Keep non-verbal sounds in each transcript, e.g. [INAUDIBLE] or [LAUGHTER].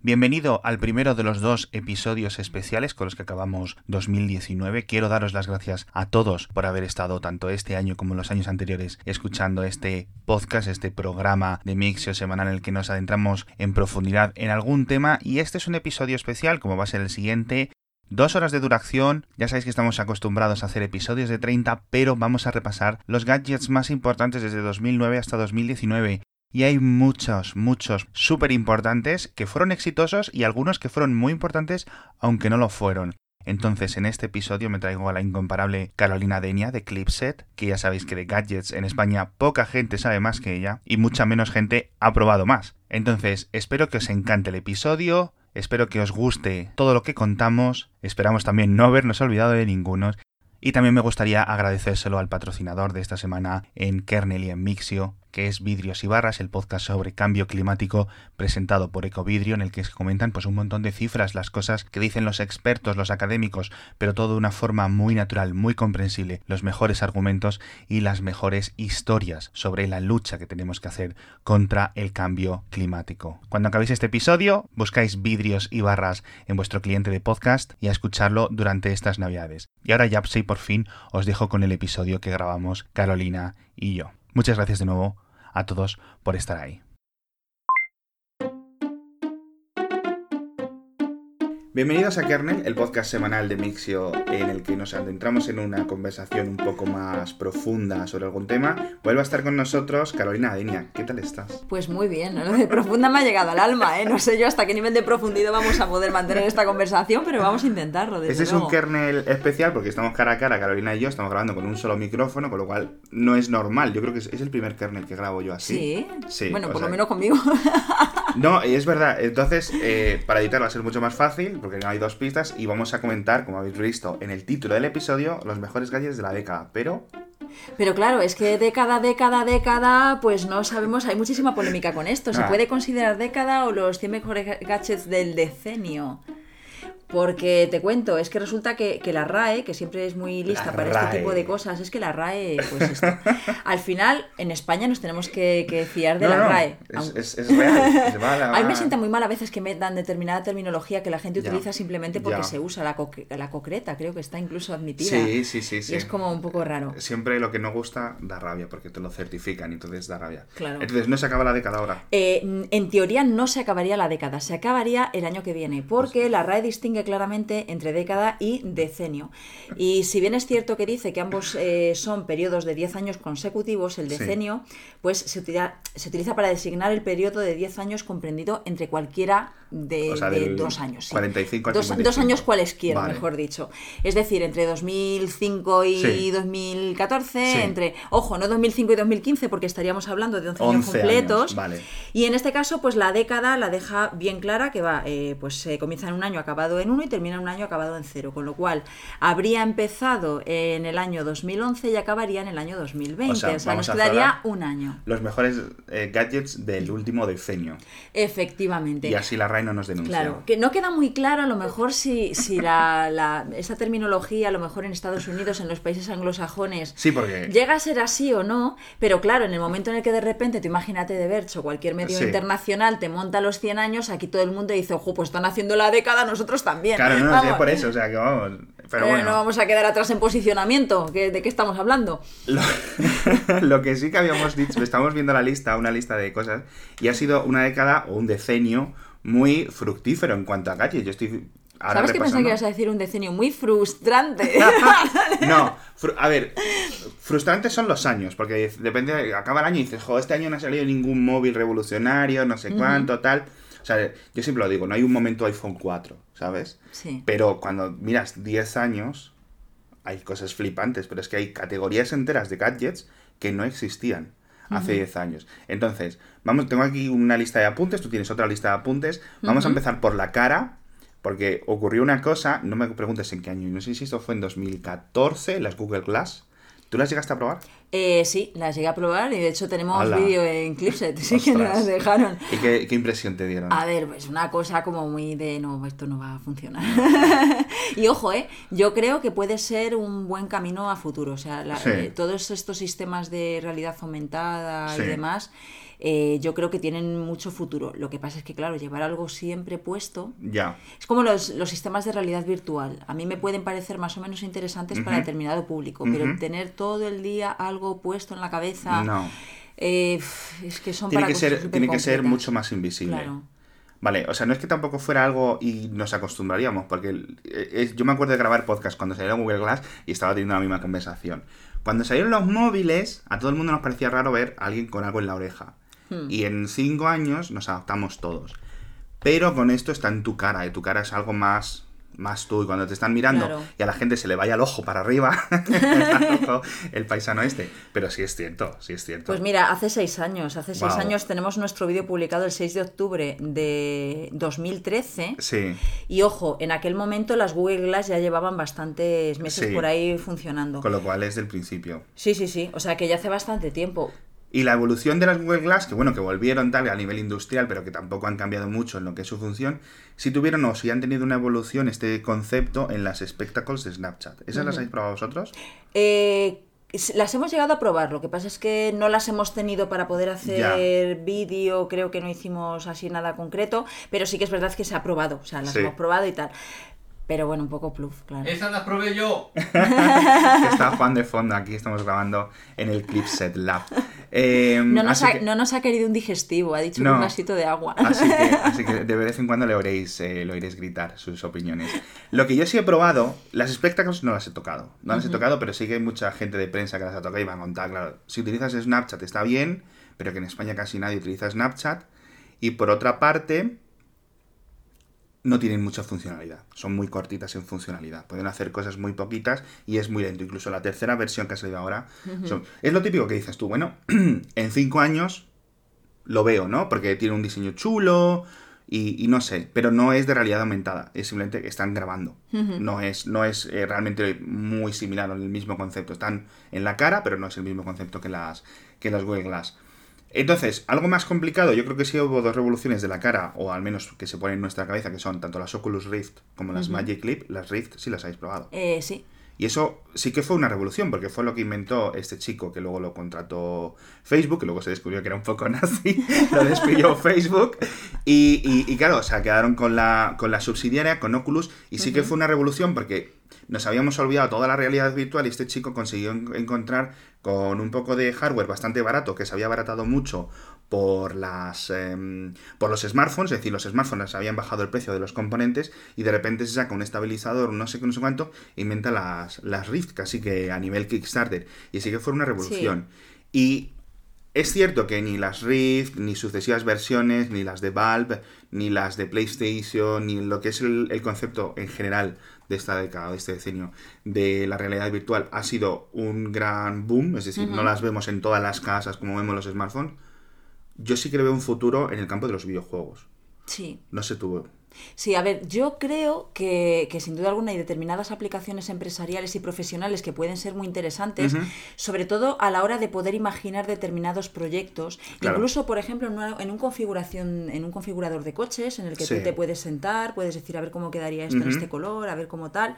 Bienvenido al primero de los dos episodios especiales con los que acabamos 2019. Quiero daros las gracias a todos por haber estado tanto este año como los años anteriores escuchando este podcast, este programa de Mixio semanal en el que nos adentramos en profundidad en algún tema y este es un episodio especial como va a ser el siguiente Dos horas de duración, ya sabéis que estamos acostumbrados a hacer episodios de 30, pero vamos a repasar los gadgets más importantes desde 2009 hasta 2019. Y hay muchos, muchos súper importantes que fueron exitosos y algunos que fueron muy importantes aunque no lo fueron. Entonces, en este episodio me traigo a la incomparable Carolina Denia de Clipset, que ya sabéis que de gadgets en España poca gente sabe más que ella y mucha menos gente ha probado más. Entonces, espero que os encante el episodio, Espero que os guste todo lo que contamos. Esperamos también no habernos olvidado de ninguno. Y también me gustaría agradecérselo al patrocinador de esta semana en Kernel y en Mixio, que es Vidrios y Barras, el podcast sobre cambio climático presentado por Ecovidrio, en el que se comentan pues un montón de cifras, las cosas que dicen los expertos, los académicos, pero todo de una forma muy natural, muy comprensible, los mejores argumentos y las mejores historias sobre la lucha que tenemos que hacer contra el cambio climático. Cuando acabéis este episodio, buscáis Vidrios y Barras en vuestro cliente de podcast y a escucharlo durante estas navidades. Y ahora ya sí, por fin, os dejo con el episodio que grabamos Carolina y yo. Muchas gracias de nuevo a todos por estar ahí. Bienvenidos a Kernel, el podcast semanal de Mixio en el que nos adentramos en una conversación un poco más profunda sobre algún tema. Vuelve a estar con nosotros Carolina Adenia. ¿Qué tal estás? Pues muy bien, lo de profunda me ha llegado al alma, ¿eh? No sé yo hasta qué nivel de profundidad vamos a poder mantener esta conversación, pero vamos a intentarlo. Este es un kernel especial porque estamos cara a cara, Carolina y yo, estamos grabando con un solo micrófono, con lo cual no es normal. Yo creo que es, el primer kernel que grabo yo así. Sí. sí bueno, por lo menos conmigo. No, es verdad. Entonces, eh, para editar va a ser mucho más fácil porque no hay dos pistas y vamos a comentar, como habéis visto en el título del episodio, los mejores gadgets de la década. Pero pero claro, es que década, década, década, pues no sabemos, hay muchísima polémica con esto. ¿Se ah. puede considerar década o los 100 mejores gadgets del decenio? Porque te cuento, es que resulta que, la RAE, que siempre es muy lista para este tipo de cosas, es que la RAE, pues esto. Al final, en España nos tenemos que, fiar de la RAE. Es, es, real. [LAUGHS] A mí me sienta muy mal a veces que me dan determinada terminología que la gente utiliza simplemente porque se usa la, la concreta, creo que está incluso admitida. Sí, sí, sí, sí. Y es como un poco raro. Siempre lo que no gusta da rabia, porque te lo certifican y entonces da rabia. Claro. Entonces, ¿no se acaba la década ahora? Eh, en teoría no se acabaría la década, se acabaría el año que viene, porque pues la RAE distingue claramente entre década y decenio. Y si bien es cierto que dice que ambos eh, son periodos de 10 años consecutivos, el decenio, pues se utiliza, se utiliza para designar el periodo de 10 años comprendido entre cualquiera de, dos años. 45 dos, años cualesquiera, mejor dicho. Es decir, entre 2005 y 2014, entre, ojo, no 2005 y 2015, porque estaríamos hablando de 11, años completos. Y en este caso, pues la década la deja bien clara, que va, eh, pues se comienza en un año acabado en uno y termina en un año acabado en cero, con lo cual habría empezado en el año 2011 y acabaría en el año 2020. O sea, nos quedaría un año. Los mejores eh, gadgets del último decenio. Efectivamente. Y así la no nos denuncia. Claro, que no queda muy claro a lo mejor si, si la, esa terminología, a lo mejor en Estados Unidos, en los países anglosajones, sí, porque... llega a ser así o no, pero claro, en el momento en el que de repente, tú imagínate de Bercho, cualquier medio internacional te monta los 100 años, aquí todo el mundo dice, ojo, pues están haciendo la década, nosotros también. Claro, no, no por eso, o sea, que vamos... Pero bueno. No vamos a quedar atrás en posicionamiento. ¿De qué estamos hablando? Lo, [LAUGHS] lo, que sí que habíamos dicho, estamos viendo la lista, una lista de cosas, y ha sido una década o un decenio muy fructífero en cuanto a gadgets. Yo estoy ¿Sabes qué pensaba que ibas a decir un decenio muy frustrante? [LAUGHS] no, a ver, frustrantes son los años, porque depende, acaba el año y dices, joder, este año no ha salido ningún móvil revolucionario, no sé cuánto, tal. Sea, yo siempre lo digo, no hay un momento iPhone 4, ¿sabes? Sí. Pero cuando miras 10 años, hay cosas flipantes, pero es que hay categorías enteras de gadgets que no existían hace 10 años. Entonces, vamos, tengo aquí una lista de apuntes, tú tienes otra lista de apuntes. Vamos a empezar por la cara, porque ocurrió una cosa, no me preguntes en qué año, no sé si esto fue en 2014, las Google Glass. ¿Tú las llegaste a probar? Eh, sí, las llegué a probar y de hecho tenemos vídeo en Clipset, [LAUGHS] sí que nos las dejaron. ¿Y qué, qué, impresión te dieron? A ver, pues una cosa como muy de no, esto no va a funcionar. [LAUGHS] y ojo, eh, yo creo que puede ser un buen camino a futuro. O sea, eh, todos estos sistemas de realidad aumentada y demás eh, yo creo que tienen mucho futuro. Lo que pasa es que, claro, llevar algo siempre puesto. Ya. Es como los, sistemas de realidad virtual. A mí me pueden parecer más o menos interesantes para determinado público, pero tener todo el día algo puesto en la cabeza. No. Eh, es que son tiene que ser Tiene que ser mucho más invisible. Claro. Vale, o sea, no es que tampoco fuera algo y nos acostumbraríamos, porque eh, yo me acuerdo de grabar podcast cuando salió Google Glass y estaba teniendo la misma conversación. Cuando salieron los móviles, a todo el mundo nos parecía raro ver a alguien con algo en la oreja. Hmm. Y en cinco años nos adaptamos todos. Pero con esto está en tu cara, y tu cara es algo más más tú y cuando te están mirando y a la gente se le vaya el ojo para arriba, [LAUGHS] el paisano este. Pero sí es cierto, sí es cierto. Pues mira, hace seis años, hace seis años tenemos nuestro vídeo publicado el 6 de octubre de 2013. Sí. Y ojo, en aquel momento las Google Glass ya llevaban bastantes meses por ahí funcionando. Con lo cual es del principio. Sí, sí, sí. O sea que ya hace bastante tiempo. Y la evolución de las Google Glass, que bueno, que volvieron tal a nivel industrial, pero que tampoco han cambiado mucho en lo que es su función, si tuvieron o si han tenido una evolución este concepto en las spectacles de Snapchat. ¿Esas las habéis probado vosotros? Eh, las hemos llegado a probar, lo que pasa es que no las hemos tenido para poder hacer vídeo, creo que no hicimos así nada concreto, pero sí que es verdad que se ha probado, o sea, las hemos probado y tal. Pero bueno, un poco pluf, claro. Esas las probé yo. [LAUGHS] está Juan de fondo, aquí estamos grabando en el Clipset Lab. Em, no, nos ha, querido un digestivo, ha dicho un vasito de agua. [LAUGHS] Así que, de vez en cuando le oiréis, eh, lo oiréis gritar sus opiniones. Lo que yo sí he probado, las espectáculos no las he tocado. No las he tocado, pero sí que hay mucha gente de prensa que las ha tocado y van a contar, claro, si utilizas Snapchat está bien, pero que en España casi nadie utiliza Snapchat. Y por otra parte, no tienen mucha funcionalidad. Son muy cortitas en funcionalidad. Pueden hacer cosas muy poquitas y es muy lento. Incluso la tercera versión que ha salido ahora. es lo típico que dices tú. Bueno, [CLEARS THROAT] en cinco años lo veo, ¿no? Porque tiene un diseño chulo y, no sé. Pero no es de realidad aumentada. Es simplemente que están grabando. No es, no es eh, realmente muy similar al mismo concepto. Están en la cara, pero no es el mismo concepto que las, que las Google Glass. Entonces, algo más complicado, yo creo que sí hubo dos revoluciones de la cara, o al menos que se ponen en nuestra cabeza, que son tanto las Oculus Rift como las Magic Leap. Las Rift sí las habéis probado. Eh, sí. Y eso sí que fue una revolución, porque fue lo que inventó este chico que luego lo contrató Facebook, que luego se descubrió que era un poco [LAUGHS] nazi, lo despidió [LAUGHS] Facebook. Y, y, claro, o sea, quedaron con la, con la subsidiaria, con Oculus, y sí que fue una revolución porque nos habíamos olvidado toda la realidad virtual y este chico consiguió encontrar con un poco de hardware bastante barato, que se había baratado mucho por las em, por los smartphones, es decir, los smartphones habían bajado el precio de los componentes y de repente se saca un estabilizador, no sé qué, no sé cuánto, e inventa las, las Rift, casi que a nivel Kickstarter. Y así que fue una revolución. Y es cierto que ni las Rift, ni sucesivas versiones, ni las de Valve, ni las de PlayStation, ni lo que es el, el concepto en general de esta década, de este decenio, de la realidad virtual ha sido un gran boom, es decir, no las vemos en todas las casas como vemos los smartphones. Yo sí que veo un futuro en el campo de los videojuegos. Sí. No sé tú. Sí, a ver, yo creo que, sin duda alguna hay determinadas aplicaciones empresariales y profesionales que pueden ser muy interesantes, sobre todo a la hora de poder imaginar determinados proyectos. Incluso, por ejemplo, en, un configuración, en un configurador de coches en el que tú te puedes sentar, puedes decir a ver cómo quedaría esto en este color, a ver cómo tal.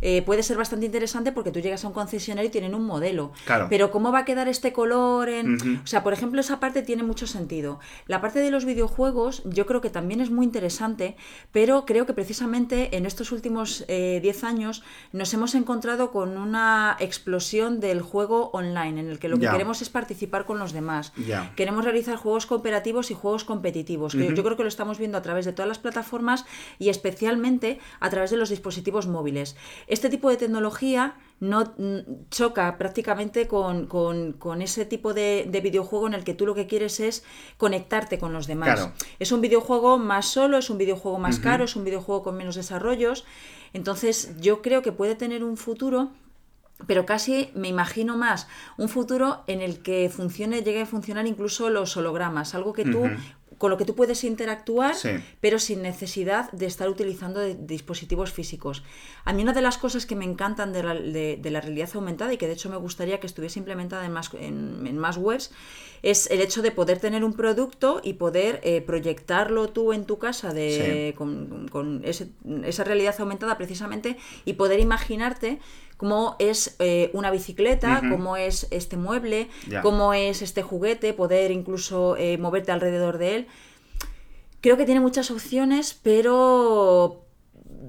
Eh, puede ser bastante interesante porque tú llegas a un concesionario y tienen un modelo. Pero cómo va a quedar este color en... O sea, por ejemplo, esa parte tiene mucho sentido. La parte de los videojuegos yo creo que también es muy interesante pero creo que precisamente en estos últimos 10 eh, años nos hemos encontrado con una explosión del juego online, en el que lo que queremos es participar con los demás. Queremos realizar juegos cooperativos y juegos competitivos. Yo creo que lo estamos viendo a través de todas las plataformas y especialmente a través de los dispositivos móviles. Este tipo de tecnología no mm, choca prácticamente con, ese tipo de, videojuego en el que tú lo que quieres es conectarte con los demás. Es un videojuego más solo, es un videojuego más caro, es un videojuego con menos desarrollos. Entonces yo creo que puede tener un futuro pero casi me imagino más un futuro en el que funcione, llegue a funcionar incluso los hologramas, algo que tú con lo que tú puedes interactuar, pero sin necesidad de estar utilizando dispositivos físicos. A mí una de las cosas que me encantan de la, realidad aumentada y que de hecho me gustaría que estuviese implementada en más, en, más webs es el hecho de poder tener un producto y poder eh, proyectarlo tú en tu casa de, con, esa realidad aumentada precisamente y poder imaginarte cómo es eh, una bicicleta, cómo es este mueble, cómo es este juguete, poder incluso eh, moverte alrededor de él. Creo que tiene muchas opciones, pero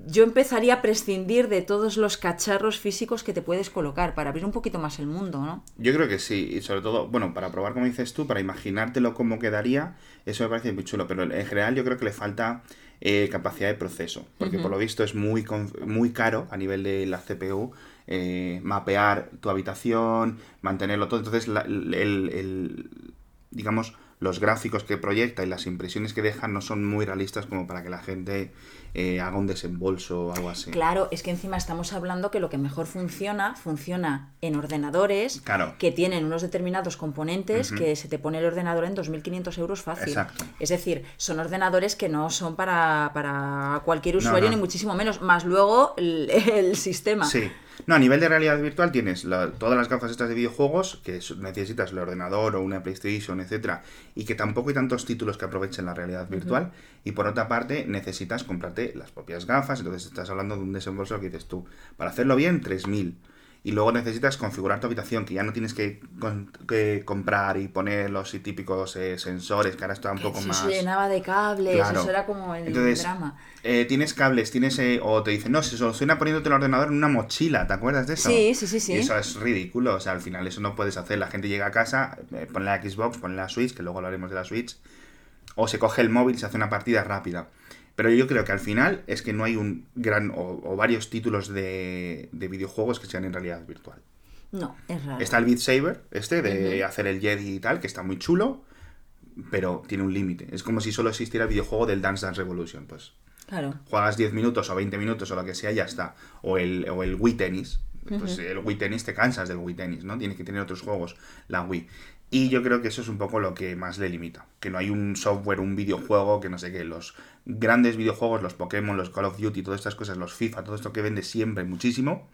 yo empezaría a prescindir de todos los cacharros físicos que te puedes colocar para abrir un poquito más el mundo, ¿no? Yo creo que sí, y sobre todo, bueno, para probar como dices tú, para imaginártelo cómo quedaría, eso me parece muy chulo, pero en general yo creo que le falta eh, capacidad de proceso, porque por lo visto es muy, muy caro a nivel de la CPU eh, mapear tu habitación, mantenerlo todo, entonces el, digamos, los gráficos que proyecta y las impresiones que deja no son muy realistas como para que la gente eh, haga un desembolso o algo así. Claro, es que encima estamos hablando que lo que mejor funciona, funciona en ordenadores que tienen unos determinados componentes que se te pone el ordenador en 2.500 euros fácil. Exacto. Es decir, son ordenadores que no son para, para cualquier usuario ni muchísimo menos, más luego el, el sistema. Sí. No, a nivel de realidad virtual tienes todas las gafas estas de videojuegos que necesitas el ordenador o una PlayStation, etcétera, y que tampoco hay tantos títulos que aprovechen la realidad virtual. Y por otra parte, necesitas comprarte las propias gafas, entonces estás hablando de un desembolso que dices tú, para hacerlo bien, 3000 y luego necesitas configurar tu habitación, que ya no tienes que, comprar y poner los típicos eh, sensores, que ahora está un poco más... Se llenaba de cables, eso era como el drama. Eh, tienes cables, tienes... Eh, o te dicen, no, se soluciona poniéndote el ordenador en una mochila, ¿te acuerdas de eso? Sí, sí, sí, sí. eso es ridículo, o sea, al final eso no puedes hacer. La gente llega a casa, pone la Xbox, pone la Switch, que luego hablaremos de la Switch, o se coge el móvil y se hace una partida rápida. Pero yo creo que al final es que no hay un gran o, varios títulos de, videojuegos que sean en realidad virtual. No, es raro. Está el Beat Saber, este, de hacer el Jedi y tal, que está muy chulo, pero tiene un límite. Es como si solo existiera el videojuego del Dance Dance Revolution, pues. Claro. Juegas 10 minutos o 20 minutos o lo que sea, ya está. O el, o el Wii Tennis. Pues el Wii Tennis te cansas del Wii Tennis, ¿no? Tienes que tener otros juegos, la Wii. Y yo creo que eso es un poco lo que más le limita. Que no hay un software, un videojuego, que no sé qué. Los grandes videojuegos, los Pokémon, los Call of Duty, todas estas cosas, los FIFA, todo esto que vende siempre muchísimo,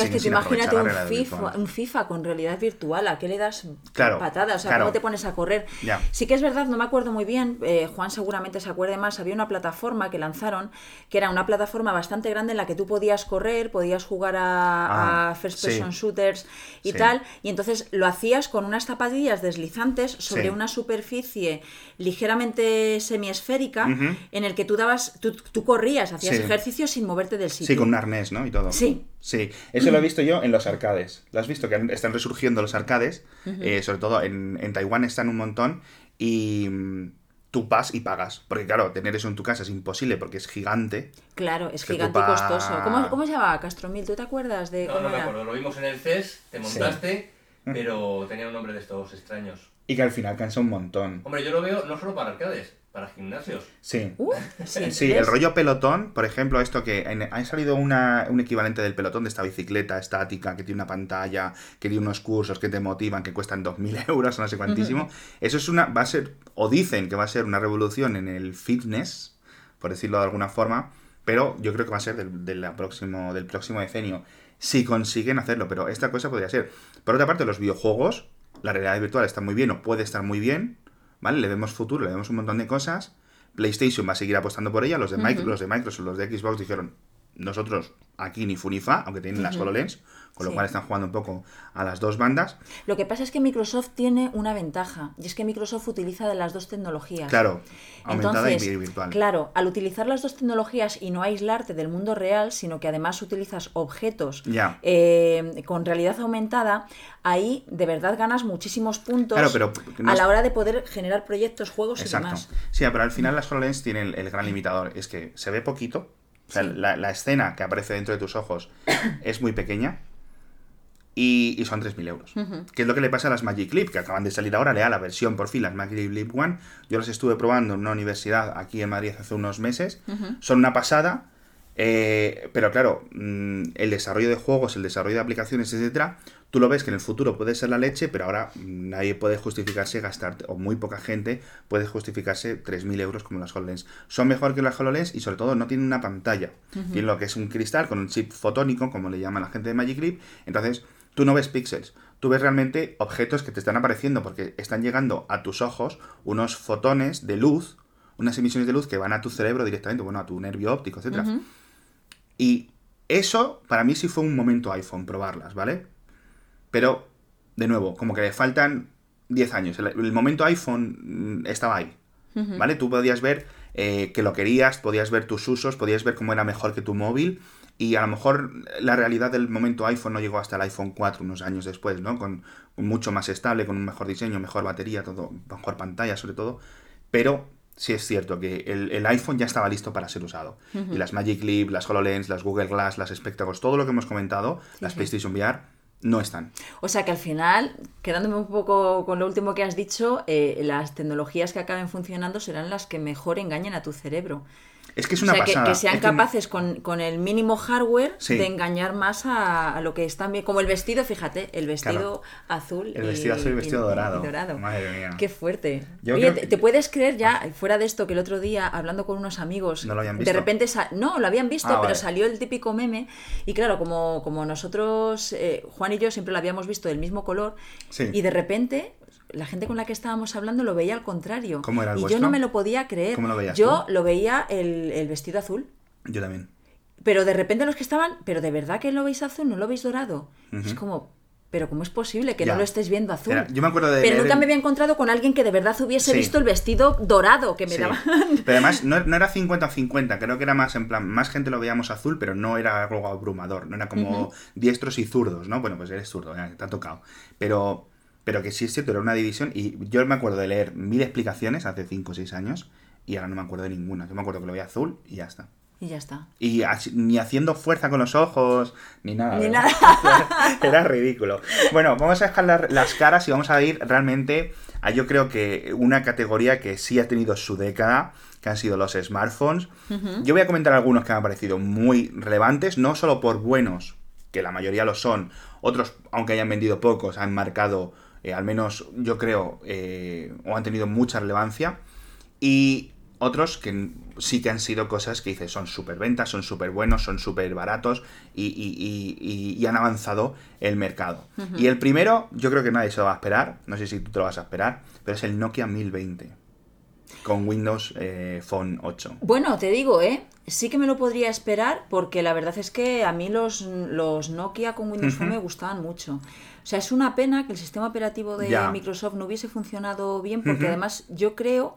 es que te imagínate un FIFA, un FIFA con realidad virtual, ¿a qué le das patadas? O sea, ¿cómo te pones a correr? Sí que es verdad, no me acuerdo muy bien, eh, Juan seguramente se acuerde más, había una plataforma que lanzaron, que era una plataforma bastante grande en la que tú podías correr, podías jugar a, ah, first person shooters y tal, y entonces lo hacías con unas zapatillas deslizantes sobre una superficie ligeramente semiesférica en el que tú dabas, tú, corrías, hacías ejercicio sin moverte del sitio. Sí, con un arnés, ¿no? Y todo. Sí. Sí, eso lo he visto yo en los arcades. ¿Lo has visto? Que están resurgiendo los arcades. Eh, sobre todo en, en, Taiwán están un montón. Y mm, tú vas y pagas. Porque claro, tener eso en tu casa es imposible porque es gigante. Claro, es, gigante y costoso. ¿Cómo, ¿Cómo, se llamaba Castromil? ¿Tú te acuerdas de no, cómo no me acuerdo. Lo vimos en el CES, te montaste, pero tenía un nombre de estos extraños. Y que al final cansa un montón. Hombre, yo lo veo no solo para arcades, para gimnasios. Sí. Uh, sí, el rollo pelotón, por ejemplo, esto que ha salido una, un equivalente del pelotón de esta bicicleta estática que tiene una pantalla, que tiene unos cursos que te motivan, que cuestan 2.000 [LAUGHS] euros, no sé cuantísimo. Eso es una, va a ser, o dicen que va a ser una revolución en el fitness, por decirlo de alguna forma, pero yo creo que va a ser del, próximo, del próximo decenio, si consiguen hacerlo, pero esta cosa podría ser. Por otra parte, los videojuegos, la realidad virtual está muy bien o puede estar muy bien, ¿vale? Le vemos futuro, le vemos un montón de cosas. PlayStation va a seguir apostando por ella. Los de, los de Microsoft, los de Xbox dijeron, nosotros aquí ni funifa, aunque tienen las HoloLens, con lo cual están jugando un poco a las dos bandas. Lo que pasa es que Microsoft tiene una ventaja, y es que Microsoft utiliza de las dos tecnologías. Claro, aumentada y virtual. Claro, al utilizar las dos tecnologías y no aislarte del mundo real, sino que además utilizas objetos eh, con realidad aumentada, ahí de verdad ganas muchísimos puntos a la hora de poder generar proyectos, juegos y demás. Sí, pero al final las HoloLens tienen el gran limitador, es que se ve poquito, o sea, la, escena que aparece dentro de tus ojos es muy pequeña y, son 3.000 euros. ¿Qué es lo que le pasa a las Magic Clip? Que acaban de salir ahora, lea la versión por fin, las Magic Clip One. Yo las estuve probando en una universidad aquí en Madrid hace unos meses. Son una pasada, eh, pero claro, mm, el desarrollo de juegos, el desarrollo de aplicaciones, etcétera, tú lo ves que en el futuro puede ser la leche, pero ahora nadie puede justificarse gastar, o muy poca gente puede justificarse 3.000 euros como las HoloLens. Son mejor que las HoloLens y sobre todo no tienen una pantalla. Tienen lo que es un cristal con un chip fotónico, como le llama la gente de Magic Leap. Entonces, tú no ves píxeles, tú ves realmente objetos que te están apareciendo porque están llegando a tus ojos unos fotones de luz, unas emisiones de luz que van a tu cerebro directamente, bueno, a tu nervio óptico, etc. Y eso para mí sí fue un momento iPhone, probarlas, ¿vale? Pero, de nuevo, como que le faltan 10 años. El, momento iPhone mm, estaba ahí, ¿vale? Tú podías ver eh, que lo querías, podías ver tus usos, podías ver cómo era mejor que tu móvil. Y a lo mejor la realidad del momento iPhone no llegó hasta el iPhone 4 unos años después, ¿no? Con, mucho más estable, con un mejor diseño, mejor batería, todo, mejor pantalla sobre todo. Pero sí es cierto que el, iPhone ya estaba listo para ser usado. Y las Magic Leap, las HoloLens, las Google Glass, las Spectacles, todo lo que hemos comentado, las PlayStation VR, no están. O sea que al final, quedándome un poco con lo último que has dicho, eh, las tecnologías que acaben funcionando serán las que mejor engañen a tu cerebro. Es que es una pasada. Que, sean capaces con, el mínimo hardware de engañar más a, lo que están bien. Como el vestido, fíjate, el vestido azul. El vestido azul y el vestido dorado. Madre mía. Qué fuerte. Oye, ¿te, puedes creer ya, fuera de esto, que el otro día, hablando con unos amigos, ¿No lo habían visto? de repente. No, lo habían visto, ah, pero salió el típico meme. Y claro, como, como nosotros, eh, Juan y yo, siempre lo habíamos visto del mismo color. Y de repente la gente con la que estábamos hablando lo veía al contrario. ¿Cómo era el Y yo no me lo podía creer. ¿Cómo lo veías Yo lo veía el, vestido azul. Yo también. Pero de repente los que estaban, pero de verdad que lo veis azul, no lo veis dorado. Es como, pero ¿cómo es posible que no lo estés viendo azul? yo me acuerdo de pero nunca me había encontrado con alguien que de verdad hubiese visto el vestido dorado que me daba. Pero además no, era 50-50, creo que era más en plan, más gente lo veíamos azul, pero no era algo abrumador, no era como diestros y zurdos, ¿no? Bueno, pues eres zurdo, te ha tocado. Pero pero que sí es cierto, era una división y yo me acuerdo de leer mil explicaciones hace 5 o 6 años y ahora no me acuerdo de ninguna. Yo me acuerdo que lo veía azul y ya está. Y ya está. Y ni haciendo fuerza con los ojos, ni nada. Ni nada. [LAUGHS] Era ridículo. Bueno, vamos a dejar las caras y vamos a ir realmente a yo creo que una categoría que sí ha tenido su década, que han sido los smartphones. Yo voy a comentar algunos que me han parecido muy relevantes, no solo por buenos, que la mayoría lo son, otros, aunque hayan vendido pocos, han marcado eh, al menos yo creo, eh, o han tenido mucha relevancia, y otros que sí que han sido cosas que dices, son súper ventas, son súper buenos, son súper baratos y, han avanzado el mercado. Y el primero, yo creo que nadie se lo va a esperar, no sé si tú te lo vas a esperar, pero es el Nokia 1020 con Windows eh, Phone 8. Bueno, te digo, ¿eh? Sí que me lo podría esperar porque la verdad es que a mí los, los Nokia con Windows Phone me gustaban mucho. O sea, es una pena que el sistema operativo de Microsoft no hubiese funcionado bien porque además yo creo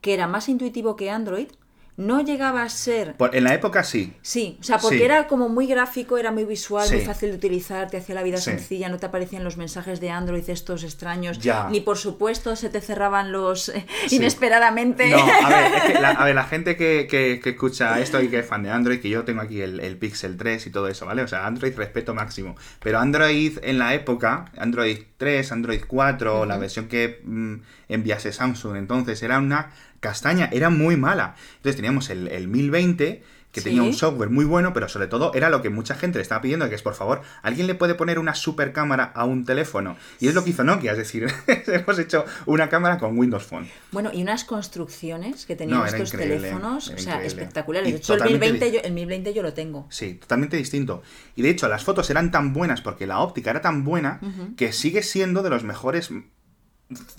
que era más intuitivo que Android no llegaba a ser... en la época sí. Sí, o sea, porque era como muy gráfico, era muy visual, muy fácil de utilizar, te hacía la vida sencilla, no te aparecían los mensajes de Android estos extraños, ni por supuesto se te cerraban los inesperadamente. No, a ver, la, a ver, la [LAUGHS] gente que, que, escucha esto y que es fan de Android, que yo tengo aquí el, el, Pixel 3 y todo eso, ¿vale? O sea, Android respeto máximo. Pero Android en la época, Android 3, Android 4, la versión que mm, enviase Samsung entonces, era una castaña, era muy mala. Entonces teníamos el, el 1020 que tenía un software muy bueno, pero sobre todo era lo que mucha gente le estaba pidiendo, que es, por favor, ¿alguien le puede poner una super cámara a un teléfono? Y es lo que hizo Nokia, es decir, [LAUGHS] hemos hecho una cámara con Windows Phone. Bueno, y unas construcciones que tenían estos teléfonos, o sea, espectaculares. De hecho, el 1020, yo, el 1020 yo lo tengo. Sí, totalmente distinto. Y de hecho, las fotos eran tan buenas porque la óptica era tan buena que sigue siendo de los mejores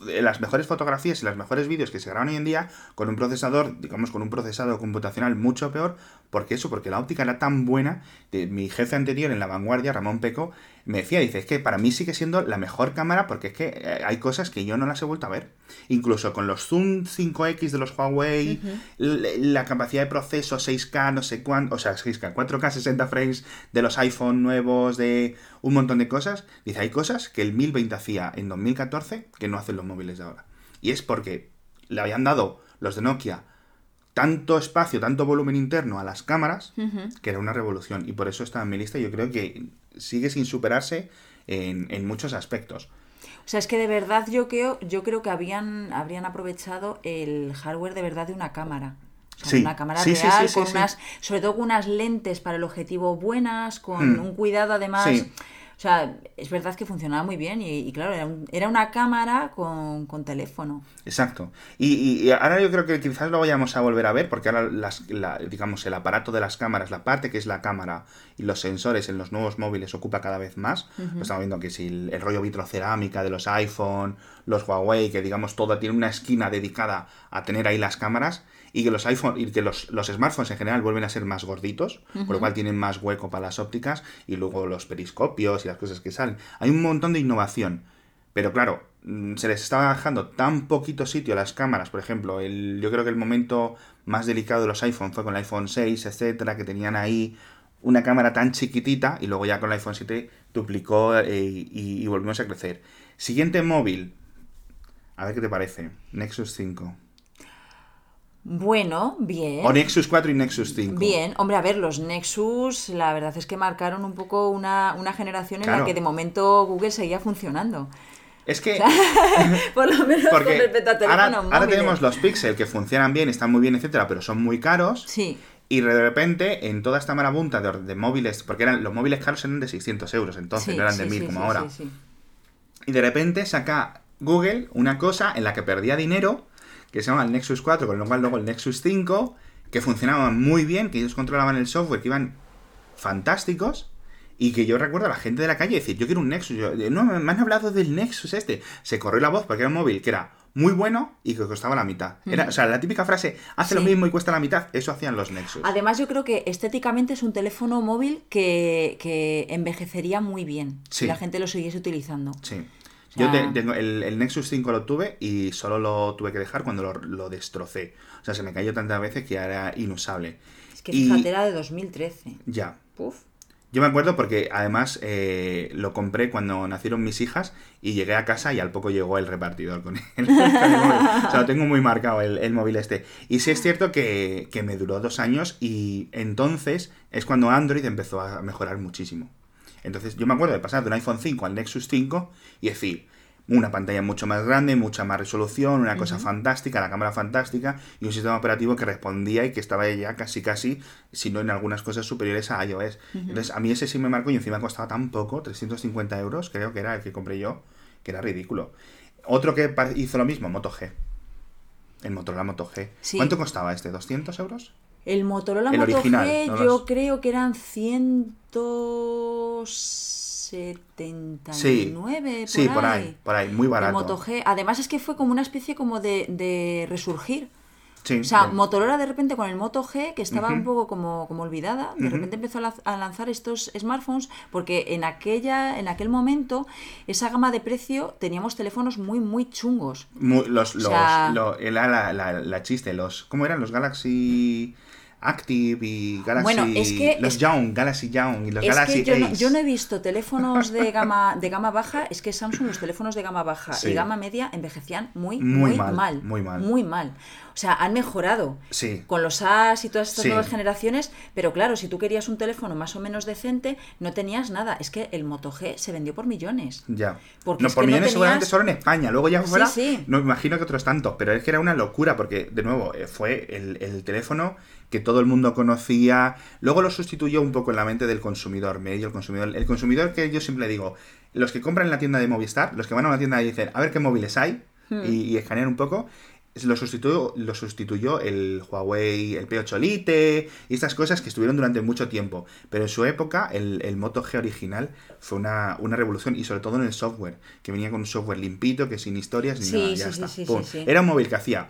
las mejores fotografías y los mejores vídeos que se graban hoy en día con un procesador, digamos, con un procesador computacional mucho peor. porque eso? Porque la óptica era tan buena. De, mi jefe anterior en la vanguardia, Ramón Peco, me decía, dice, es que para mí sigue siendo la mejor cámara porque es que eh, hay cosas que yo no las he vuelto a ver. Incluso con los Zoom 5X de los Huawei, la, capacidad de proceso 6K, no sé cuánto, o sea, 6K, 4K 60 frames de los iPhone nuevos, de un montón de cosas. Dice, hay cosas que el 1020 hacía en 2014 que no hacen los móviles de ahora. Y es porque le habían dado los de Nokia tanto espacio, tanto volumen interno a las cámaras, que era una revolución. Y por eso está en mi lista. Yo creo que sigue sin superarse en, muchos aspectos. O sea, es que de verdad yo creo, yo creo que habían, habrían aprovechado el hardware de verdad de una cámara. O sea, una cámara real, con unas, sobre todo con unas lentes para el objetivo buenas, con hmm. un cuidado además o sea, es verdad que funcionaba muy bien y, claro, era, una cámara con, teléfono. Exacto. Y, ahora yo creo que quizás lo vayamos a volver a ver porque ahora, las, digamos, el aparato de las cámaras, la parte que es la cámara y los sensores en los nuevos móviles ocupa cada vez más. Estamos viendo que si el, rollo vitrocerámica de los iPhone, los Huawei, que digamos todo tiene una esquina dedicada a tener ahí las cámaras y que los iPhone y que los, smartphones en general vuelven a ser más gorditos, por lo cual tienen más hueco para las ópticas y luego los periscopios y las cosas que salen. Hay un montón de innovación. Pero claro, mm, se les estaba dejando tan poquito sitio a las cámaras, por ejemplo, el, yo creo que el momento más delicado de los iPhone fue con el iPhone 6, etcétera, que tenían ahí una cámara tan chiquitita y luego ya con el iPhone 7 duplicó eh, y, y volvimos a crecer. Siguiente móvil. A ver qué te parece. Nexus 5. Bueno, bien. O Nexus 4 y Nexus 5. Bien, hombre, a ver, los Nexus, la verdad es que marcaron un poco una, generación en la que de momento Google seguía funcionando. Es que. [LAUGHS] por lo menos con respecto a ahora, ahora, tenemos los Pixel que funcionan bien, están muy bien, etcétera, pero son muy caros. Sí. Y de repente, en toda esta marabunta de, móviles, porque eran los móviles caros eran de 600 euros entonces, no eran de 1000 como ahora. Y de repente saca Google una cosa en la que perdía dinero que se llama el Nexus 4, con lo cual luego el Nexus 5, que funcionaban muy bien, que ellos controlaban el software, que iban fantásticos, y que yo recuerdo a la gente de la calle decir, yo quiero un Nexus, yo, no, me han hablado del Nexus este. Se corrió la voz porque era un móvil que era muy bueno y que costaba la mitad. Era, o sea, la típica frase, hace lo mismo y cuesta la mitad, eso hacían los Nexus. Además, yo creo que estéticamente es un teléfono móvil que, que envejecería muy bien si la gente lo siguiese utilizando. Sí. Yo tengo el, Nexus 5 lo tuve y solo lo tuve que dejar cuando lo, destrocé. O sea, se me cayó tantas veces que era inusable. Es que fíjate, era de 2013. Ya. Puf. Yo me acuerdo porque además eh, lo compré cuando nacieron mis hijas y llegué a casa y al poco llegó el repartidor con [LAUGHS] el, móvil. O sea, lo tengo muy marcado el, móvil este. Y sí es cierto que, que, me duró dos años y entonces es cuando Android empezó a mejorar muchísimo. Entonces yo me acuerdo de pasar de un iPhone 5 al Nexus 5 y decir, una pantalla mucho más grande, mucha más resolución, una cosa fantástica, la cámara fantástica y un sistema operativo que respondía y que estaba ya casi casi, si no en algunas cosas superiores a iOS. Entonces a mí ese sí me marcó y encima costaba tan poco, 350 euros, creo que era el que compré yo, que era ridículo. Otro que hizo lo mismo, Moto G. El Motorola Moto G. ¿Cuánto costaba este? ¿200 euros? El Motorola Moto G yo creo que eran 179 sí, por, ahí. por ahí, muy barato. El Moto G. Además es que fue como una especie como de, resurgir. o sea, Motorola de repente con el Moto G, que estaba un poco como, como olvidada, de repente empezó a, lanzar estos smartphones porque en aquella en aquel momento esa gama de precio teníamos teléfonos muy muy chungos. los, los la, la, chiste, los ¿cómo eran los Galaxy Active y Galaxy. Bueno, es que. Los Young, Galaxy Young y los Galaxy que yo, No, yo no he visto teléfonos de gama, de gama baja. Es que Samsung, los teléfonos de gama baja y gama media envejecían muy, muy, mal, Muy mal. Muy mal. O sea, han mejorado sí. con los AS y todas estas nuevas generaciones, pero claro, si tú querías un teléfono más o menos decente, no tenías nada. Es que el Moto G se vendió por millones. Ya. Porque no, por millones seguramente solo en España. Luego ya fuera, no me imagino que otros tantos, pero es que era una locura porque, de nuevo, eh, fue el, el teléfono que todo el mundo conocía. Luego lo sustituyó un poco en la mente del consumidor medio, el consumidor. El consumidor que yo siempre digo, los que compran en la tienda de Movistar, los que van a una tienda y dicen, a ver qué móviles hay, hmm. y, y, escanean un poco, lo sustituyó, lo sustituyó el Huawei, el P8 Lite y estas cosas que estuvieron durante mucho tiempo. Pero en su época, el, el Moto G original fue una, revolución y sobre todo en el software, que venía con un software limpito, que sin historias ni nada, ya está. Era un móvil que hacía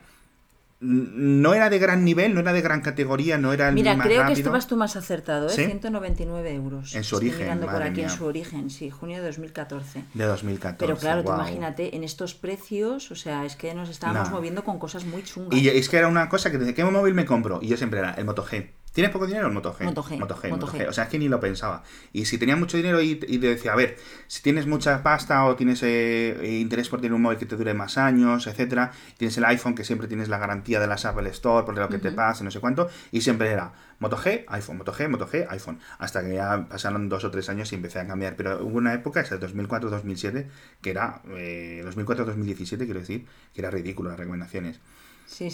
no era de gran nivel, no era de gran categoría, no era el Mira, más creo que estabas tú más acertado, ¿eh? 199 euros. En su origen. mirando por aquí en su origen, sí, junio de 2014. De 2014. Pero claro, imagínate, en estos precios, o sea, es que nos estábamos moviendo con cosas muy chungas. Y es que era una cosa que desde qué móvil me compro, y yo siempre era el Moto G. ¿Tienes poco dinero? El Moto G. Moto G. Moto G, O sea, es que ni lo pensaba. Y si tenía mucho dinero y, te decía, a ver, si tienes mucha pasta o tienes eh, interés por tener un móvil que te dure más años, etcétera, tienes el iPhone que siempre tienes la garantía de las Apple Store por lo que te pase, no sé cuánto, y siempre era Moto G, iPhone, Moto G, Moto G, iPhone. Hasta que ya pasaron dos o tres años y empecé a cambiar. Pero hubo una época, esa 2004-2007, que era, eh, 2004-2017, quiero decir, que era ridículo las recomendaciones.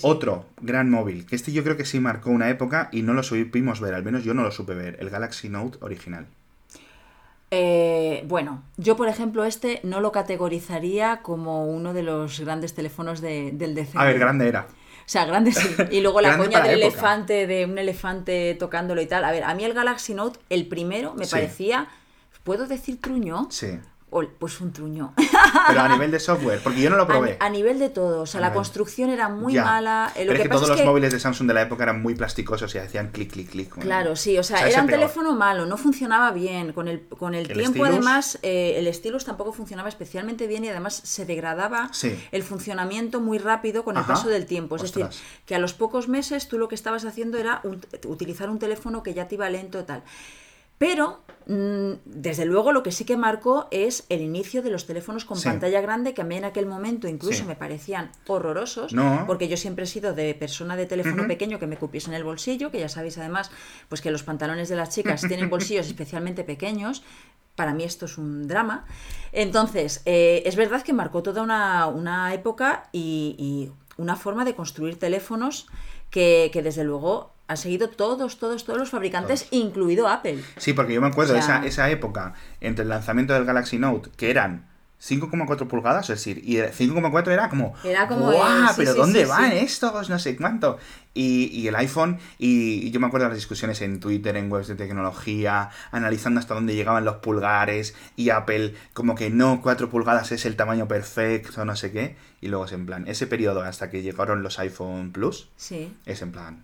Otro gran móvil, que este yo creo que sí marcó una época y no lo supimos ver, al menos yo no lo supe ver, el Galaxy Note original. Eh, bueno, yo por ejemplo este no lo categorizaría como uno de los grandes teléfonos del DC. A ver, grande era. O sea, grande sí. [LAUGHS] Y luego la coña del elefante, de un elefante tocándolo y tal. A ver, a mí el Galaxy Note, el primero, me parecía, ¿puedo decir truño? Sí pues un truño. Pero a nivel de software, porque yo no lo probé. A, nivel de todo, o sea, la construcción era muy mala. Eh, Pero es que todos los móviles de Samsung de la época eran muy plasticosos y hacían clic, clic, clic. Claro, sí, o sea, era un teléfono malo, no funcionaba bien. Con el, con el, tiempo, además, eh, el stylus tampoco funcionaba especialmente bien y además se degradaba el funcionamiento muy rápido con el paso del tiempo. Es decir, que a los pocos meses tú lo que estabas haciendo era utilizar un teléfono que ya te iba lento tal. Pero, mm, desde luego, lo que sí que marcó es el inicio de los teléfonos con pantalla grande, que a mí en aquel momento incluso me parecían horrorosos, porque yo siempre he sido de persona de teléfono pequeño que me cupiese en el bolsillo, que ya sabéis además, pues que los pantalones de las chicas tienen bolsillos especialmente pequeños, para mí esto es un drama. Entonces, eh, es verdad que marcó toda una, época y, una forma de construir teléfonos que, que desde luego han seguido todos, todos, todos los fabricantes, incluido Apple. Sí, porque yo me acuerdo de esa, esa época entre el lanzamiento del Galaxy Note, que eran 5,4 pulgadas, es decir, y 5,4 era como, era como ¡guau! ¿Pero dónde van estos? No sé cuánto. Y, y, el iPhone, y yo me acuerdo de las discusiones en Twitter, en webs de tecnología, analizando hasta dónde llegaban los pulgares, y Apple, como que no, 4 pulgadas es el tamaño perfecto, no sé qué. Y luego es en plan, ese periodo hasta que llegaron los iPhone Plus, sí. es en plan,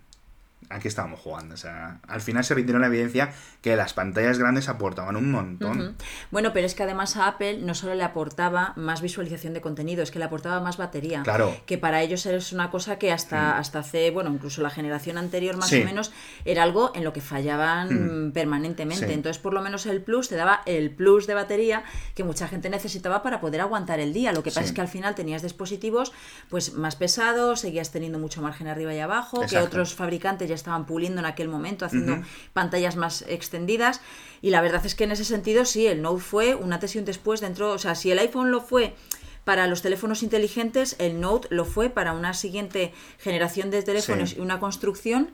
aquí estábamos jugando. O sea, al final se rindió la evidencia que las pantallas grandes aportaban un montón. Bueno, pero es que además a Apple no solo le aportaba más visualización de contenido, es que le aportaba más batería. Claro. Que para ellos es una cosa que hasta, hasta hace, bueno, incluso la generación anterior más o menos, era algo en lo que fallaban mm. permanentemente. Entonces, por lo menos el Plus te daba el plus de batería que mucha gente necesitaba para poder aguantar el día. Lo que pasa es que al final tenías dispositivos pues más pesados, seguías teniendo mucho margen arriba y abajo, que otros fabricantes ya estaban puliendo en aquel momento, haciendo pantallas más extendidas. Y la verdad es que en ese sentido, sí, el Note fue una antes y un después dentro. O sea, si el iPhone lo fue para los teléfonos inteligentes, el Note lo fue para una siguiente generación de teléfonos y una construcción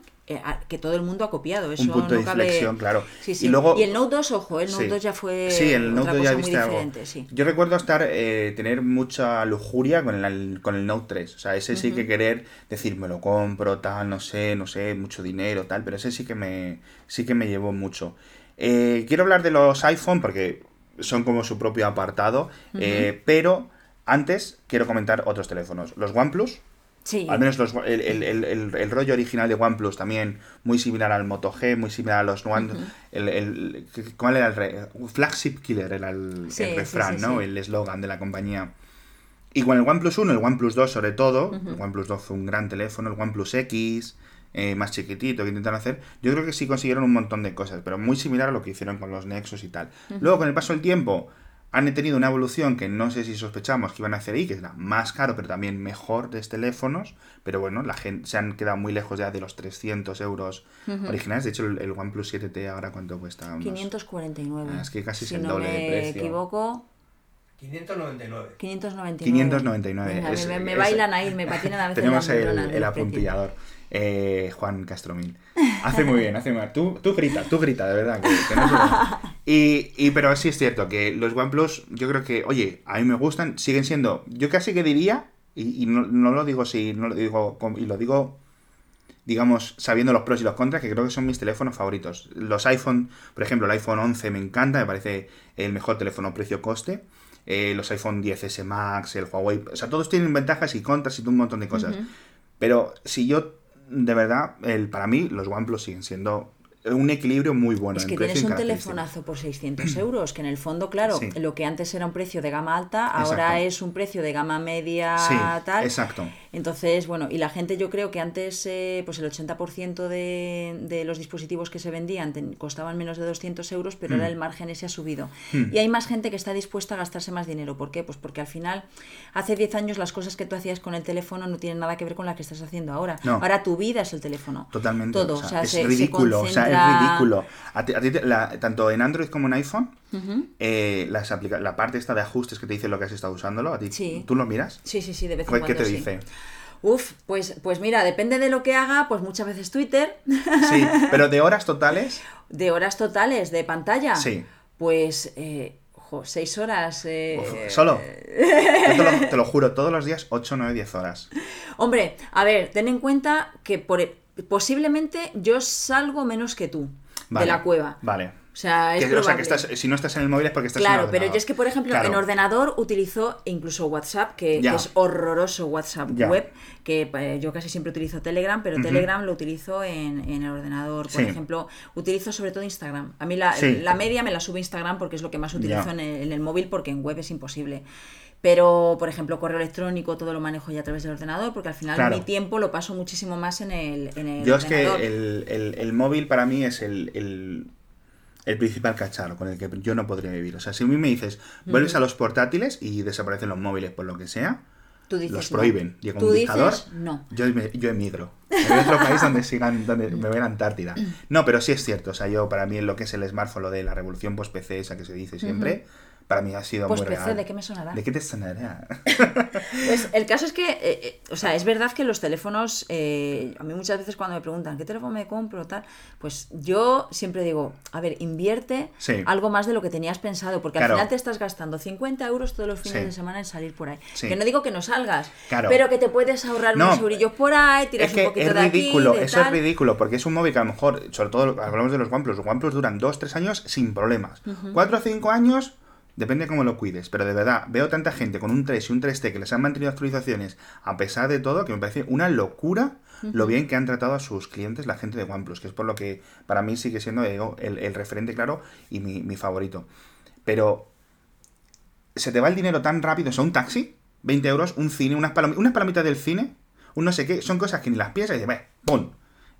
que todo el mundo ha copiado. Eso un punto de inflexión, claro. Y, luego, y el Note 2, ojo, el Note 2 ya fue sí, el Note otra cosa muy diferente. Yo recuerdo estar eh, tener mucha lujuria con el, con el Note 3. O sea, ese sí que querer decir, me lo compro, tal, no sé, no sé, mucho dinero, tal, pero ese sí que me, sí que me llevó mucho. Eh, quiero hablar de los iPhone porque son como su propio apartado, pero antes quiero comentar otros teléfonos. Los OnePlus, al menos el, rollo original de OnePlus también muy similar al Moto G, muy similar a los One. el, ¿Cuál era el Flagship Killer? Era el, refrán, ¿no? El eslogan de la compañía. Y con el OnePlus 1, el OnePlus 2 sobre todo, el OnePlus 2 fue un gran teléfono, el OnePlus X, eh, más chiquitito que intentaron hacer, yo creo que sí consiguieron un montón de cosas, pero muy similar a lo que hicieron con los Nexus y tal. Luego, con el paso del tiempo, han tenido una evolución que no sé si sospechamos que iban a hacer ahí, que era más caro, pero también mejor de teléfonos. Pero bueno, la gente se han quedado muy lejos ya de los 300 euros originales. De hecho, el, OnePlus 7T ahora cuánto cuesta? 549. Ah, es que casi es el doble de precio. me equivoco. 599. 599. 599. me, bailan ahí, me patinan a veces. [LAUGHS] Tenemos el, el apuntillador. Eh, Juan Castromil. Hace muy bien, hace muy bien. Tú, tú grita, tú grita, de verdad. y, y, pero sí es cierto que los OnePlus, yo creo que, oye, a mí me gustan, siguen siendo, yo casi que diría, y, no, lo digo así, no lo digo, y lo digo, digamos, sabiendo los pros y los contras, que creo que son mis teléfonos favoritos. Los iPhone, por ejemplo, el iPhone 11 me encanta, me parece el mejor teléfono precio-coste. Eh, los iPhone 10S Max, el Huawei, o sea, todos tienen ventajas y contras y un montón de cosas. Pero si yo de verdad, el, para mí los OnePlus siguen siendo un equilibrio muy bueno. Es que tienes un telefonazo por 600 [CLEARS THROAT] euros, que en el fondo, claro, lo que antes era un precio de gama alta, ahora es un precio de gama media tal. Exacto. Entonces, bueno, y la gente yo creo que antes eh, pues el 80% de, de los dispositivos que se vendían costaban menos de 200 euros, pero ahora mm. el margen ese ha subido. Mm. Y hay más gente que está dispuesta a gastarse más dinero. ¿Por qué? Pues porque al final, hace 10 años las cosas que tú hacías con el teléfono no tienen nada que ver con las que estás haciendo ahora. Ahora tu vida es el teléfono. Totalmente. Todo. O sea, es ridículo. o sea, es ridículo. A ti, tanto en Android como en iPhone, eh, las la parte esta de ajustes que te dice lo que has estado usándolo, ¿a ti, ¿tú lo miras? Sí, sí, sí, de vez en cuando. ¿Qué te dice? Uf, pues, pues mira, depende de lo que haga, pues muchas veces Twitter. Sí, [LAUGHS] pero de horas totales. De horas totales, de pantalla. Sí. Pues, eh, seis horas. Eh... ¿Solo? [LAUGHS] te, lo, te, lo, juro, todos los días, 8, 9, 10 horas. Hombre, a ver, ten en cuenta que por, posiblemente yo salgo menos que tú de la cueva. Vale. O sea, es o sea, que estás, si no estás en el móvil es porque estás en el pero yo es que, por ejemplo, en ordenador utilizo incluso WhatsApp, que, es horroroso WhatsApp web, que eh, yo casi siempre utilizo Telegram, pero Telegram lo utilizo en, el ordenador. Por ejemplo, utilizo sobre todo Instagram. A mí la, media me la sube Instagram porque es lo que más utilizo en el, móvil, porque en web es imposible. Pero, por ejemplo, correo electrónico, todo lo manejo ya a través del ordenador, porque al final mi tiempo lo paso muchísimo más en el, en el Yo es que el, móvil para mí es el el principal cacharro con el que yo no podría vivir. O sea, si a mí me dices, vuelves a los portátiles y desaparecen los móviles por lo que sea, los prohíben. Con un dictador, no. yo, yo emigro. En otro país donde sigan, donde me ven a Antártida. No, pero sí es cierto. O sea, yo para mí lo que es el smartphone, lo de la revolución post-PC, esa que se dice siempre, para mí ha sido pues muy real. ¿de qué me sonará? ¿De qué te sonará? [LAUGHS] pues el caso es que, eh, eh, o sea, es verdad que los teléfonos, eh, a mí muchas veces cuando me preguntan qué teléfono me compro, tal, pues yo siempre digo, a ver, invierte algo más de lo que tenías pensado, porque al final te estás gastando 50 euros todos los fines de semana en salir por ahí. Que no digo que no salgas, pero que te puedes ahorrar unos eurillos por ahí, tiras un poquito de ridículo, aquí, Eso es ridículo, porque es un móvil que a lo mejor, sobre todo hablamos de los OnePlus, los OnePlus duran 2-3 años sin problemas. 4 o 5 años Depende de cómo lo cuides, pero de verdad, veo tanta gente con un 3 y un 3T que les han mantenido actualizaciones a pesar de todo, que me parece una locura lo bien que han tratado a sus clientes la gente de OnePlus, que es por lo que para mí sigue siendo el, referente claro y mi, favorito. Pero se te va el dinero tan rápido, o sea, un taxi, 20 euros, un cine, unas, palomitas del cine, un no sé qué, son cosas que ni las piensas y dices, ¡pum!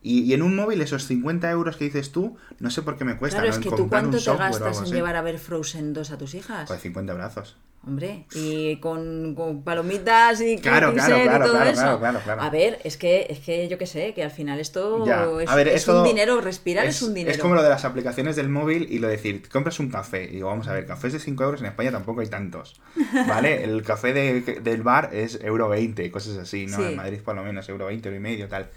Y, en un móvil esos 50 euros que dices tú, no sé por qué me cuesta. Claro, es que tú cuánto te gastas en llevar a ver Frozen 2 a tus hijas. Pues 50 brazos. Hombre, y con, palomitas y, claro, claro, claro, todo eso. A ver, es que, es que yo qué sé, que al final esto es, un dinero, respirar es, un dinero. Es como lo de las aplicaciones del móvil y lo de decir, compras un café. Y digo, vamos a ver, cafés de 5 euros en España tampoco hay tantos. [LAUGHS] ¿Vale? El café del bar es euro 20, cosas así, ¿no? En Madrid por lo menos euro 20, euro y medio, tal.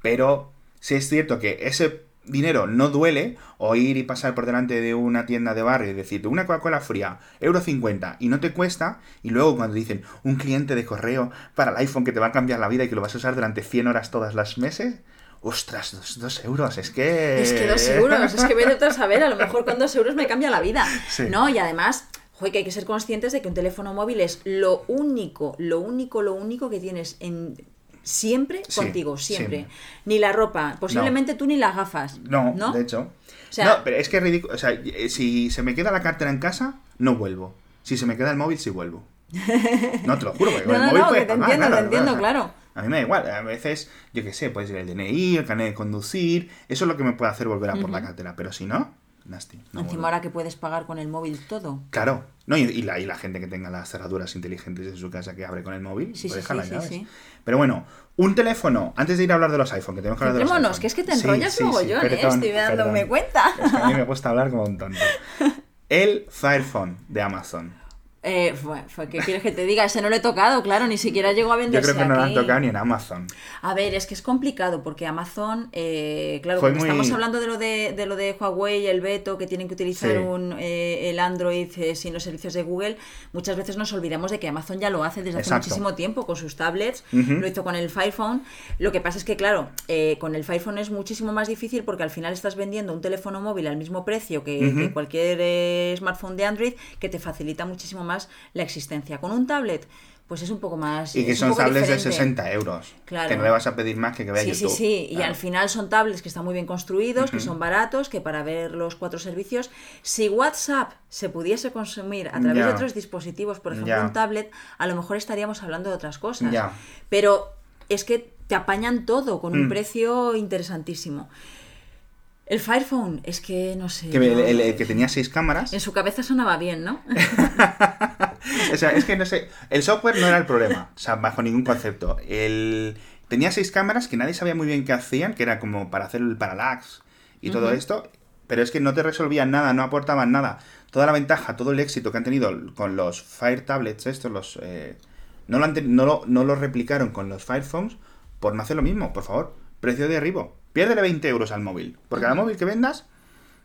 Pero si es cierto que ese dinero no duele, o ir y pasar por delante de una tienda de barrio y decirte una Coca-Cola fría, euro 50, y no te cuesta, y luego cuando dicen un cliente de correo para el iPhone que te va a cambiar la vida y que lo vas a usar durante 100 horas todas las meses, ostras, dos, euros, es que... Es que dos euros, es que vete a saber, a lo mejor con dos euros me cambia la vida. [LAUGHS] ¿No? Y además, que hay que ser conscientes de que un teléfono móvil es lo único, lo único, lo único que tienes en siempre contigo, siempre. Ni la ropa, posiblemente tú ni las gafas. No, de hecho. no, pero es que es ridículo. O sea, eh, si se me queda la cartera en casa, no vuelvo. Si se me queda el móvil, sí vuelvo. [LAUGHS] No, te lo juro, porque el móvil no, te entiendo, te entiendo, claro. A mí me da igual, a veces, yo qué sé, puedes ir el DNI, el carnet de conducir, eso es lo que me puede hacer volver a por la cartera, pero si no, nasty. Encima ahora que puedes pagar con el móvil todo. Claro, no, y, la, y la gente que tenga las cerraduras inteligentes en su casa que abre con el móvil, sí, sí, sí, Pero bueno, un teléfono, antes de ir a hablar de los iPhone, que tenemos que hablar de los iPhone. que es que te enrollas yo, ¿eh? estoy dándome cuenta. a mí me gusta hablar como un tonto. [LAUGHS] El Fire Phone de Amazon. Eh, ¿Qué quieres que te diga? Ese no lo he tocado, claro, ni siquiera llegó a venderse Yo creo que no lo han tocado ni en Amazon. A ver, es que es complicado porque Amazon, eh, claro, cuando estamos hablando de lo de, de, lo de Huawei, el veto, que tienen que utilizar un, eh, el Android eh, sin los servicios de Google, muchas veces nos olvidamos de que Amazon ya lo hace desde hace muchísimo tiempo con sus tablets, lo hizo con el Fire Phone. Lo que pasa es que, claro, con el Fire Phone es muchísimo más difícil porque al final estás vendiendo un teléfono móvil al mismo precio que, que cualquier smartphone de Android que te facilita muchísimo más la existencia. Con un tablet, pues es un poco más. Y que son tablets de 60 euros. Claro. Que no le vas a pedir más que que vea sí, Sí, sí, y al final son tablets que están muy bien construidos, que son baratos, que para ver los cuatro servicios. Si WhatsApp se pudiese consumir a través de otros dispositivos, por ejemplo un tablet, a lo mejor estaríamos hablando de otras cosas. Pero es que te apañan todo con un mm. precio interesantísimo. El Firephone, es que no sé. Que el, que tenía seis cámaras. En su cabeza sonaba bien, ¿no? [LAUGHS] o sea, es que no sé. El software no era el problema, o sea, bajo ningún concepto. El... Tenía seis cámaras que nadie sabía muy bien qué hacían, que era como para hacer el parallax y todo esto, pero es que no te resolvían nada, no aportaban nada. Toda la ventaja, todo el éxito que han tenido con los Fire Tablets, estos, los. Eh, no, lo no, lo, no lo replicaron con los Fire Phones por no hacer lo mismo, por favor. Precio de arriba. Piérdele 20 euros al móvil. Porque cada móvil que vendas,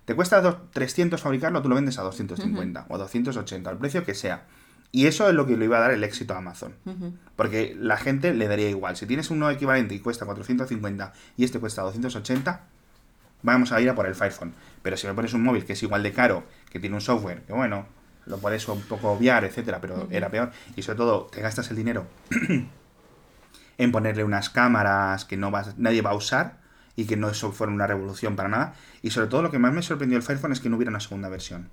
te cuesta 300 fabricarlo, tú lo vendes a 250 o a 280, al precio que sea. Y eso es lo que le iba a dar el éxito a Amazon. Porque la gente le daría igual. Si tienes uno equivalente y cuesta 450 y este cuesta 280, vamos a ir a por el Fire Phone. Pero si me pones un móvil que es igual de caro, que tiene un software, que bueno, lo puedes un poco obviar, etcétera, pero era peor. Y sobre todo, te gastas el dinero [CLEARS THROAT] en ponerle unas cámaras que no vas, nadie va a usar y que no eso fuera una revolución para nada. Y sobre todo lo que más me sorprendió el Fire Phone es que no hubiera una segunda versión.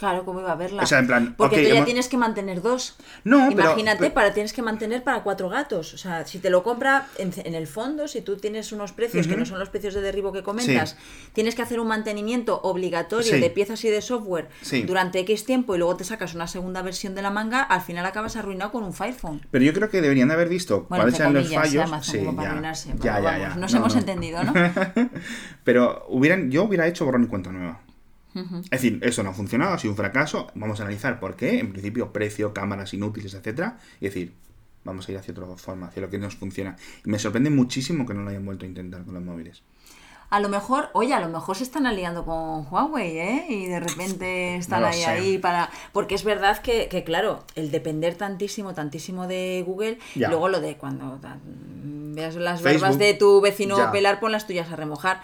Claro, ¿cómo iba a verla? O sea, en plan, Porque ok, tú ya hemos- tienes que mantener dos. No, Imagínate, pero- para tienes que mantener para cuatro gatos. O sea, si te lo compra en, en el fondo, si tú tienes unos precios que no son los precios de derribo que comentas, tienes que hacer un mantenimiento obligatorio Sí. de piezas y de software Sí. durante X tiempo y luego te sacas una segunda versión de la manga, al final acabas arruinado con un Fire Phone. Pero yo creo que deberían de haber visto Bueno, cuáles eran los fallos. Amazon, como para ya, ya, ya, vamos. Nos No, hemos no. entendido, ¿no? [LAUGHS] Pero hubieran, yo hubiera hecho borrón y cuenta nueva. Es decir, eso no ha funcionado, ha sido un fracaso. Vamos a analizar por qué. En principio, precio, cámaras inútiles, etcétera. Y decir, vamos a ir hacia otra forma, hacia lo que nos funciona. Y me sorprende muchísimo que no lo hayan vuelto a intentar con los móviles. A lo mejor, oye, a lo mejor se están aliando con Huawei, ¿eh? Y de repente están No ahí, sé. ahí para... Porque es verdad que, que, claro, el depender tantísimo, tantísimo de Google, Ya. luego lo de cuando veas las Facebook, barbas de tu vecino ya. pelar, pon las tuyas a remojar.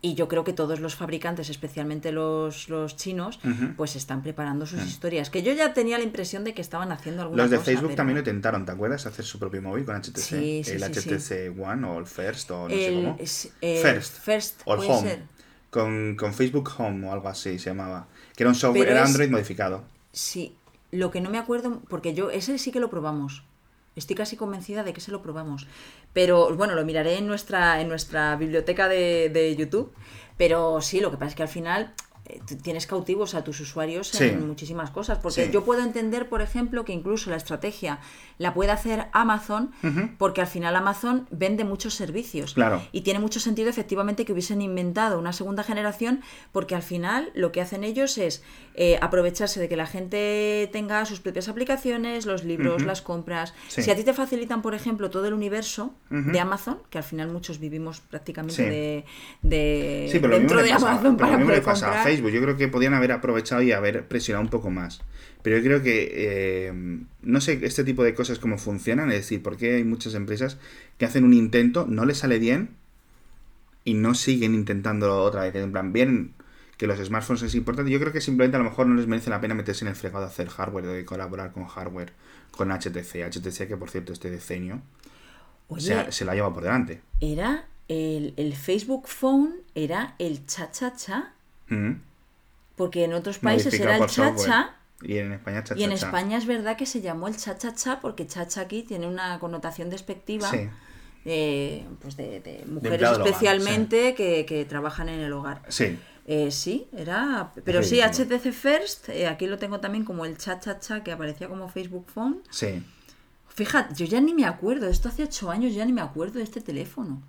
Y yo creo que todos los fabricantes, especialmente los, los chinos, pues están preparando sus historias. Que yo ya tenía la impresión de que estaban haciendo alguna Los de cosa, Facebook pero- también lo intentaron, ¿te acuerdas? Hacer su propio móvil con HTC. Sí, sí, el sí. HTC One o el First o no sé cómo. eh, First. First, o el Home. ser. Con, con Facebook Home o algo así se llamaba. Que era un software, Pero era es- Android modificado. Sí, lo que no me acuerdo, porque yo ese sí que lo probamos. Estoy casi convencida de que se lo probamos. Pero bueno, lo miraré en nuestra, en nuestra biblioteca de, de YouTube. Pero sí, lo que pasa es que al final tienes cautivos a tus usuarios Sí. en muchísimas cosas. Porque Sí. yo puedo entender, por ejemplo, que incluso la estrategia la puede hacer Amazon, porque al final Amazon vende muchos servicios. Claro. Y tiene mucho sentido efectivamente que hubiesen inventado una segunda generación, porque al final lo que hacen ellos es eh, aprovecharse de que la gente tenga sus propias aplicaciones, los libros, las compras. Sí. Si a ti te facilitan, por ejemplo, todo el universo de Amazon, que al final muchos vivimos prácticamente de, de- dentro de pasa, Amazon para poder comprar. Facebook. Yo creo que podían haber aprovechado y haber presionado un poco más. Pero yo creo que eh, no sé este tipo de cosas cómo funcionan. Es decir, por qué hay muchas empresas que hacen un intento, no les sale bien y no siguen intentando otra vez. En plan, bien que los smartphones es importante. Yo creo que simplemente a lo mejor no les merece la pena meterse en el fregado de hacer hardware, de colaborar con hardware, con HTC. HTC, que por cierto, este decenio Oye, se, ha- se la lleva por delante. era el, el Facebook Phone, era el cha-cha-cha, Mm. Porque en otros países era el cha-cha. Y en España, cha, Y en cha, cha. España es verdad que se llamó el cha-cha-cha porque cha-cha aquí tiene una connotación despectiva Sí. eh, pues de, de mujeres hogar, especialmente que, que trabajan en el hogar. Sí. Eh, sí, era... Pero sí, ridículo. HTC First, eh, aquí lo tengo también como el cha-cha-cha que aparecía como Facebook Phone. Sí. Fíjate, yo ya ni me acuerdo, esto hace ocho años, ya ni me acuerdo de este teléfono.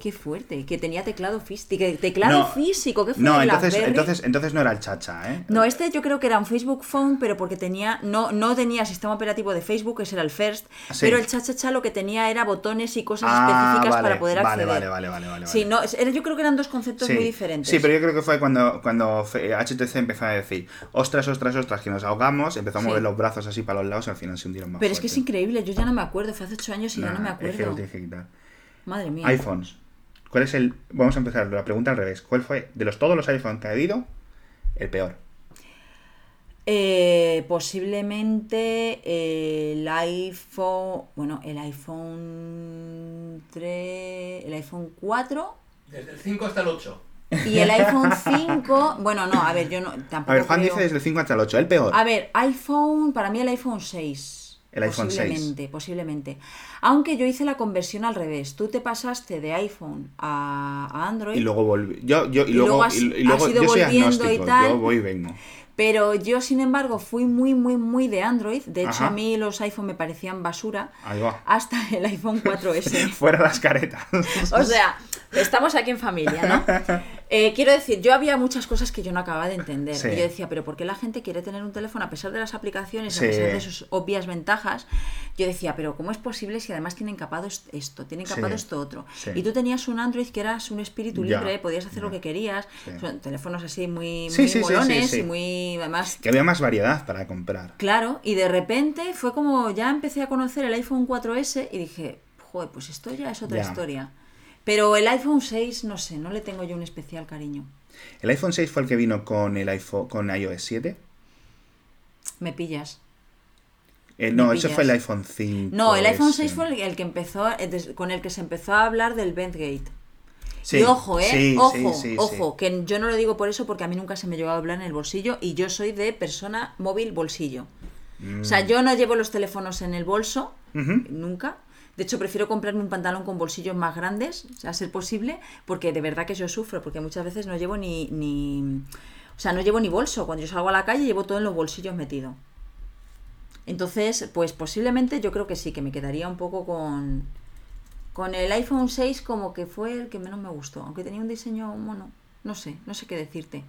Qué fuerte, que tenía teclado físico, teclado No, físico, qué fue No, entonces, entonces, entonces no era el chacha, ¿eh? No, este yo creo que era un Facebook Phone, pero porque tenía no, no tenía sistema operativo de Facebook, ese era el First, Sí. pero el cha-cha-cha lo que tenía era botones y cosas Ah, específicas vale, para poder acceder. vale, vale, vale, vale, Sí, no, era- yo creo que eran dos conceptos Sí. muy diferentes. Sí, pero yo creo que fue cuando, cuando HTC empezó a decir, ostras, ostras, ostras, que nos ahogamos, empezó a Sí. mover los brazos así para los lados y al final se hundieron más Pero es que es fuerte. increíble, yo ya no me acuerdo, fue hace ocho años y ya no me Nah, Es que lo acuerdo. tienes que quitar. Madre mía. iPhones. ¿Cuál es el...? Vamos a empezar la pregunta al revés. ¿Cuál fue, de los todos los iPhones que ha habido, el peor? Eh, posiblemente el iPhone, bueno, el iPhone 3, el iPhone 4 Desde el 5 hasta el 8. y el iPhone 5, bueno, no, a ver, yo no tampoco A ver, Juan creo- dice desde el 5 hasta el 8, el peor. A ver, iPhone, para mí el iPhone 6. El iPhone 6. posiblemente, posiblemente. Aunque yo hice la conversión al revés. Tú te pasaste de iPhone a, a Android. Y luego volví. Yo, yo, y, Y luego, luego has- y, y luego has ido yo soy volviendo y tal. yo voy y vengo. Pero yo, sin embargo, fui muy, muy, muy de Android. De hecho, Ajá. a mí los iPhone me parecían basura. Ahí va. Hasta el iPhone 4S. [LAUGHS] Fuera las caretas. O sea, estamos aquí en familia, ¿no? [LAUGHS] Eh, quiero decir, yo había muchas cosas que yo no acababa de entender. Sí. Y yo decía, pero ¿por qué la gente quiere tener un teléfono a pesar de las aplicaciones, Sí. a pesar de sus obvias ventajas? Yo decía, pero ¿cómo es posible si además tienen capado est- esto, tienen Sí. capado esto otro? Sí. Y tú tenías un Android que eras un espíritu Ya, libre, podías hacer lo que querías. Sí. Son teléfonos así muy, Sí, muy sí, sí, sí, molones sí. y muy... Además, que había más variedad para comprar. Claro, y de repente fue como ya empecé a conocer el iPhone 4S y dije, joder, pues esto ya es otra Ya. historia. Pero el iPhone 6, no sé, no le tengo yo un especial cariño. ¿El iPhone 6 fue el que vino con el iPhone con iOS 7? Me pillas. Eh, no, ese fue el iPhone 5. No, el iPhone 6 fue el, que empezó, eh, con el que se empezó a hablar del Bentgate. Sí, y ojo, ¿eh? ojo, ojo, que yo no lo digo por eso porque a mí nunca se me llevó a hablar en el bolsillo y yo soy de persona móvil bolsillo. O sea, mm. yo no llevo los teléfonos en el bolso, nunca. De hecho, prefiero comprarme un pantalón con bolsillos más grandes, a ser posible, porque de verdad que yo sufro, porque muchas veces no llevo ni, ni... O sea, no llevo ni bolso. Cuando yo salgo a la calle llevo todo en los bolsillos metido. Entonces, pues posiblemente yo creo que sí, que me quedaría un poco con... Con el iPhone 6 como que fue el que menos me gustó, aunque tenía un diseño mono. No sé, no sé qué decirte.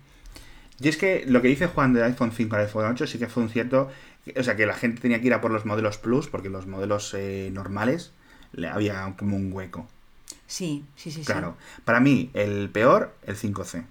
Y es que lo que dice Juan del iPhone 5 al iPhone 8 sí que fue un cierto o sea, que la gente tenía que ir a por los modelos Plus, porque los modelos eh, normales le había como un hueco. Sí, sí, sí. Claro. Para mí, el peor, el 5C.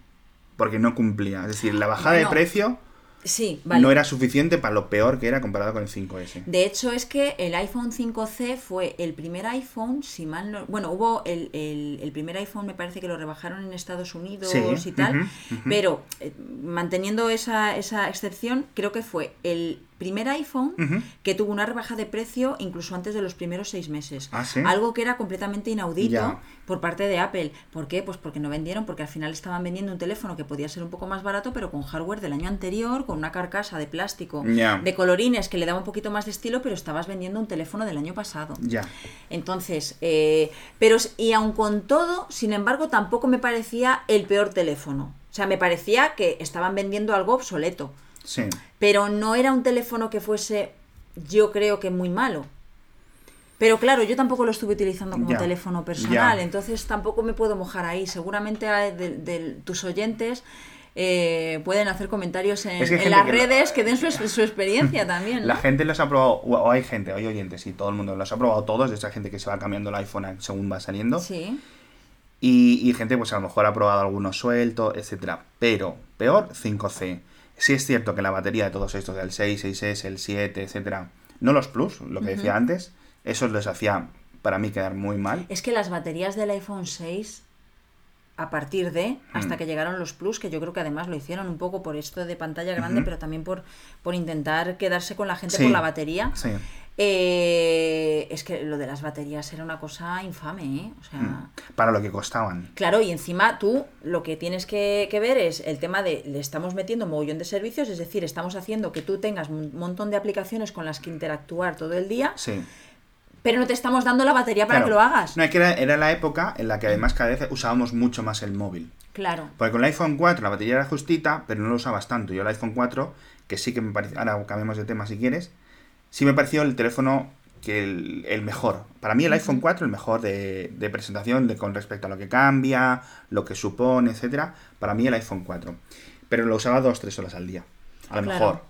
Porque no cumplía. Es decir, la bajada de precio Sí, No era suficiente para lo peor que era comparado con el 5S. De hecho, es que el iPhone 5C fue el primer iPhone, si mal no. Bueno, hubo el, el, primer iPhone, me parece que lo rebajaron en Estados Unidos y tal, pero eh, manteniendo esa, esa excepción, creo que fue el primer iPhone que tuvo una rebaja de precio incluso antes de los primeros seis meses. ¿Ah, Algo que era completamente inaudito por parte de Apple. ¿Por qué? Pues porque no vendieron, porque al final estaban vendiendo un teléfono que podía ser un poco más barato, pero con hardware del año anterior, con una carcasa de plástico, de colorines que le daba un poquito más de estilo, pero estabas vendiendo un teléfono del año pasado. Ya. Entonces, eh, pero y aun con todo, sin embargo, tampoco me parecía el peor teléfono. O sea, me parecía que estaban vendiendo algo obsoleto. Sí. Pero no era un teléfono que fuese, yo creo que muy malo. Pero claro, yo tampoco lo estuve utilizando como teléfono personal, entonces tampoco me puedo mojar ahí. Seguramente de, tus oyentes eh, pueden hacer comentarios en, las redes que den su, [LAUGHS] experiencia [LAUGHS] también. La gente los ha probado, o hay gente, hay oyentes, y todo el mundo los ha probado todos, de esa gente que se va cambiando el iPhone según va saliendo. Sí. Y, y gente, pues a lo mejor ha probado algunos sueltos, etcétera. Pero, peor, 5C. Sí es cierto que la batería de todos estos, del 6, 6S, el 7, etcétera, no los Plus, lo que decía antes, eso les hacía para mí quedar muy mal. Es que las baterías del iPhone 6 a partir de hasta mm. que llegaron los Plus, que yo creo que además lo hicieron un poco por esto de pantalla grande, pero también por, por intentar quedarse con la gente por la batería. Sí. Eh, es que lo de las baterías era una cosa infame, ¿eh? O sea, mm. Para lo que costaban. Claro, y encima tú lo que tienes que, ver es el tema de le estamos metiendo un mogollón de servicios, es decir, estamos haciendo que tú tengas un montón de aplicaciones con las que interactuar todo el día. Sí. Pero no te estamos dando la batería para que lo hagas. No, es que era, era, la época en la que además cada vez usábamos mucho más el móvil. Claro. Porque con el iPhone 4 la batería era justita, pero no lo usabas tanto. Yo el iPhone 4, que sí que me parece... Ahora cambiamos de tema si quieres sí me pareció el teléfono que el, mejor. Para mí el iPhone 4 el mejor de, presentación de, con respecto a lo que cambia, lo que supone, etcétera. Para mí el iPhone 4. Pero lo usaba dos, tres horas al día. A lo mejor.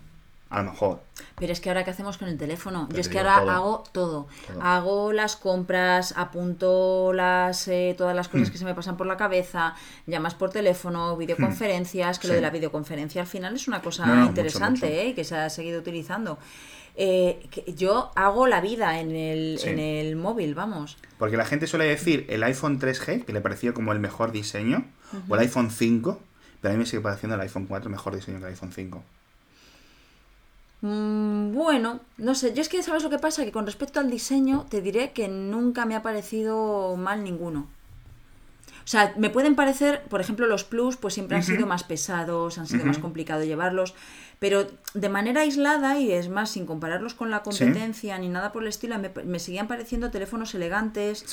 A lo mejor. Pero es que ahora, ¿qué hacemos con el teléfono? Yo es que ahora hago todo. Hago las compras, apunto las eh, todas las cosas hmm. que se me pasan por la cabeza, llamas por teléfono, videoconferencias, que lo de la videoconferencia al final es una cosa interesante ¿eh? que se ha seguido utilizando. Eh, yo hago la vida en el, en el móvil, vamos. Porque la gente suele decir el iPhone 3G, que le pareció como el mejor diseño, o el iPhone 5, pero a mí me sigue pareciendo el iPhone 4 mejor diseño que el iPhone 5. Mm, bueno, no sé, yo es que sabes lo que pasa, que con respecto al diseño te diré que nunca me ha parecido mal ninguno. O sea, me pueden parecer, por ejemplo, los Plus, pues siempre han sido más pesados, han sido más complicado llevarlos, pero de manera aislada, y es más, sin compararlos con la competencia ni nada por el estilo, me, seguían pareciendo teléfonos elegantes,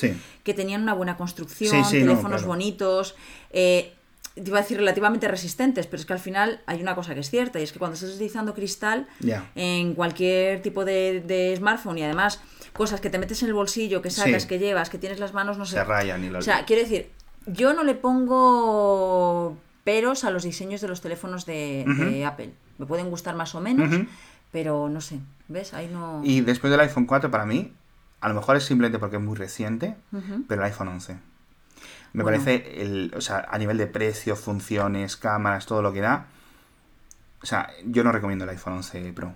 que tenían una buena construcción, teléfonos bonitos. Eh, iba a decir relativamente resistentes, pero es que al final hay una cosa que es cierta y es que cuando estás utilizando cristal en cualquier tipo de, smartphone y además cosas que te metes en el bolsillo, que sacas, que llevas, que tienes las manos, no sé. Se rayan y lo... O sea, quiero decir, yo no le pongo peros a los diseños de los teléfonos de, Apple. Me pueden gustar más o menos, pero no sé. ¿Ves? Ahí no. Y después del iPhone 4, para mí, a lo mejor es simplemente porque es muy reciente, pero el iPhone 11. Me parece, el, o sea, a nivel de precio, funciones, cámaras, todo lo que da. O sea, yo no recomiendo el iPhone 11 Pro.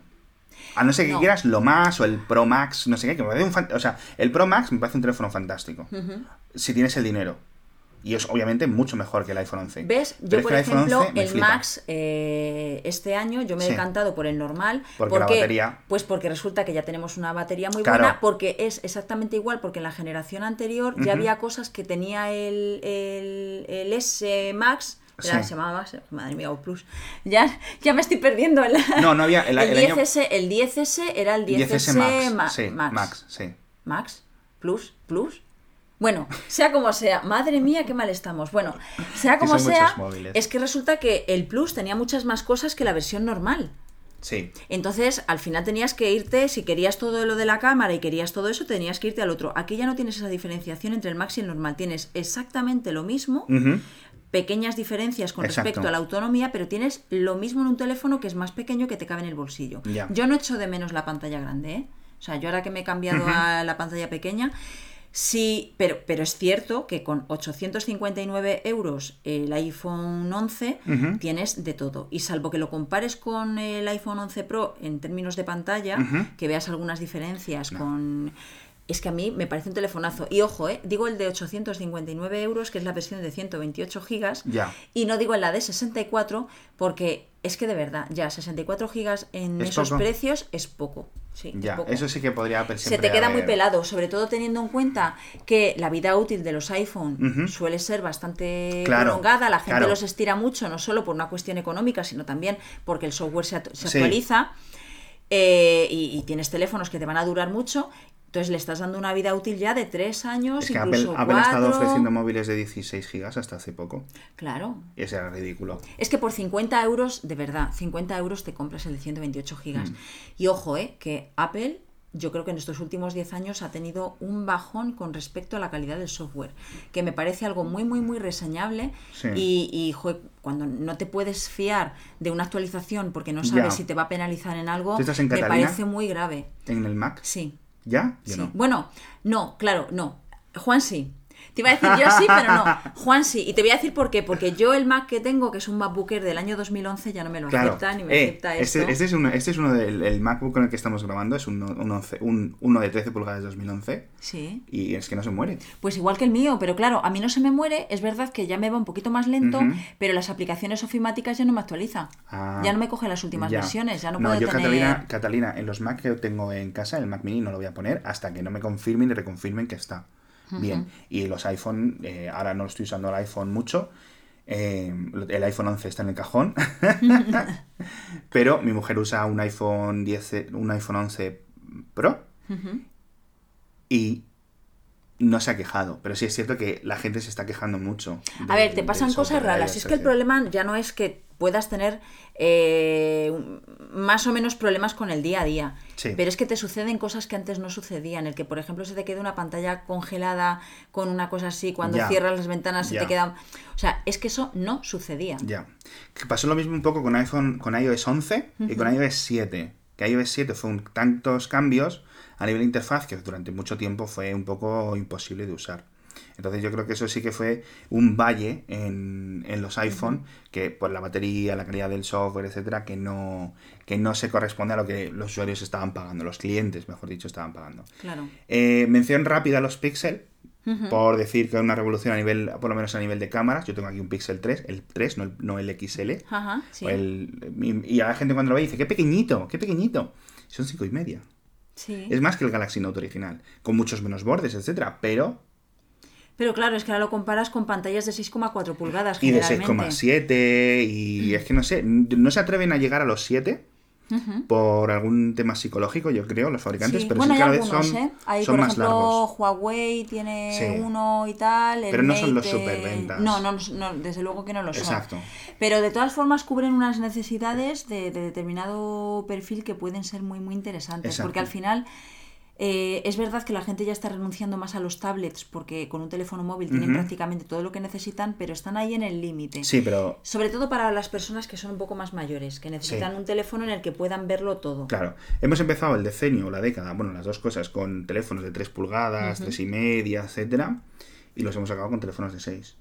A no ser que quieras lo más o el Pro Max, no sé qué, que me parece un O sea, el Pro Max me parece un teléfono fantástico. Si tienes el dinero. Y es obviamente mucho mejor que el iPhone 11. ¿Ves? Yo, por ejemplo, el, Max, eh, este año yo me he decantado por el normal. Porque, la batería. Pues porque resulta que ya tenemos una batería muy buena, porque es exactamente igual, porque en la generación anterior ya había cosas que tenía el, el, S Max. Se llamaba Max, madre mía, o Plus. Ya, ya me estoy perdiendo. El, no, no había. El, 10S, [LAUGHS] el 10S era el 10S, Max, Max. Max, sí. Max, Plus, Plus. Bueno, sea como sea, madre mía, qué mal estamos. Bueno, sea como sea, es que resulta que el Plus tenía muchas más cosas que la versión normal. Sí. Entonces, al final tenías que irte, si querías todo lo de la cámara y querías todo eso, tenías que irte al otro. Aquí ya no tienes esa diferenciación entre el Max y el normal. Tienes exactamente lo mismo, pequeñas diferencias con respecto a la autonomía, pero tienes lo mismo en un teléfono que es más pequeño que te cabe en el bolsillo. Yo no echo de menos la pantalla grande, ¿eh? O sea, yo ahora que me he cambiado a la pantalla pequeña, Sí, pero, pero es cierto que con 859 euros el iPhone 11 tienes de todo. Y salvo que lo compares con el iPhone 11 Pro en términos de pantalla, que veas algunas diferencias con es que a mí me parece un telefonazo. Y ojo, ¿eh? digo el de 859 euros, que es la versión de 128 gigas, y no digo la de 64, porque es que de verdad, ya 64 gigas en esos precios es poco. Sí, ya, eso sí que podría Se te queda muy pelado, sobre todo teniendo en cuenta que la vida útil de los iPhone suele ser bastante prolongada, la gente los estira mucho, no solo por una cuestión económica, sino también porque el software se, actualiza. Eh, y, tienes teléfonos que te van a durar mucho entonces le estás dando una vida útil ya de tres años. Es que Apple, ha estado ofreciendo móviles de 16 gigas hasta hace poco. Claro. Y ese era ridículo. Es que por 50 euros, de verdad, 50 euros te compras el de 128 gigas. Mm. Y ojo, eh, que Apple yo creo que en estos últimos 10 años ha tenido un bajón con respecto a la calidad del software, que me parece algo muy, muy, muy reseñable. Y, y cuando no te puedes fiar de una actualización porque no sabes si te va a penalizar en algo, me parece muy grave. ¿En el Mac? Sí. ¿Ya? Bueno, no, claro, no. Juan sí. Te iba a decir yo sí, pero no. [LAUGHS] Juan sí. Y te voy a decir por qué. Porque yo el Mac que tengo, que es un MacBooker del año 2011, ya no me lo acepta ni me eh, acepta este, esto. Este, es uno, este es uno del el MacBook con el que estamos grabando. Es un, un, uno de 13 pulgadas de 2011. Sí. Y es que no se muere. Pues igual que el mío. Pero claro, a mí no se me muere. Es verdad que ya me va un poquito más lento, pero las aplicaciones ofimáticas ya no me actualiza. Ah, ya no me coge las últimas versiones. Ya no, puedo yo Catalina, Catalina, en los Mac que tengo en casa, el Mac Mini no lo voy a poner hasta que no me confirmen y reconfirmen que está bien. Y los iPhone, eh, ahora no estoy usando el iPhone mucho, eh, el iPhone 11 está en el cajón, [LAUGHS] pero mi mujer usa un iPhone 10, un iPhone 11 Pro y no se ha quejado, pero sí es cierto que la gente se está quejando mucho. a ver, te pasan cosas raras. Es que el problema ya no es que puedas tener eh, más o menos problemas con el día a día. Pero es que te suceden cosas que antes no sucedían. El que, por ejemplo, se te quede una pantalla congelada con una cosa así, cuando cierras las ventanas se te queda... O sea, es que eso no sucedía. Ya. Pasó lo mismo un poco con iPhone, con iOS 11 y con iOS 7. Que iOS 7 fue un, tantos cambios a nivel de interfaz que durante mucho tiempo fue un poco imposible de usar. Entonces yo creo que eso sí que fue un valle en, los iPhone, que por la batería, la calidad del software, etcétera, que no, que no se corresponde a lo que los usuarios estaban pagando, los clientes, mejor dicho, estaban pagando. Claro. Eh, mención rápida a los Pixel, por decir que es una revolución a nivel, por lo menos a nivel de cámaras. Yo tengo aquí un Pixel 3, el 3, no el, XL. Ajá, sí. y, a la gente cuando lo ve dice, qué pequeñito, qué pequeñito. Son cinco y media. Sí. Es más que el Galaxy Note original, con muchos menos bordes, etcétera, pero pero claro, es que ahora lo comparas con pantallas de 6,4 pulgadas. Y de 6,7 y es que no sé, no se atreven a llegar a los 7 por algún tema psicológico, yo creo, los fabricantes, pero sí cada vez son, ¿eh? Hay, por ejemplo, Huawei tiene uno y tal. pero no son los superventas. No, no, no, desde luego que no lo son. Exacto. Pero de todas formas cubren unas necesidades de, determinado perfil que pueden ser muy, muy interesantes. Porque al final eh, es verdad que la gente ya está renunciando más a los tablets porque con un teléfono móvil tienen prácticamente todo lo que necesitan, pero están ahí en el límite. Sí, pero... Sobre todo para las personas que son un poco más mayores, que necesitan un teléfono en el que puedan verlo todo. Claro. Hemos empezado el decenio, la década, bueno, las dos cosas, con teléfonos de 3 pulgadas, tres y media, etcétera, y los hemos acabado con teléfonos de 6.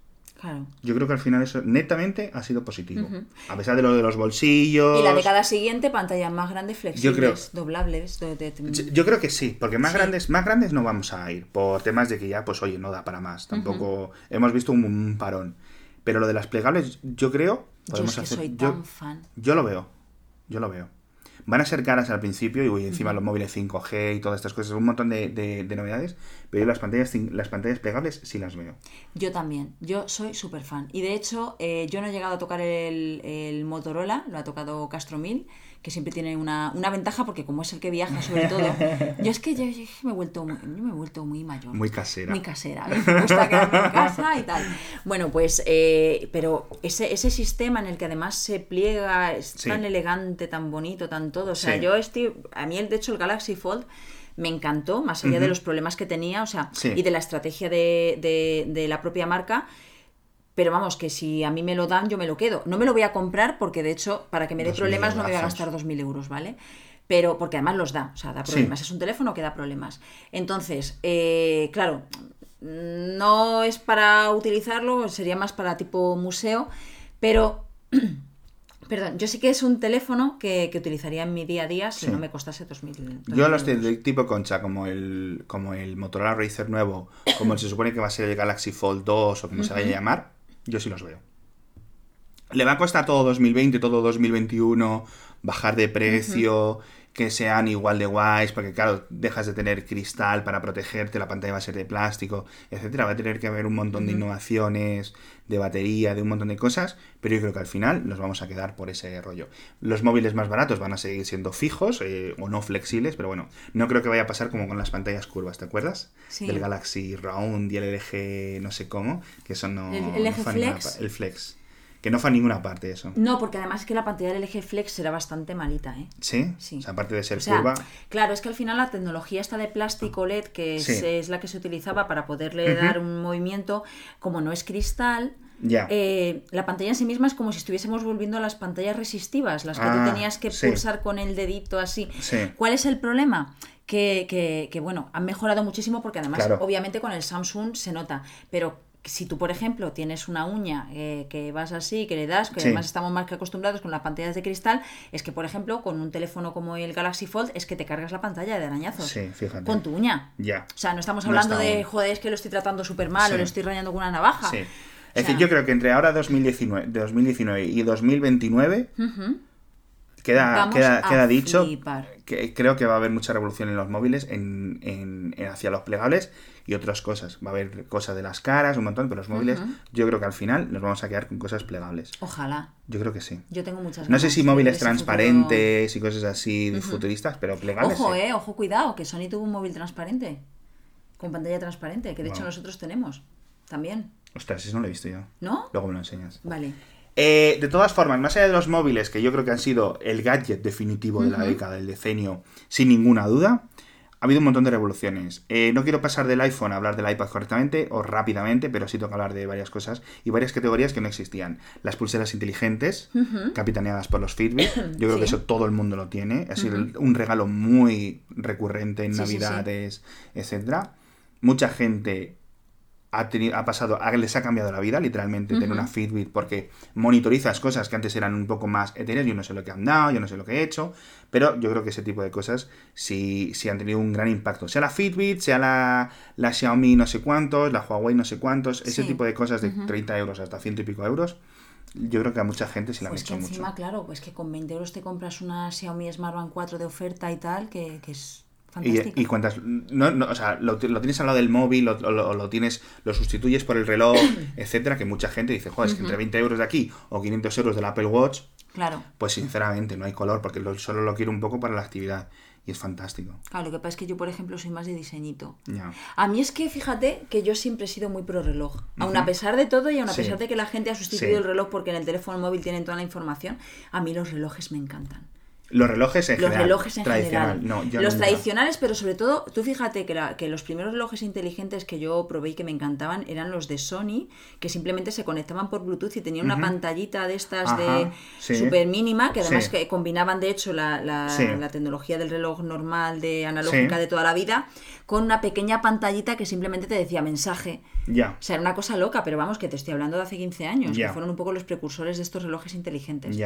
Yo creo que al final eso netamente ha sido positivo. A pesar de lo de los bolsillos. Y la década siguiente, pantallas más grandes, flexibles, doblables. yo, creo que sí, porque más grandes, más grandes no vamos a ir. Por temas de que ya, pues oye, no da para más. Tampoco. Hemos visto un, parón. Pero lo de las plegables, yo creo. Podemos yo es que soy tan fan. Yo lo veo. Yo lo veo. Van a ser caras al principio y encima los móviles 5G y todas estas cosas, un montón de, novedades, pero las pantallas, las pantallas plegables sí las veo. Yo también, yo soy súper fan. Y de hecho, eh, yo no he llegado a tocar el, el Motorola, lo ha tocado Castro 1000 que siempre tiene una, ventaja porque como es el que viaja sobre todo, [LAUGHS] yo es que yo, me, he vuelto muy, me he vuelto muy mayor. Muy casera. Muy casera. Me gusta quedarme en casa y tal. Bueno, pues, eh, pero ese, ese sistema en el que además se pliega, es tan elegante, tan bonito, tan todo. O sea, yo estoy, a mí de hecho el Galaxy Fold me encantó, más allá de los problemas que tenía, o sea, y de la estrategia de, de, de la propia marca pero vamos, que si a mí me lo dan, yo me lo quedo. No me lo voy a comprar porque, de hecho, para que me dé problemas no me voy a gastar 2.000 euros, ¿vale? Pero porque además los da, o sea, da problemas. Es un teléfono que da problemas. Entonces, eh, claro, no es para utilizarlo, sería más para tipo museo, pero... [CLEARS THROAT] Perdón, yo sí que es un teléfono que, utilizaría en mi día a día si no me costase 2.000 Yo los de tipo concha, como el, como el Motorola Racer nuevo, como se supone que va a ser el Galaxy Fold 2 o como se vaya a llamar, yo sí los veo. Le va a costar todo 2020, todo 2021, bajar de precio, que sean igual de guays, porque claro, dejas de tener cristal para protegerte, la pantalla va a ser de plástico, etcétera. Va a tener que haber un montón de innovaciones, de batería, de un montón de cosas, pero yo creo que al final nos vamos a quedar por ese rollo. Los móviles más baratos van a seguir siendo fijos eh, o no flexibles, pero bueno, no creo que vaya a pasar como con las pantallas curvas, ¿te acuerdas? Sí. Del Galaxy Round y el LG no sé cómo, que eso no... ¿El, Flex? el Flex. Que no fue a ninguna parte eso. No, porque además es que la pantalla del LG Flex será bastante malita, ¿eh? ¿Sí? Sí. O sea, aparte de ser curva... Claro, es que al final la tecnología está de plástico LED, que es, la que se utilizaba para poderle dar un movimiento, como no es cristal... Ya. Eh, la pantalla en sí misma es como si estuviésemos volviendo a las pantallas resistivas, las que tú ah, tenías que pulsar con el dedito así. ¿Cuál es el problema? Que, que, que, bueno, han mejorado muchísimo porque además, obviamente, con el Samsung se nota, pero si tú, por ejemplo, tienes una uña eh, que vas así, que le das, que además estamos más que acostumbrados con las pantallas de cristal, es que, por ejemplo, con un teléfono como el Galaxy Fold, es que te cargas la pantalla de arañazos. Sí, fíjate. Con tu uña. Ya. O sea, no estamos hablando de, joder, es que lo estoy tratando súper mal o lo estoy rayando con una navaja. Sí. Es decir, yo creo que entre ahora 2019, 2019 y 2029 queda, queda, queda dicho que creo que va a haber mucha revolución en los móviles en, en, hacia los plegables y otras cosas. Va a haber cosas de las caras, un montón, pero los móviles yo creo que al final nos vamos a quedar con cosas plegables. Ojalá. Yo creo que sí. Yo tengo muchas No sé si móviles transparentes y cosas así futuristas, pero plegables. Ojo, eh, ojo, cuidado, que Sony tuvo un móvil transparente. Con pantalla transparente, que de hecho nosotros tenemos también. Ostras, eso no lo he visto yo. ¿No? Luego me lo enseñas. Vale. Eh, de todas formas, más allá de los móviles, que yo creo que han sido el gadget definitivo de la década, del decenio, sin ninguna duda, ha habido un montón de revoluciones. Eh, no quiero pasar del iPhone a hablar del iPad correctamente o rápidamente, pero sí tengo que hablar de varias cosas y varias categorías que no existían. Las pulseras inteligentes, capitaneadas por los Fitbit. [COUGHS] Yo creo que eso todo el mundo lo tiene. Ha sido un regalo muy recurrente en Navidades, etc. Mucha gente ha, tenido, ha pasado, les ha cambiado la vida, literalmente, tener una Fitbit, porque monitorizas cosas que antes eran un poco más etéreas, yo no sé lo que han dado, yo no sé lo que he hecho, pero yo creo que ese tipo de cosas sí, sí han tenido un gran impacto. Sea la Fitbit, sea la, la Xiaomi no sé cuántos, la Huawei no sé cuántos, ese tipo de cosas de 30 euros hasta ciento y pico euros, yo creo que a mucha gente sí la pues han hecho encima, claro, pues que con 20 euros te compras una Xiaomi Smart Band 4 de oferta y tal, que, que es y, y, cuentas, no, no, o sea, lo, tienes al lado del móvil, o lo, tienes, lo sustituyes por el reloj, [COUGHS] etcétera, que mucha gente dice, joder, es que entre 20 euros de aquí o 500 euros del Apple Watch, claro. pues sinceramente no hay color, porque solo lo quiero un poco para la actividad. Y es fantástico. Claro, lo que pasa es que yo, por ejemplo, soy más de diseñito. A mí es que, fíjate, que yo siempre he sido muy pro reloj. Aun a pesar de todo y aun a pesar de que la gente ha sustituido el reloj porque en el teléfono móvil tienen toda la información, a mí los relojes me encantan. Los relojes en los general. relojes en general. los tradicionales, pero sobre todo, tú fíjate que, que, los primeros relojes inteligentes que yo probé y que me encantaban eran los de Sony, que simplemente se conectaban por Bluetooth y tenían una pantallita de estas de súper mínima, que además que combinaban de hecho la, la, tecnología del reloj normal de analógica de toda la vida con una pequeña pantallita que simplemente te decía mensaje. Ya. O sea, era una cosa loca, pero vamos, que te estoy hablando de hace 15 años, que fueron un poco los precursores de estos relojes inteligentes.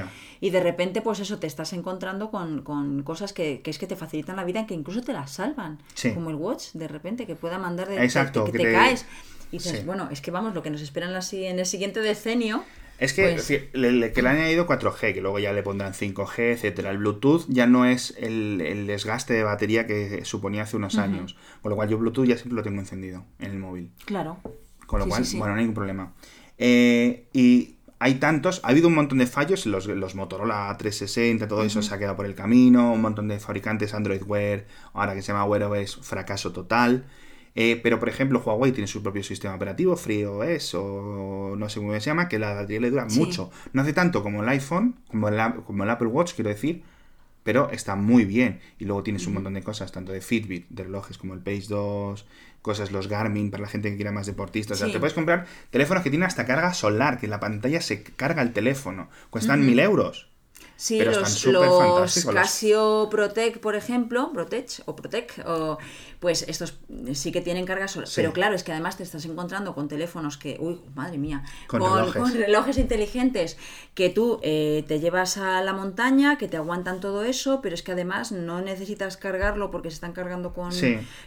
Y de repente, pues eso, te estás encontrando con, cosas que, es que te facilitan la vida, que incluso te las salvan. Como el watch, de repente, que pueda mandar de, Exacto, que, te, caes. Y dices, bueno, es que vamos, lo que nos esperan en el siguiente decenio es que, pues que le han añadido 4G, que luego ya le pondrán 5G, etcétera. El Bluetooth ya no es el, desgaste de batería que suponía hace unos años. Con lo cual yo Bluetooth ya siempre lo tengo encendido en el móvil. Claro. Con lo cual, bueno, no hay ningún problema. Eh, y hay tantos, ha habido un montón de fallos, los, los Motorola 360, todo eso se ha quedado por el camino, un montón de fabricantes Android Wear, ahora que se llama Wear OS, fracaso total. Eh, pero, por ejemplo, Huawei tiene su propio sistema operativo, FreeOS o no sé cómo se llama, que la batería le dura mucho. No hace tanto como el iPhone, como el, como el Apple Watch, quiero decir, pero está muy bien. Y luego tienes un montón de cosas, tanto de Fitbit, de relojes como el Pace 2, cosas, los Garmin, para la gente que quiera más deportistas. O sea, te puedes comprar teléfonos que tienen hasta carga solar, que en la pantalla se carga el teléfono. Cuestan mil euros. Sí, los, los Casio Protec, por ejemplo, Protec o Protec, o pues estos sí que tienen carga solar. Pero claro, es que además te estás encontrando con teléfonos que, uy, madre mía, con, relojes. inteligentes que tú eh, te llevas a la montaña, que te aguantan todo eso, pero es que además no necesitas cargarlo porque se están cargando con,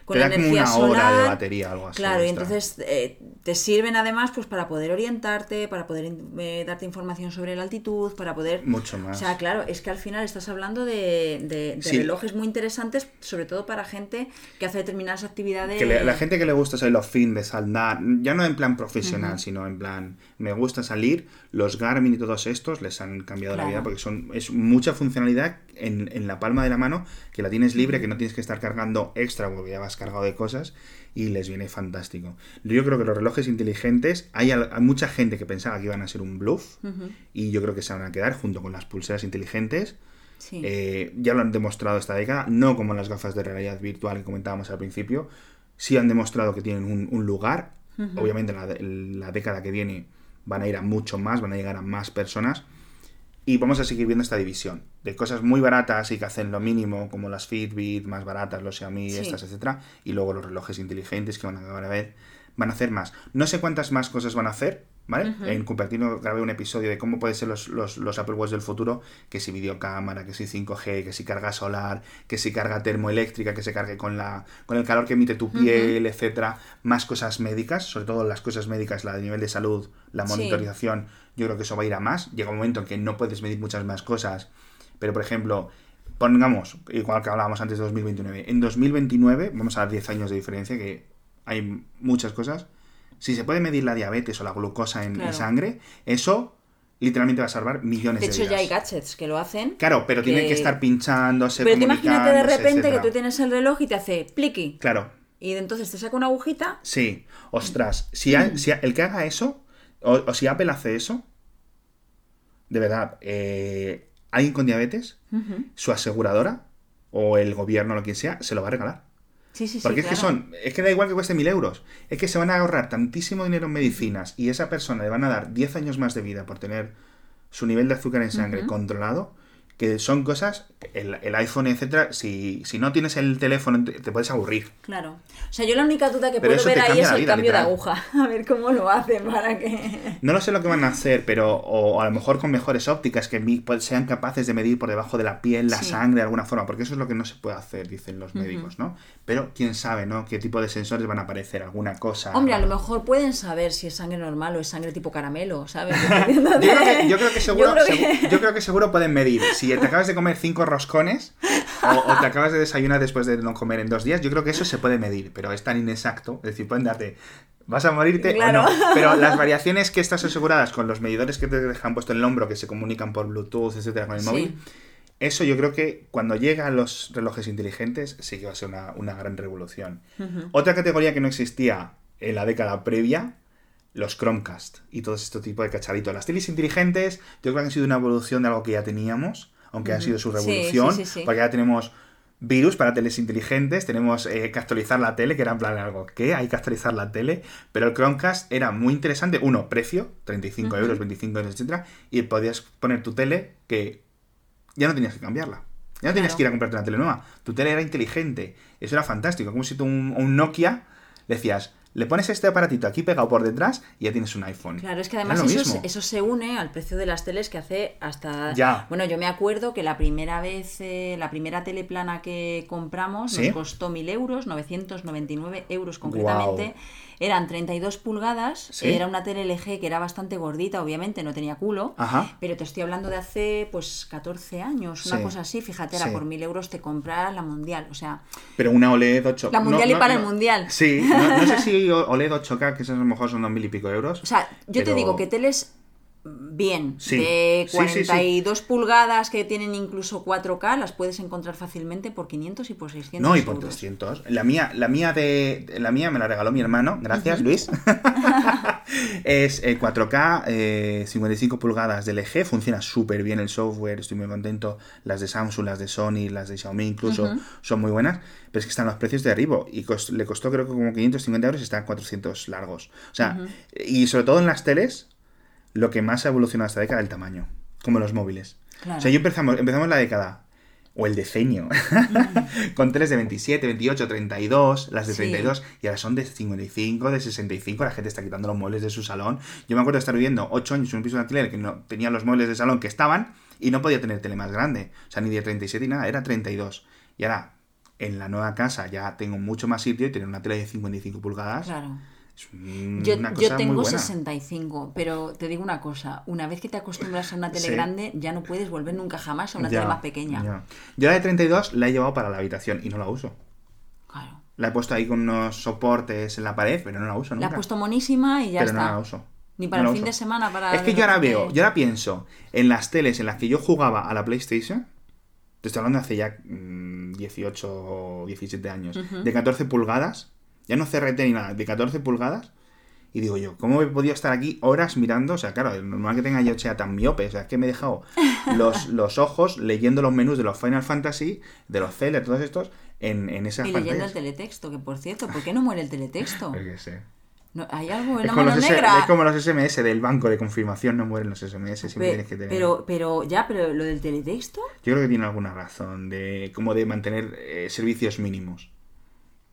con energía una Hora de batería, algo así. Claro, y entonces eh, te sirven además pues para poder orientarte, para poder eh, darte información sobre la altitud, para poder... Mucho más. O sea, claro, es que al final estás hablando de, relojes muy interesantes, sobre todo para gente que hace determinadas actividades. Que la gente que le gusta salir los fines, de saldar, ya no en plan profesional, sino en plan, me gusta salir, los Garmin y todos estos les han cambiado la vida porque son es mucha funcionalidad en, en, la palma de la mano, que la tienes libre, que no tienes que estar cargando extra porque ya vas cargado de cosas y les viene fantástico. Yo creo que los relojes inteligentes, hay, mucha gente que pensaba que iban a ser un bluff y yo creo que se van a quedar junto con las pulseras inteligentes eh, ya lo han demostrado esta década, no como las gafas de realidad virtual que comentábamos al principio, sí han demostrado que tienen un, lugar. Obviamente en la, década que viene van a ir a mucho más, van a llegar a más personas. Y vamos a seguir viendo esta división de cosas muy baratas y que hacen lo mínimo, como las Fitbit más baratas, los Xiaomi, estas, etcétera, y luego los relojes inteligentes que van a a ver van a hacer más. No sé cuántas más cosas van a hacer, ¿vale? En Cupertino grabé un episodio de cómo pueden ser los, los, Apple Watch del futuro, que si videocámara, que si 5G, que si carga solar, que si carga termoeléctrica, que se cargue con la con el calor que emite tu piel, etcétera, más cosas médicas, sobre todo las cosas médicas, la de nivel de salud, la monitorización, yo creo que eso va a ir a más. Llega un momento en que no puedes medir muchas más cosas, pero por ejemplo, pongamos, igual que hablábamos antes de 2029, en 2029, vamos a dar 10 años de diferencia, que hay muchas cosas si se puede medir la diabetes o la glucosa en, sangre, eso literalmente va a salvar millones de, de hecho, ya hay gadgets que lo hacen. Claro, pero tienen que estar pinchándose. Pero imagínate de repente que tú tienes el reloj y te hace pliqui. Claro. Y entonces te saca una agujita. Sí, ostras. Si, el que haga eso, o, si Apple hace eso, de verdad, eh, alguien con diabetes, su aseguradora o el gobierno o lo que sea, se lo va a regalar. Porque es que son, es que da igual que cueste mil euros, es que se van a ahorrar tantísimo dinero en medicinas y esa persona le van a dar 10 años más de vida por tener su nivel de azúcar en sangre controlado, que son cosas, el, el iPhone, etcétera, si, si, no tienes el teléfono te, puedes aburrir. Claro. O sea, yo la única duda que puedo ver ahí es el cambio de aguja. [LAUGHS] A ver cómo lo hacen para que... No lo sé lo que van a hacer, pero o a lo mejor con mejores ópticas que pues, sean capaces de medir por debajo de la piel la sangre de alguna forma, porque eso es lo que no se puede hacer, dicen los médicos, ¿no? Pero quién sabe, ¿no? ¿Qué tipo de sensores van a aparecer? ¿Alguna cosa? Hombre, a lo mejor pueden saber si es sangre normal o es sangre tipo caramelo, ¿sabes? [LAUGHS] yo, creo que, [LAUGHS] seguro, yo creo que seguro pueden medir. Si te acabas de comer cinco roscones o, te acabas de desayunar después de no comer en dos días, yo creo que eso se puede medir, pero es tan inexacto. Es decir, pueden darte, vas a morirte o no. Pero las variaciones que estás aseguradas con los medidores que te dejan puesto en el hombro, que se comunican por Bluetooth, etcétera, con el móvil, eso yo creo que cuando llega a los relojes inteligentes sí que va a ser una, gran revolución. Otra categoría que no existía en la década previa los Chromecast y todo este tipo de cacharitos. Las teles inteligentes yo creo que han sido una evolución de algo que ya teníamos, aunque ha sido su revolución, porque ya tenemos virus para teles inteligentes, tenemos eh, que actualizar la tele, que era en plan algo, ¿qué? Hay que actualizar la tele, pero el Chromecast era muy interesante, uno, precio, 35 euros, 25 euros, etcétera, y podías poner tu tele que ya no tenías que cambiarla. Ya no tenías que ir a comprarte una tele nueva. Tu tele era inteligente. Eso era fantástico. Como si tú un, un Nokia decías, le pones este aparatito aquí pegado por detrás y ya tienes un iPhone. Claro, es que además eso, eso, se une al precio de las teles que hace hasta... Ya. Bueno, yo me acuerdo que la primera vez, eh, la primera tele plana que compramos nos costó 1.000 euros, 999 euros concretamente eran 32 pulgadas, era una tele LG que era bastante gordita, obviamente, no tenía culo, pero te estoy hablando de hace pues 14 años, una cosa así, fíjate, era por 1000 euros te compras la mundial, o sea... Pero una OLED 8K... La mundial y para el mundial. Sí, no, sé si OLED 8K, que eso a lo mejor son 2000 y pico euros. O sea, yo te digo que teles bien. De 42 pulgadas que tienen incluso 4K, las puedes encontrar fácilmente por 500 y por 600. No, y por 300. La mía, la mía de la mía me la regaló mi hermano, gracias Luis. [LAUGHS] [LAUGHS] es 4K, eh, 55 eh, pulgadas de LG, funciona súper bien el software, estoy muy contento. Las de Samsung, las de Sony, las de Xiaomi incluso son muy buenas, pero es que están los precios de arriba y le costó creo que como 550 euros y están 400 largos. O sea, y sobre todo en las teles, lo que más ha evolucionado esta década es el tamaño, como los móviles. O sea, yo empezamos, empezamos la década, o el decenio, [LAUGHS] con teles de 27, 28, 32, las de 32, y ahora son de 55, de 65, la gente está quitando los muebles de su salón. Yo me acuerdo de estar viviendo 8 años en un piso de alquiler que no tenía los muebles de salón que estaban y no podía tener tele más grande. O sea, ni de 37 ni nada, era 32. Y ahora, en la nueva casa ya tengo mucho más sitio y tener una tele de 55 pulgadas. Claro yo, yo, tengo 65, pero te digo una cosa, una vez que te acostumbras a una tele grande, ya no puedes volver nunca jamás a una tele más pequeña. Yo la de 32 la he llevado para la habitación y no la uso. Claro. La he puesto ahí con unos soportes en la pared, pero no la uso nunca. La he puesto monísima y ya pero está. no la uso. Ni para el fin de semana, para... Es que yo ahora veo, yo ahora pienso en las teles en las que yo jugaba a la PlayStation, te estoy hablando de hace ya 18 mm, o 17 años, de 14 pulgadas, ya no CRT ni nada, de 14 pulgadas. Y digo yo, ¿cómo he podido estar aquí horas mirando? O sea, claro, normal que tenga yo sea tan miope. O sea, es que me he dejado [LAUGHS] los, los ojos leyendo los menús de los Final Fantasy, de los Zelda, todos estos, en, en esas Y leyendo el teletexto, que por cierto, ¿por qué no muere el teletexto? [LAUGHS] Porque sé. No, ¿Hay algo en la mano negra? es como los SMS del banco de confirmación, no mueren los SMS, siempre tienes que tener... Pero, pero, ya, pero lo del teletexto... Yo creo que tiene alguna razón, de como de mantener eh, servicios mínimos.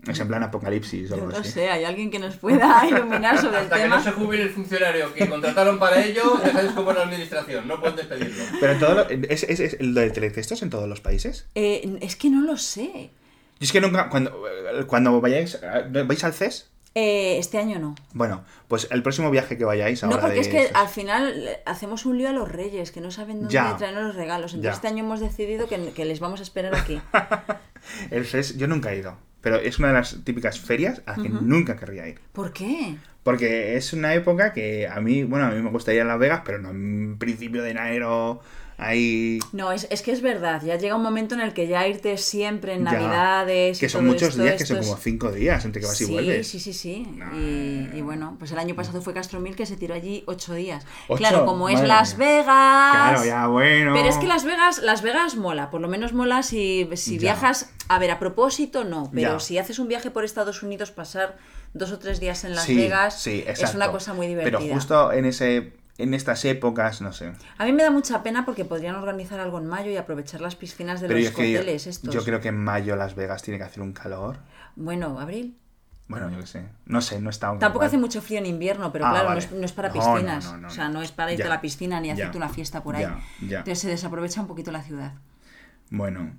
Es en plan apocalipsis o algo no sé, hay alguien que nos pueda [LAUGHS] iluminar sobre el tema. Hasta que no se jubile el funcionario que contrataron para ello, ya cómo es la administración, no pueden despedirlo. Pero todo lo, ¿es, es, es, lo de teletextos en todos los países? Eh, es que no lo sé. Y es que nunca, cuando, cuando vayáis, ¿vais al CES? Eh, este año no. Bueno, pues el próximo viaje que vayáis ahora No, porque es que al final hacemos un lío a los reyes, que no saben dónde traer los regalos. Entonces este año hemos decidido que, que les vamos a esperar aquí. [LAUGHS] el CES, yo nunca he ido. Pero es una de las típicas ferias a las que nunca querría ir. ¿Por qué? Porque es una época que a mí, bueno, a mí me gustaría ir a Las Vegas, pero no en principio de enero Ahí... No, es, es, que es verdad, ya llega un momento en el que ya irte siempre en Navidades. Que son muchos días, que son como cinco días entre que vas y vuelves. Sí, sí, sí. y, bueno, pues el año pasado fue Castromil que se tiró allí ocho días. Claro, como es Las Vegas. Claro, ya bueno. Pero es que Las Vegas, Las Vegas mola, por lo menos mola si, si viajas. A ver, a propósito no, pero si haces un viaje por Estados Unidos, pasar dos o tres días en Las Vegas es una cosa muy divertida. Pero justo en ese en estas épocas, no sé. A mí me da mucha pena porque podrían organizar algo en mayo y aprovechar las piscinas de los hoteles yo, estos. Yo creo que en mayo Las Vegas tiene que hacer un calor. Bueno, abril. Bueno, yo qué sé. No sé, no está Tampoco hace mucho frío en invierno, pero ah, claro, no, es, para piscinas. o sea, no es para irte a la piscina ni hacerte una fiesta por ahí. Entonces se desaprovecha un poquito la ciudad. Bueno,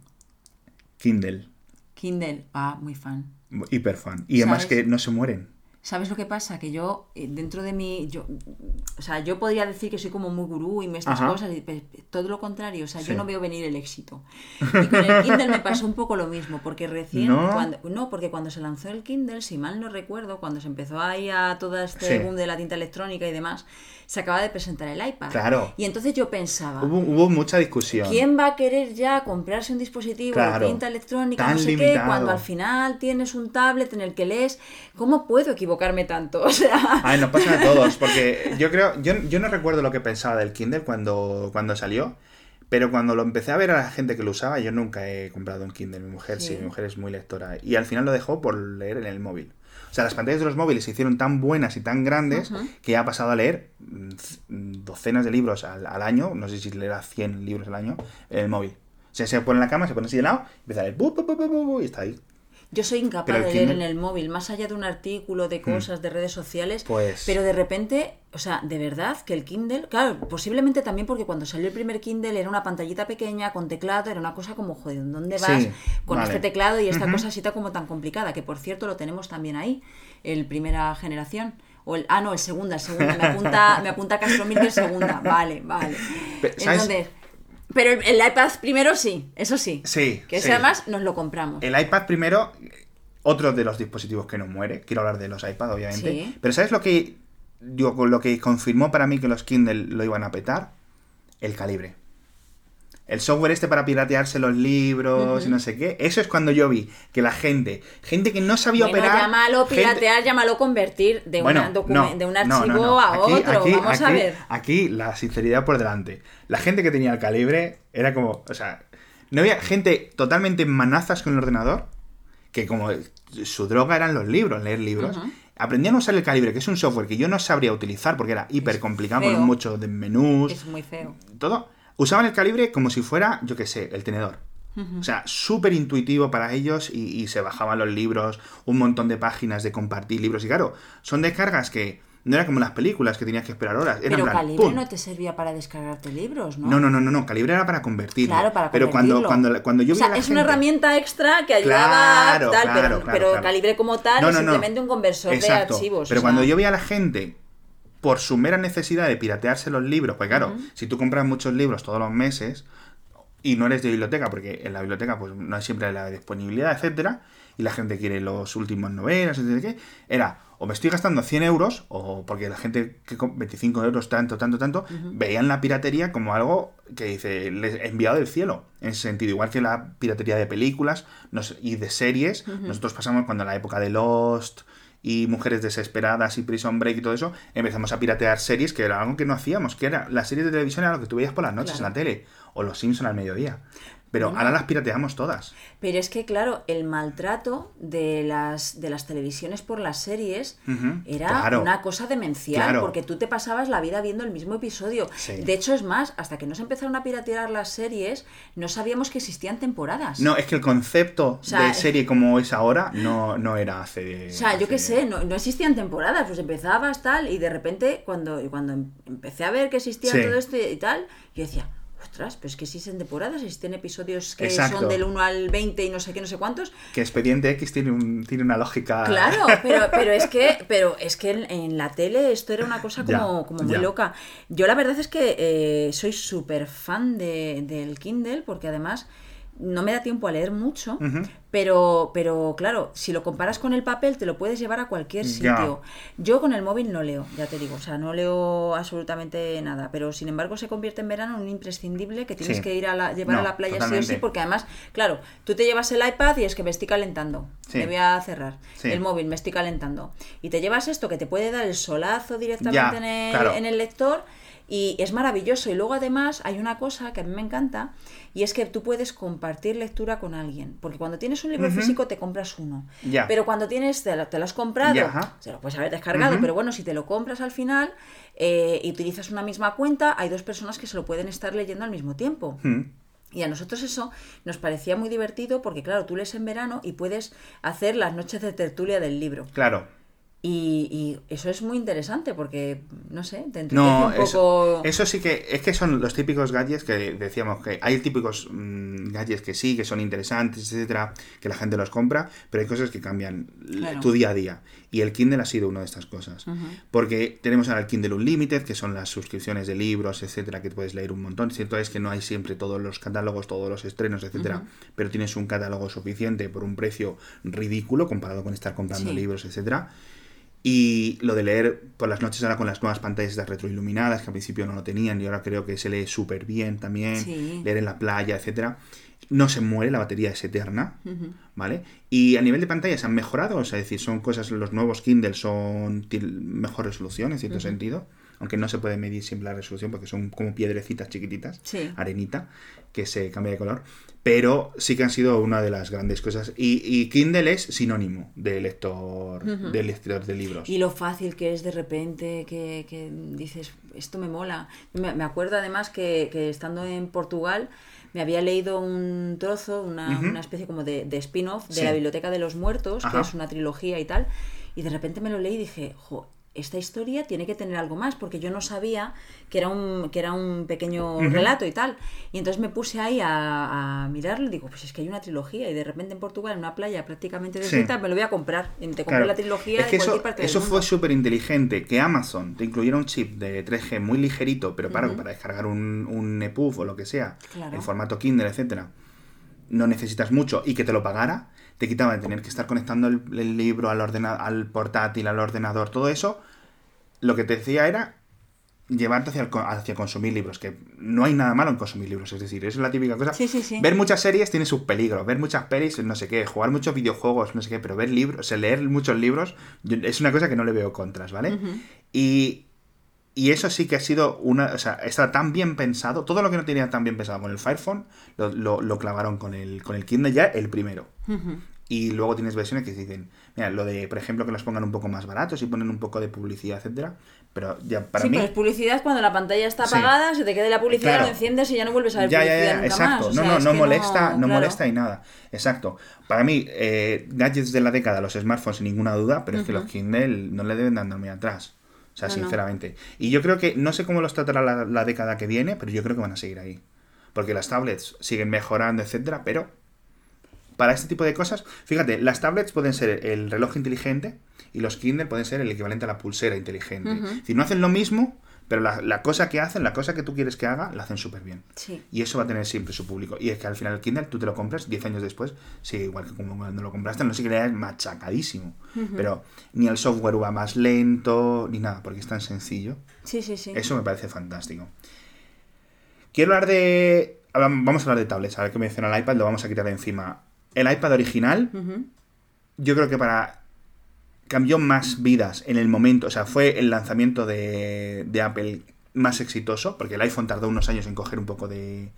Kindle. Kindle, ah, muy fan. Hiper fan. Y además que no se mueren. ¿Sabes lo que pasa? Que yo, eh, dentro de mí, yo, o sea, yo podría decir que soy como muy gurú y me estas cosas, y todo lo contrario, o sea, yo no veo venir el éxito. Y con el Kindle me pasó un poco lo mismo, porque recién, ¿No? Cuando, no, porque cuando se lanzó el Kindle, si mal no recuerdo, cuando se empezó ahí a todo este boom de la tinta electrónica y demás, se acaba de presentar el iPad. Claro. Y entonces yo pensaba. Hubo, mucha discusión. ¿Quién va a querer ya comprarse un dispositivo de tinta electrónica, no sé qué, cuando al final tienes un tablet en el que lees? ¿Cómo puedo equivocarme tanto? [LAUGHS] O sea. Ay, nos pasa a todos, porque yo creo. Yo, yo no recuerdo lo que pensaba del Kindle cuando, cuando salió. Pero cuando lo empecé a ver a la gente que lo usaba, yo nunca he comprado un Kindle. Mi mujer sí, mi mujer es muy lectora. Y al final lo dejó por leer en el móvil. O sea, las pantallas de los móviles se hicieron tan buenas y tan grandes que ha pasado a leer mm, docenas de libros al, año, no sé si leerá 100 libros al año, en el móvil. O sea, se pone en la cama, se pone así de lado, empieza a leer, y está ahí. Yo soy incapaz de leer en el móvil, más allá de un artículo, de mm. cosas, de redes sociales. Pues... Pero de repente, o sea, de verdad que el Kindle, claro, posiblemente también porque cuando salió el primer Kindle era una pantallita pequeña con teclado, era una cosa como, joder, ¿dónde vas con este teclado y esta cosa así como tan complicada? Que por cierto lo tenemos también ahí, el primera generación. O el, ah, no, el segunda, el segunda. Me apunta, me apunta Castro el segunda. Vale, vale. Entonces, pero el, iPad primero sí, eso sí. Sí. Que ese además nos lo compramos. El iPad primero, otro de los dispositivos que no muere. Quiero hablar de los iPad, obviamente. Pero ¿sabes lo que, digo, lo que confirmó para mí que los Kindle lo iban a petar? El calibre el software este para piratearse los libros y no sé qué. Eso es cuando yo vi que la gente, gente que no sabía bueno, operar. Llámalo piratear, llámalo convertir de, de un archivo a otro. Vamos a ver. Aquí la sinceridad por delante. La gente que tenía el calibre era como, o sea, no había gente totalmente manazas con el ordenador, que como su droga eran los libros, leer libros. Aprendían a usar el calibre, que es un software que yo no sabría utilizar porque era hiper complicado, con mucho de menús. Es muy feo. Todo Usaban el calibre como si fuera, yo qué sé, el tenedor. O sea, súper intuitivo para ellos y, se bajaban los libros, un montón de páginas de compartir libros. Y claro, son descargas que no era como las películas que tenías que esperar horas. Pero Calibre no te servía para descargarte libros, ¿no? No, no, no, no, Calibre era para convertirlo. Claro, para Pero cuando, cuando, cuando yo O sea, es una herramienta extra que ayudaba tal, pero, pero Calibre como tal es simplemente un conversor de archivos. Pero cuando yo veía a la gente por su mera necesidad de piratearse los libros, pues claro, si tú compras muchos libros todos los meses y no eres de biblioteca, porque en la biblioteca pues no hay siempre la disponibilidad, etcétera, y la gente quiere los últimos novelas, etcétera, era o me estoy gastando 100 euros, o porque la gente que con 25 euros, tanto, tanto, tanto, veían la piratería como algo que dice, les he enviado del cielo. En ese sentido, igual que la piratería de películas y de series, nosotros pasamos cuando la época de Lost, y Mujeres Desesperadas y Prison Break y todo eso, empezamos a piratear series que era algo que no hacíamos, que era las series de televisión era lo que tú veías por las noches en la tele, o Los Simpson al mediodía. Pero ahora las pirateamos todas. Pero es que, claro, el maltrato de las, de las televisiones por las series era una cosa demencial, porque tú te pasabas la vida viendo el mismo episodio. De hecho, es más, hasta que no se empezaron a piratear las series, no sabíamos que existían temporadas. No, es que el concepto de serie como es ahora no, no era hace... O sea, yo qué sé, no, no, existían temporadas, pues empezabas tal, y de repente, cuando, cuando empecé a ver que existía todo esto y tal, yo decía Ostras, pero es que existen temporadas, existen episodios que son del 1 al 20 y no sé qué, no sé cuántos. Que Expediente X tiene, un, tiene una lógica. Claro, [LAUGHS] pero, pero es que, pero es que en, la tele esto era una cosa como, como muy loca. Yo la verdad es que eh, soy súper fan de, del Kindle, porque además no me da tiempo a leer mucho, pero, pero claro, si lo comparas con el papel, te lo puedes llevar a cualquier sitio. Yo con el móvil no leo, ya te digo, o sea, no leo absolutamente nada, pero sin embargo se convierte en verano en un imprescindible que tienes que ir a la, llevar a la playa sí o sí, porque además, claro, tú te llevas el iPad y es que me estoy calentando, me voy a cerrar, el móvil me estoy calentando, y te llevas esto que te puede dar el solazo directamente en, el, en el lector y es maravilloso. Y luego además hay una cosa que a mí me encanta y es que tú puedes compartir lectura con alguien. Porque cuando tienes un libro físico te compras uno. Pero cuando tienes, te lo, has comprado, se lo puedes haber descargado, pero bueno, si te lo compras al final eh, y utilizas una misma cuenta, hay dos personas que se lo pueden estar leyendo al mismo tiempo. Y a nosotros eso nos parecía muy divertido porque, claro, tú lees en verano y puedes hacer las noches de tertulia del libro. Claro. Y, eso es muy interesante porque, no sé, te no, un poco... Eso, sí que es que son los típicos gadgets que decíamos que hay típicos mm, gadgets que sí, que son interesantes, etcétera, que la gente los compra, pero hay cosas que cambian tu día a día. Y el Kindle ha sido una de estas cosas. Porque tenemos ahora el Kindle Unlimited, que son las suscripciones de libros, etcétera, que puedes leer un montón. Cierto es que no hay siempre todos los catálogos, todos los estrenos, etcétera, pero tienes un catálogo suficiente por un precio ridículo comparado con estar comprando libros, etcétera. Y lo de leer por las noches ahora con las nuevas pantallas de retroiluminadas, que al principio no lo tenían y ahora creo que se lee súper bien también, leer en la playa, etcétera. No se muere, la batería es eterna, ¿vale? Y a nivel de pantallas han mejorado, o sea, es decir, son cosas, los nuevos Kindle son mejor resolución en cierto sentido. Aunque no se puede medir siempre la resolución porque son como piedrecitas chiquititas, arenita, que se cambia de color. Pero sí que han sido una de las grandes cosas. Y, Kindle es sinónimo de lector, de lector de libros. Y lo fácil que es de repente, que, dices, esto me mola. Me, acuerdo además que, que estando en Portugal me había leído un trozo, una, una especie como de, de spin-off de la Biblioteca de los Muertos, que es una trilogía y tal, y de repente me lo leí y dije, jo, esta historia tiene que tener algo más, porque yo no sabía que era un, que era un pequeño relato y tal. Y entonces me puse ahí a, a, mirarlo y digo, pues es que hay una trilogía y de repente en Portugal, en una playa prácticamente desierta, me lo voy a comprar. Y te compré la trilogía es que eso, eso fue súper inteligente, que Amazon te incluyera un chip de 3G muy ligerito, pero para, para descargar un, un EPUB o lo que sea, en formato Kindle, etcétera no necesitas mucho y que te lo pagara, te quitaba de tener que estar conectando el, libro al, al portátil, al ordenador, todo eso. Lo que te decía era llevarte hacia, hacia consumir libros, que no hay nada malo en consumir libros, es decir, eso es la típica cosa. Ver muchas series tiene sus peligros, ver muchas pelis, no sé qué, jugar muchos videojuegos, no sé qué, pero ver libros, o sea, leer muchos libros es una cosa que no le veo contras, ¿vale? Y y eso sí que ha sido una. O sea, está tan bien pensado. Todo lo que no tenía tan bien pensado con el Fire Phone lo, lo, clavaron con el, con el Kindle ya, el primero. Y luego tienes versiones que dicen, mira, lo de, por ejemplo, que los pongan un poco más baratos y ponen un poco de publicidad, etcétera. Pero ya para sí, mí. Sí, pero publicidad cuando la pantalla está apagada, se te quede la publicidad, lo enciendes y ya no vuelves a ver ya, publicidad ya, ya, exacto. no, no, no molesta, no, molesta y nada. Exacto. Para mí, eh, gadgets de la década, los smartphones, sin ninguna duda, pero es que los Kindle no le deben andar muy atrás. O sea, sinceramente. Y yo creo que, no sé cómo los tratará la, década que viene, pero yo creo que van a seguir ahí. Porque las tablets siguen mejorando, etcétera, pero para este tipo de cosas, fíjate, las tablets pueden ser el reloj inteligente y los Kindle pueden ser el equivalente a la pulsera inteligente. Si no hacen lo mismo, pero la, cosa que hacen, la cosa que tú quieres que haga, la hacen súper bien. Y eso va a tener siempre su público. Y es que al final el Kindle tú te lo compras 10 años después, sí, igual que como cuando lo compraste, no sé que es machacadísimo. Pero ni el software va más lento, ni nada, porque es tan sencillo. Sí, sí, sí. Eso me parece fantástico. Quiero hablar de... Vamos a hablar de tablets. A ver que menciona el iPad, lo vamos a quitar de encima. El iPad original, yo creo que para cambió más vidas en el momento, o sea, fue el lanzamiento de, Apple más exitoso, porque el iPhone tardó unos años en coger un poco de,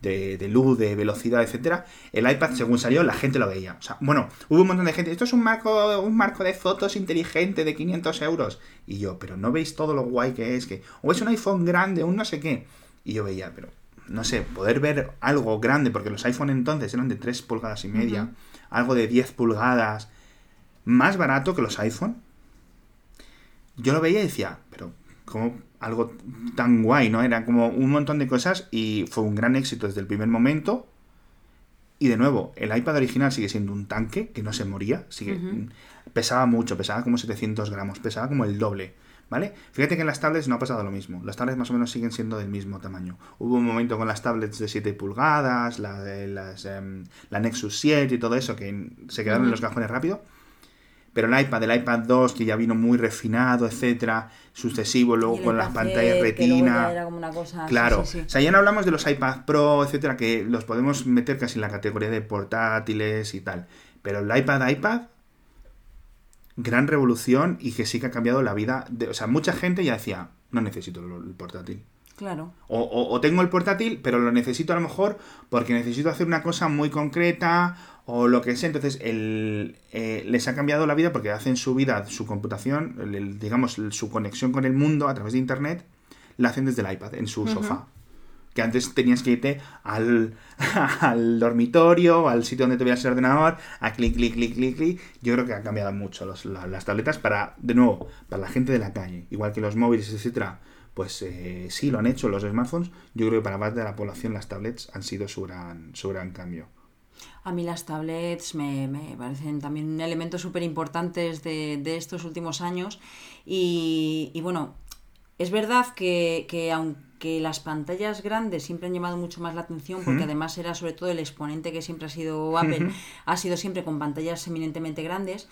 de, luz, de velocidad, etcétera. El iPad, según salió, la gente lo veía. O sea, bueno, hubo un montón de gente, esto es un marco, un marco de fotos inteligente de 500 euros. Y yo, pero no veis todo lo guay que es, que, o es un iPhone grande, un no sé qué. Y yo veía, pero, no sé, poder ver algo grande, porque los iPhone entonces eran de 3 pulgadas y media, algo de 10 pulgadas, más barato que los iPhone. Yo lo veía y decía, pero como algo tan guay, ¿no? Era como un montón de cosas y fue un gran éxito desde el primer momento. Y de nuevo, el iPad original sigue siendo un tanque que no se moría, sigue, pesaba mucho, pesaba como 700 gramos, pesaba como el doble, ¿vale? Fíjate que en las tablets no ha pasado lo mismo, las tablets más o menos siguen siendo del mismo tamaño. Hubo un momento con las tablets de 7 pulgadas, la, de las, em, la Nexus 7 y todo eso, que se quedaron en los cajones rápido, pero el iPad, el iPad 2, que ya vino muy refinado, etcétera, sucesivo, luego con las pantallas retina. claro. O sea, ya no hablamos de los iPad Pro, etcétera, que los podemos meter casi en la categoría de portátiles y tal. Pero el iPad, iPad, gran revolución y que sí que ha cambiado la vida. De, o sea, mucha gente ya decía, no necesito el portátil. Claro. O, o, tengo el portátil, pero lo necesito a lo mejor porque necesito hacer una cosa muy concreta o lo que sea. Entonces, el, eh, les ha cambiado la vida porque hacen su vida, su computación, digamos, su conexión con el mundo a través de Internet, la hacen desde el iPad, en su sofá. Que antes tenías que irte al, [LAUGHS] al dormitorio, al sitio donde te veías el ordenador, a clic, clic, clic, clic, clic. Yo creo que ha cambiado mucho las tabletas para, de nuevo, para la gente de la calle. Igual que los móviles, etcétera pues eh, sí lo han hecho los smartphones. Yo creo que para parte de la población las tablets han sido su gran, su gran cambio. A mí las tablets me, parecen también elementos súper importantes de, estos últimos años y, bueno, es verdad que, aunque las pantallas grandes siempre han llamado mucho más la atención, porque además era sobre todo el exponente que siempre ha sido Apple, ha sido siempre con pantallas eminentemente grandes,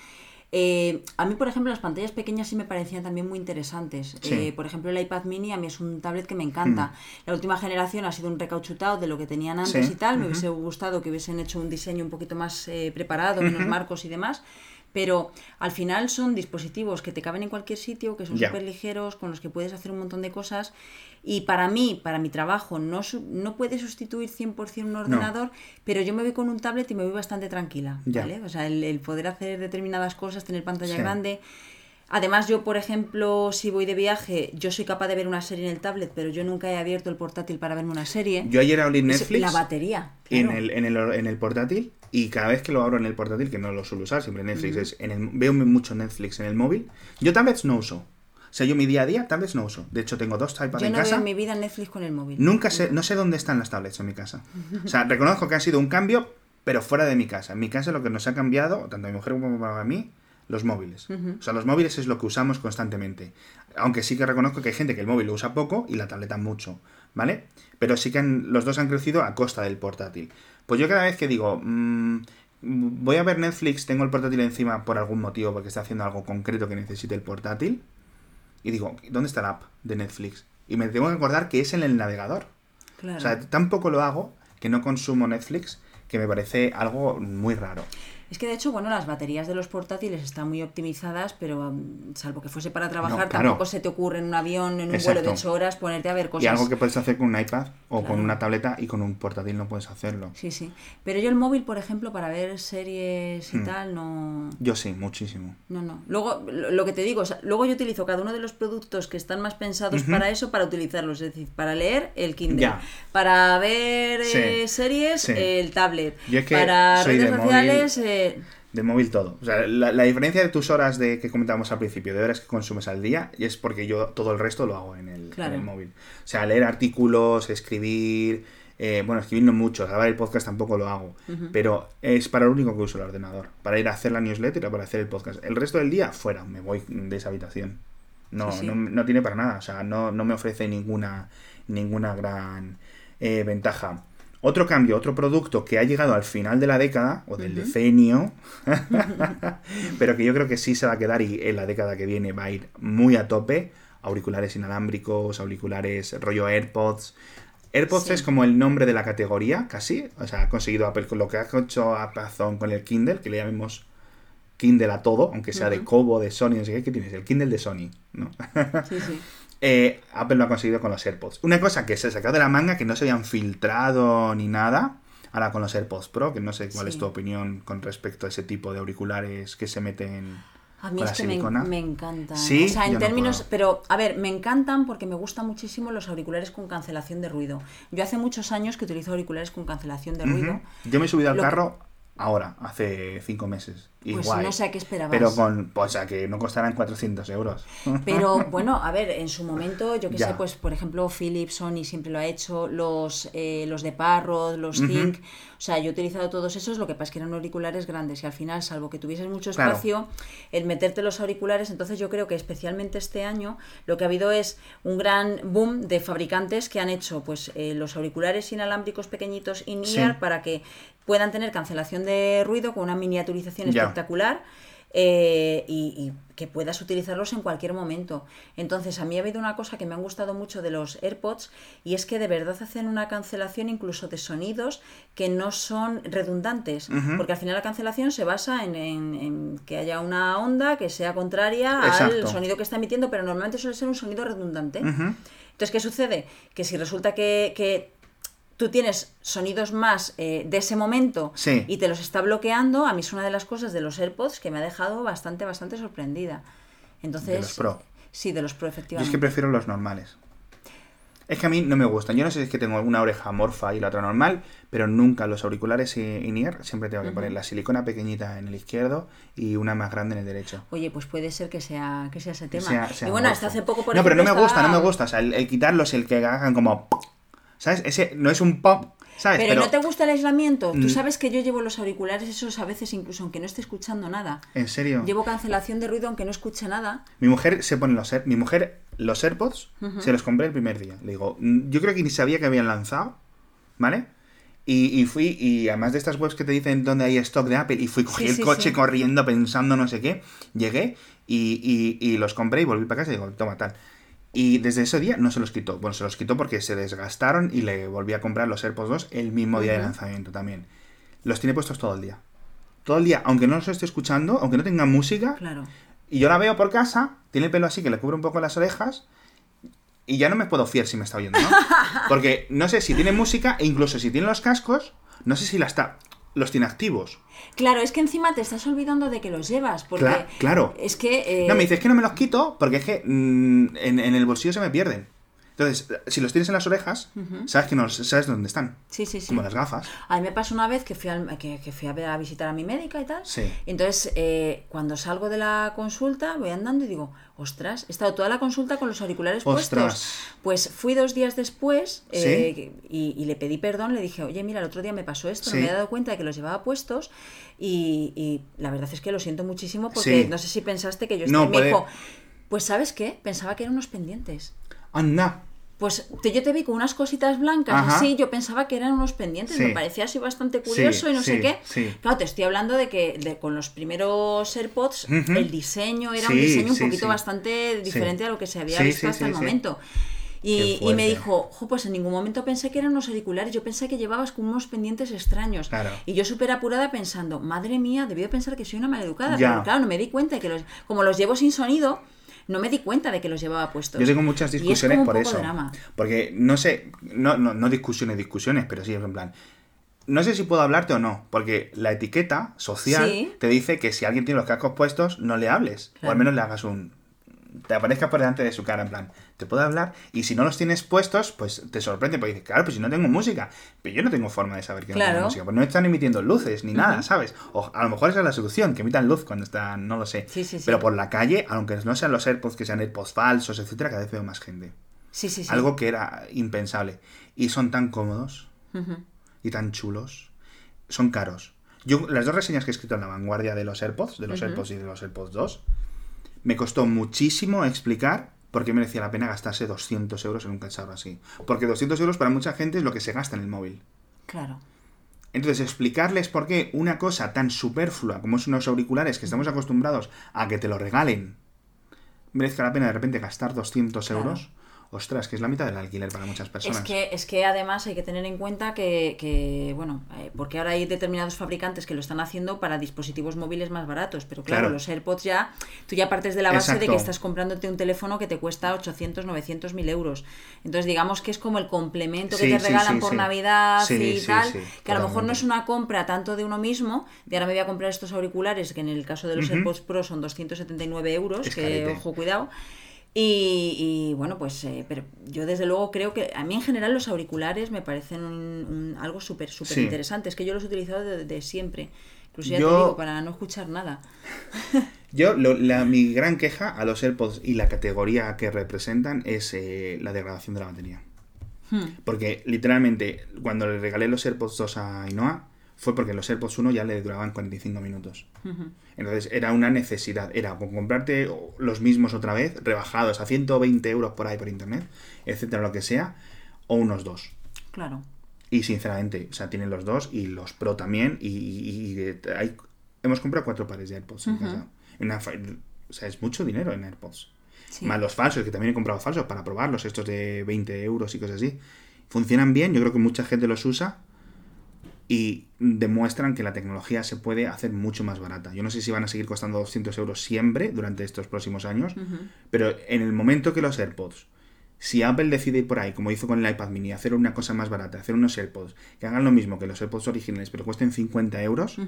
eh, a mí, por ejemplo, las pantallas pequeñas sí me parecían también muy interesantes. Eh, por ejemplo, el iPad mini a mí es un tablet que me encanta. La última generación ha sido un recauchutado de lo que tenían antes y tal. Me hubiese gustado que hubiesen hecho un diseño un poquito más eh, preparado, menos marcos y demás. Pero al final son dispositivos que te caben en cualquier sitio, que son súper ligeros, con los que puedes hacer un montón de cosas. Y para mí, para mi trabajo, no, no puede sustituir 100% un ordenador, pero yo me voy con un tablet y me voy bastante tranquila. ¿vale? O sea, el, poder hacer determinadas cosas, tener pantalla grande. Además, yo, por ejemplo, si voy de viaje, yo soy capaz de ver una serie en el tablet, pero yo nunca he abierto el portátil para verme una serie. Yo ayer abrí Netflix. La batería. En, el, en, el, en el portátil y cada vez que lo abro en el portátil, que no lo suelo usar, siempre Netflix es en el, veo mucho Netflix en el móvil. Yo tablets no uso. O sea, yo mi día a día tablets no uso. De hecho, tengo dos iPads en casa. Yo no veo mi vida Netflix con el móvil. Nunca sé, no sé dónde están las tablets en mi casa. [LAUGHS] O sea, reconozco que ha sido un cambio, pero fuera de mi casa. En mi casa lo que nos ha cambiado, tanto a mi mujer como a mí, los móviles. O sea, los móviles es lo que usamos constantemente. Aunque sí que reconozco que hay gente que el móvil lo usa poco y la tableta mucho, ¿vale? Pero sí que los dos han crecido a costa del portátil. Pues yo cada vez que digo, mmm, voy a ver Netflix, tengo el portátil encima por algún motivo, porque está haciendo algo concreto que necesite el portátil, y digo, ¿dónde está la app de Netflix? Y me tengo que acordar que es en el navegador. O sea, tampoco lo hago que no consumo Netflix, que me parece algo muy raro. Es que de hecho, bueno, las baterías de los portátiles están muy optimizadas, pero um, salvo que fuese para trabajar, tampoco se te ocurre en un avión, en un vuelo de 8 horas, ponerte a ver cosas. Y algo que puedes hacer con un iPad o con una tableta y con un portátil no puedes hacerlo. Sí, sí. Pero yo el móvil, por ejemplo, para ver series y hmm. tal, no. Yo sí, muchísimo. No, no. Luego, lo que te digo, luego yo utilizo cada uno de los productos que están más pensados para eso, para utilizarlos. Es decir, para leer, el Kindle. Para ver eh, series, el tablet. para redes sociales. Eh, de móvil todo. O sea, la, diferencia de tus horas de que comentábamos al principio, de horas que consumes al día, y es porque yo todo el resto lo hago en el, móvil. O sea, leer artículos, escribir. Eh, bueno, escribir no mucho, grabar el podcast tampoco lo hago. Pero es para lo único que uso el ordenador. Para ir a hacer la newsletter y para hacer el podcast. El resto del día, fuera, me voy de esa habitación. No, no, no, tiene para nada. O sea, no, no me ofrece ninguna, ninguna gran eh, ventaja. Otro cambio, otro producto que ha llegado al final de la década, o del decenio, [LAUGHS] [LAUGHS] pero que yo creo que sí se va a quedar y en la década que viene va a ir muy a tope, auriculares inalámbricos, auriculares rollo AirPods. AirPods es como el nombre de la categoría, casi. O sea, ha conseguido Apple con lo que ha hecho Amazon con el Kindle, que le llamemos Kindle a todo, aunque sea de Kobo, de Sony, no sé qué, ¿qué tienes? El Kindle de Sony, ¿no? sí, sí. [LAUGHS] Eh, Apple lo ha conseguido con los AirPods. Una cosa que se sacado de la manga, que no se habían filtrado ni nada, ahora con los AirPods Pro, que no sé cuál es tu opinión con respecto a ese tipo de auriculares que se meten... A mí es que me, encantan. ¿Sí? O sea, en términos. pero, a ver, me encantan porque me gustan muchísimo los auriculares con cancelación de ruido. Yo hace muchos años que utilizo auriculares con cancelación de ruido. Yo me he subido al carro ahora, hace cinco meses. Pues no sé a qué esperabas. Pero con, pues a que no costarán 400 euros. [LAUGHS] Pero bueno, a ver, en su momento, yo que sé, pues por ejemplo, Philips, Sony siempre lo ha hecho, los, eh, los de Parrot, los Think, o sea, yo he utilizado todos esos, lo que pasa es que eran auriculares grandes y al final, salvo que tuvieses mucho espacio, el meterte los auriculares, entonces yo creo que especialmente este año lo que ha habido es un gran boom de fabricantes que han hecho pues eh, los auriculares inalámbricos pequeñitos in-ear para que puedan tener cancelación de ruido con una miniaturización espectacular. Eh, y, que puedas utilizarlos en cualquier momento. Entonces, a mí ha habido una cosa que me han gustado mucho de los AirPods y es que de verdad hacen una cancelación incluso de sonidos que no son redundantes, porque al final la cancelación se basa en, que haya una onda que sea contraria al sonido que está emitiendo, pero normalmente suele ser un sonido redundante. Entonces, ¿qué sucede? Que si resulta que, que tú tienes sonidos más eh, de ese momento y te los está bloqueando, a mí es una de las cosas de los AirPods que me ha dejado bastante, bastante sorprendida. Entonces, de los Pro. Sí, de los Pro, efectivamente. Yo es que prefiero los normales. Es que a mí no me gustan. Yo no sé si es que tengo una oreja morfa y la otra normal, pero nunca los auriculares in-ear siempre tengo que poner la silicona pequeñita en el izquierdo y una más grande en el derecho. Oye, pues puede ser que sea, que sea ese tema. y bueno, hasta hace poco, por No, pero no me gusta, no me gusta. O sea, el quitarlos, el que hagan como ¿Sabes? Ese no es un pop, ¿sabes? Pero, no te gusta el aislamiento. Tú mm. sabes que yo llevo los auriculares esos a veces incluso aunque no esté escuchando nada. ¿En serio? Llevo cancelación de ruido aunque no escuche nada. Mi mujer se pone los mi mujer los AirPods se los compré el primer día. Le digo, mm, yo creo que ni sabía que habían lanzado, ¿vale? Y, fui, y además de estas webs que te dicen dónde hay stock de Apple, y fui, cogí el coche corriendo pensando no sé qué, llegué y, y, los compré y volví para casa y digo, toma tal. Y desde ese día no se los quitó. Bueno, se los quitó porque se desgastaron y le volví a comprar los AirPods 2 el mismo día de lanzamiento también. Los tiene puestos todo el día. todo el día, aunque no los esté escuchando, aunque no tenga música. Claro. Y yo la veo por casa, tiene el pelo así que le cubre un poco las orejas. Y ya no me puedo fiar si me está oyendo, ¿no? [LAUGHS] Porque no sé si tiene música e incluso si tiene los cascos, no sé si la está los tiene activos. Claro, es que encima te estás olvidando de que los llevas. Porque claro. Es que. No, me dices que no me los quito porque es que mm, en, el bolsillo se me pierden. Entonces, si los tienes en las orejas, sabes que no sabes dónde están. Sí, sí, sí. Como las gafas. A mí me pasó una vez que fui, que, fui a, visitar a mi médica y tal. Sí. Entonces, eh, cuando salgo de la consulta, voy andando y digo, ostras, he estado toda la consulta con los auriculares puestos. Pues fui dos días después eh, y, le pedí perdón, le dije, oye, mira, el otro día me pasó esto, no me he dado cuenta de que los llevaba puestos y, la verdad es que lo siento muchísimo porque no sé si pensaste que yo estaba... No, dijo, pues ¿sabes qué? Pensaba que eran unos pendientes. Anda. Pues yo te vi con unas cositas blancas así, yo pensaba que eran unos pendientes, me parecía así bastante curioso y no sé qué. Claro, te estoy hablando de que con los primeros AirPods el diseño era un diseño un poquito bastante diferente a lo que se había visto hasta el momento. Y, me dijo, pues en ningún momento pensé que eran unos auriculares, yo pensé que llevabas con unos pendientes extraños. Y yo súper apurada pensando, madre mía, debió pensar que soy una maleducada. Pero claro, no me di cuenta que los, como los llevo sin sonido, no me di cuenta de que los llevaba puestos. Yo tengo muchas discusiones por eso. Porque no sé, no, no, no discusiones, discusiones, pero sí, en plan, no sé si puedo hablarte o no, porque la etiqueta social te dice que si alguien tiene los cascos puestos, no le hables. O al menos le hagas un, te aparezca por delante de su cara, en plan, te puedo hablar, y si no los tienes puestos, pues te sorprende, porque dices, claro, pues si no tengo música, pero yo no tengo forma de saber que no tengo música, pues no están emitiendo luces ni nada, ¿sabes? O a lo mejor esa es la solución, que emitan luz cuando están, no lo sé. Pero por la calle, aunque no sean los AirPods, que sean AirPods falsos, etcétera, cada vez veo más gente. Sí, sí, sí. Algo que era impensable. Y son tan cómodos y tan chulos. Son caros. Yo, las dos reseñas que he escrito en la vanguardia de los AirPods, de los AirPods y de los AirPods 2, me costó muchísimo explicar por qué merecía la pena gastarse 200 euros en un cacharro así. Porque 200 euros para mucha gente es lo que se gasta en el móvil. Claro. Entonces, explicarles por qué una cosa tan superflua como son unos auriculares que estamos acostumbrados a que te lo regalen merezca la pena de repente gastar 200 euros, ostras, que es la mitad del alquiler para muchas personas. Es que, es que además hay que tener en cuenta que, bueno, eh, porque ahora hay determinados fabricantes que lo están haciendo para dispositivos móviles más baratos, pero claro, los AirPods ya, tú ya partes de la base de que estás comprándote un teléfono que te cuesta 800, 900 mil euros. Entonces digamos que es como el complemento que te regalan por Navidad y tal, que a lo mejor no es una compra tanto de uno mismo, de ahora me voy a comprar estos auriculares, que en el caso de los AirPods Pro son 279 euros, que ojo, cuidado. Y, bueno, pues eh, pero yo desde luego creo que a mí en general los auriculares me parecen algo súper, súper interesante. Es que yo los he utilizado de, siempre. Incluso ya te digo, para no escuchar nada. [LAUGHS] yo, la, mi gran queja a los AirPods y la categoría que representan es eh, la degradación de la batería. Hmm. Porque literalmente, cuando le regalé los AirPods 2 a Ainoa, fue porque los AirPods 1 ya le duraban 45 minutos. Entonces era una necesidad, era comprarte los mismos otra vez, rebajados a 120 euros por ahí por internet, etcétera, lo que sea, o unos dos. Claro. Y sinceramente, o sea, tienen los dos y los Pro también, y, hay, hemos comprado cuatro pares de AirPods en casa. o sea, es mucho dinero en AirPods. Más los falsos, que también he comprado falsos para probarlos, estos de 20 euros y cosas así. Funcionan bien, yo creo que mucha gente los usa, y demuestran que la tecnología se puede hacer mucho más barata. Yo no sé si van a seguir costando 200 euros siempre durante estos próximos años, pero en el momento que los AirPods, si Apple decide ir por ahí, como hizo con el iPad mini, hacer una cosa más barata, hacer unos AirPods que hagan lo mismo que los AirPods originales, pero cuesten 50 euros,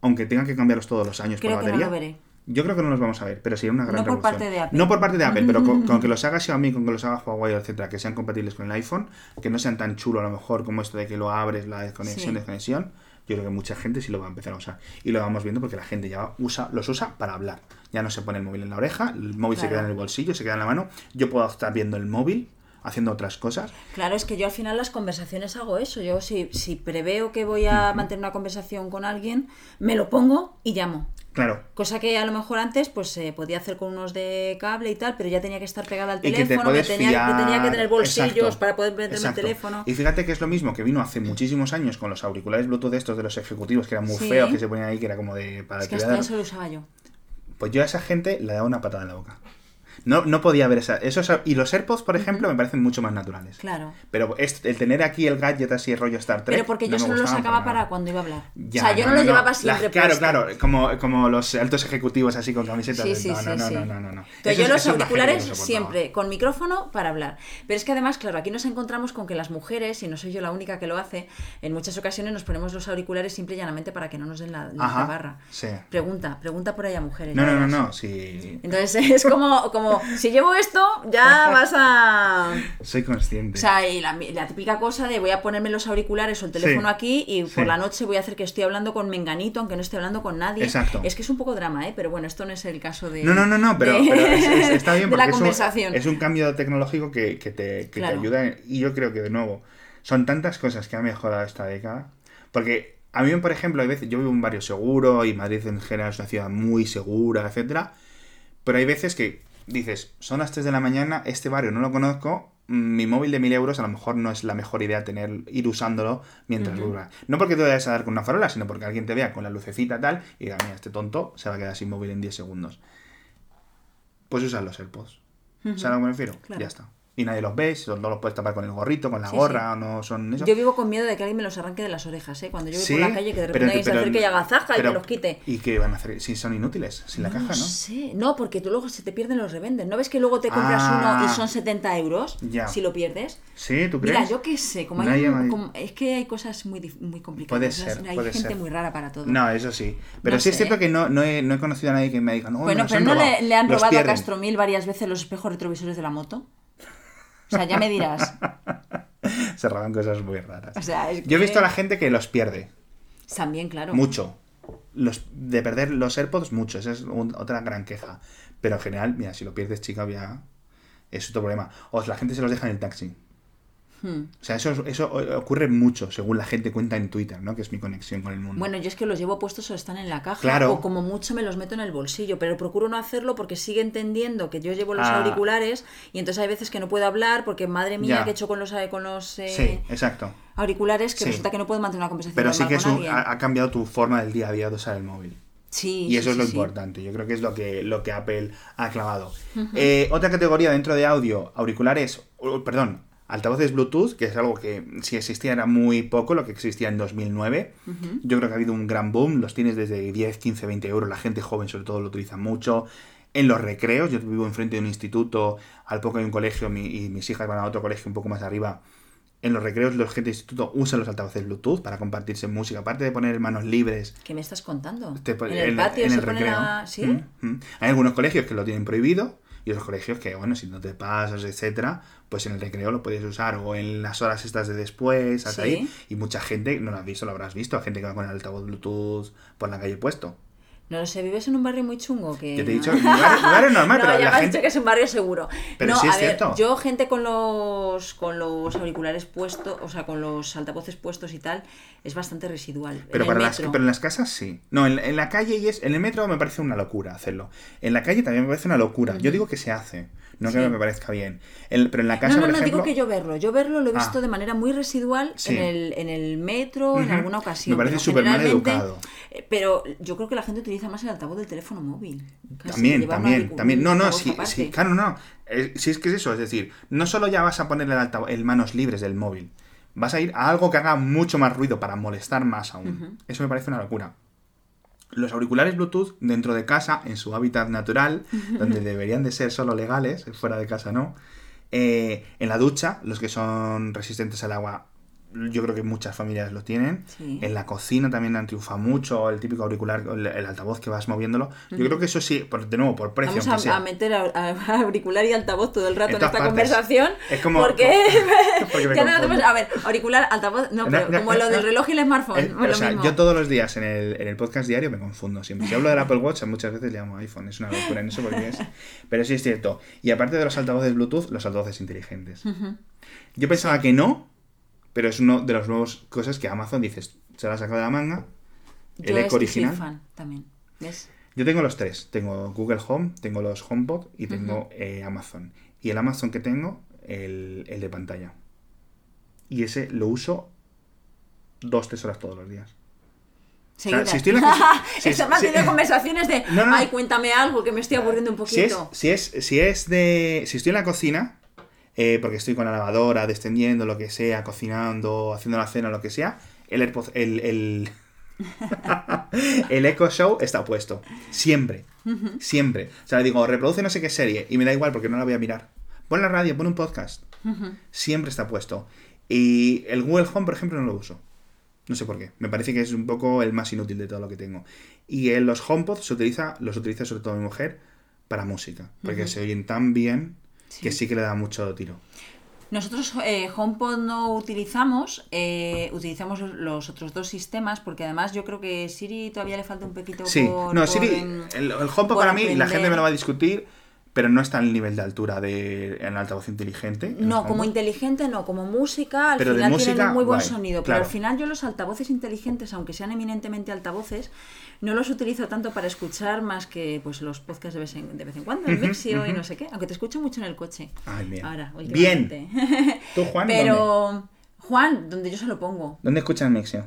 aunque tengan que cambiarlos todos los años por la batería. lo veré. Yo creo que no los vamos a ver, pero sería una gran No por parte de Apple. No por parte de Apple, pero [LAUGHS] con, que los haga Xiaomi, con que los haga Huawei, etcétera, que sean compatibles con el iPhone, que no sean tan chulos a lo mejor como esto de que lo abres, la desconexión, desconexión yo creo que mucha gente sí lo va a empezar a usar. Y lo vamos viendo porque la gente ya usa, los usa para hablar. Ya no se pone el móvil en la oreja, el móvil se queda en el bolsillo, se queda en la mano. Yo puedo estar viendo el móvil haciendo otras cosas. Claro, es que yo al final las conversaciones hago eso. Yo si, si preveo que voy a mantener una conversación con alguien, me lo pongo y llamo. Claro. Cosa que a lo mejor antes pues se podía hacer con unos de cable y tal, pero ya tenía que estar pegada al teléfono, que, tenía, que, tenía, que tener bolsillos para poder meterme el teléfono. Y fíjate que es lo mismo que vino hace muchísimos años con los auriculares Bluetooth estos de los ejecutivos, que eran muy feos, que se ponían ahí, que era como de... Para es que hasta eso lo usaba yo. Pues yo a esa gente le daba una patada en la boca. No, no podía haber esa. Eso, y los AirPods, por ejemplo, me parecen mucho más naturales. Claro. Pero el tener aquí el gadget así, el rollo Star Trek. Pero porque yo solo lo sacaba para, cuando iba a hablar. o sea, yo no, lo llevaba siempre. claro, claro. Como, como los altos ejecutivos así con camisetas. Sí, sí, no, sí, no, no, no, no, yo los auriculares siempre con micrófono para hablar. Pero es que además, claro, aquí nos encontramos con que las mujeres, y no soy yo la única que lo hace, en muchas ocasiones nos ponemos los auriculares simple y llanamente para que no nos den la, la barra. Sí. Pregunta, pregunta por ahí a mujeres. No, no, no, no, sí. Entonces [LAUGHS] es como, como, si llevo esto, ya vas a... Soy consciente. O sea, y la, típica cosa de voy a ponerme los auriculares o el teléfono aquí y por la noche voy a hacer que estoy hablando con Menganito, aunque no esté hablando con nadie. Exacto. Es que es un poco drama, ¿eh? Pero bueno, esto no es el caso de... No, no, no, no, pero, está bien porque la conversación. Es, un, cambio tecnológico que, te, que te ayuda y yo creo que de nuevo son tantas cosas que ha mejorado esta década. Porque a mí, por ejemplo, hay veces, yo vivo en un barrio seguro y Madrid en general es una ciudad muy segura, etcétera. Pero hay veces que dices, son las 3 de la mañana, este barrio no lo conozco, mi móvil de 1000 euros a lo mejor no es la mejor idea tener, ir usándolo mientras dura. No porque te vayas a dar con una farola, sino porque alguien te vea con la lucecita tal y diga, mira, este tonto se va a quedar sin móvil en 10 segundos. Pues usa los AirPods. ¿Sabes a lo que me refiero? Ya está y nadie los ve, no los puedes tapar con el gorrito, con la gorra, o no son eso. Yo vivo con miedo de que alguien me los arranque de las orejas, ¿eh? Cuando yo voy por la calle, que de repente alguien se acerque y haga zaja y me los quite. ¿Y qué van a hacer? Si son inútiles, sin la caja, ¿no? sé, no, porque tú luego se te pierden los revenden. ¿No ves que luego te compras uno y ah. son 70 euros ya. si lo pierdes? Sí, ¿tú crees? Mira, yo qué sé, como hay es que hay cosas muy, muy complicadas. Puede ser, Hay gente muy rara para todo. No, eso sí. Pero sí es cierto que no, no, he, no he conocido a nadie que me diga, no, Bueno, pero no le, le, han robado a Castromil varias veces los espejos retrovisores de la moto. O sea, ya me dirás. [LAUGHS] Se roban cosas muy raras. Yo he visto a la gente que los pierde. También, claro. Mucho. Los, de perder los AirPods, mucho. Esa es otra gran queja. Pero en general, mira, si lo pierdes, chica, ya es otro problema. O la gente se los deja en el taxi. Hmm. O sea, eso, eso ocurre mucho, según la gente cuenta en Twitter, ¿no? Que es mi conexión con el mundo. Bueno, yo es que los llevo puestos o están en la caja. O como mucho me los meto en el bolsillo, pero procuro no hacerlo porque sigue entendiendo que yo llevo los ah. auriculares y entonces hay veces que no puedo hablar porque, madre mía, que he hecho con los, con los eh, exacto. auriculares que resulta que no puedo mantener una conversación. Pero sí que ha, cambiado tu forma del día a día de usar el móvil. Sí, y eso es lo importante. Yo creo que es lo que, lo que Apple ha clavado. Eh, otra categoría dentro de audio, auriculares, perdón, altavoces Bluetooth, que es algo que si existía era muy poco, lo que existía en 2009. Yo creo que ha habido un gran boom, los tienes desde 10, 15, 20 euros, la gente joven sobre todo lo utiliza mucho. En los recreos, yo vivo enfrente de un instituto, al poco hay un colegio y mis hijas van a otro colegio un poco más arriba. En los recreos, los gente de instituto usan los altavoces Bluetooth para compartirse música, aparte de poner manos libres. ¿Qué me estás contando? ¿En el patio en el recreo. ¿Sí? Hay algunos colegios que lo tienen prohibido y otros colegios que, bueno, si no te pasas, etcétera, pues en el recreo lo puedes usar o en las horas estas de después, hasta ahí. Y mucha gente, no lo has visto, lo habrás visto, gente que va con el altavoz Bluetooth por la calle puesto. No lo sé, vives en un barrio muy chungo que... Yo te he dicho, lugar, normal, [LAUGHS] pero ya la me gente... dicho que es un barrio seguro. Pero sí es cierto. Yo gente con los, con los auriculares puestos, o sea, con los altavoces puestos y tal, es bastante residual. Pero, para Las, pero en las casas sí. No, en, la calle y es... En el metro me parece una locura hacerlo. En la calle también me parece una locura. Yo digo que se hace. No creo que me parezca bien. pero en la casa, no, no, por no, digo que yo verlo. Yo verlo lo he visto ah. de manera muy residual en, el, en el metro, en alguna ocasión. Me parece súper mal educado. Eh, pero yo creo que la gente utiliza más el altavoz del teléfono móvil. también, también, también. No, no, sí, sí, claro, no. si es que es eso, es decir, no solo ya vas a ponerle el, el manos libres del móvil, vas a ir a algo que haga mucho más ruido para molestar más aún. Eso me parece una locura los auriculares Bluetooth dentro de casa, en su hábitat natural, [LAUGHS] donde deberían de ser solo legales, fuera de casa no. Eh, en la ducha, los que son resistentes al agua yo creo que muchas familias lo tienen. En la cocina también han triunfado mucho, el típico auricular, el, altavoz que vas moviéndolo. Yo creo que eso sí, de nuevo, por precio. Vamos a, meter auricular y altavoz todo el rato en, esta conversación. Es como. Porque. [LAUGHS] [LAUGHS] a ver, auricular, altavoz, no, pero como lo del reloj y el smartphone. o sea, yo todos los días en el, en el podcast diario me confundo siempre. Si hablo del Apple Watch, muchas veces le llamo iPhone. Es una locura en eso porque es. [LAUGHS] Pero sí es cierto. Y aparte de los altavoces Bluetooth, los altavoces inteligentes. Yo pensaba que no, pero es uno de las nuevas cosas que Amazon dices, se la ha sacado de la manga. el eco original. fan también. ¿Ves? Yo tengo los tres. Tengo Google Home, tengo los HomePod y tengo eh, Amazon. Y el Amazon que tengo, el, el, de pantalla. Y ese lo uso dos, tres horas todos los días. si estoy en la cocina. [LAUGHS] conversaciones de. [LAUGHS] Ay, cuéntame algo que me estoy aburriendo un poquito. Si es, si es, de. Si estoy en la cocina, eh, porque estoy con la lavadora, descendiendo, lo que sea, cocinando, haciendo la cena, lo que sea, el, el, el, [LAUGHS] el Echo Show está puesto. Siempre. Siempre. O sea, le digo, reproduce no sé qué serie y me da igual porque no la voy a mirar. Pon la radio, pon un podcast. Siempre está puesto. Y el Google Home, por ejemplo, no lo uso. No sé por qué. Me parece que es un poco el más inútil de todo lo que tengo. Y en los HomePods se utiliza, los utiliza sobre todo mi mujer para música. Porque se oyen tan bien que sí que le da mucho tiro. Nosotros eh, HomePod no utilizamos, eh, utilizamos los otros dos sistemas porque además yo creo que Siri todavía le falta un poquito sí. no, Siri, el, HomePod para mí, la gente me lo va a discutir, pero no está el nivel de altura de en altavoz inteligente. No, como inteligente no, como música, al pero final tienen un muy buen sonido. Pero al final yo los altavoces inteligentes, aunque sean eminentemente altavoces, no los utilizo tanto para escuchar más que pues los podcasts de vez en, de vez en cuando, el Mixio y no sé qué. Aunque te escucho mucho en el coche. Ay, bien. Ahora, Bien. ¿Tú, Juan? Pero, Juan, donde yo se lo pongo. ¿Dónde escuchas el Mixio?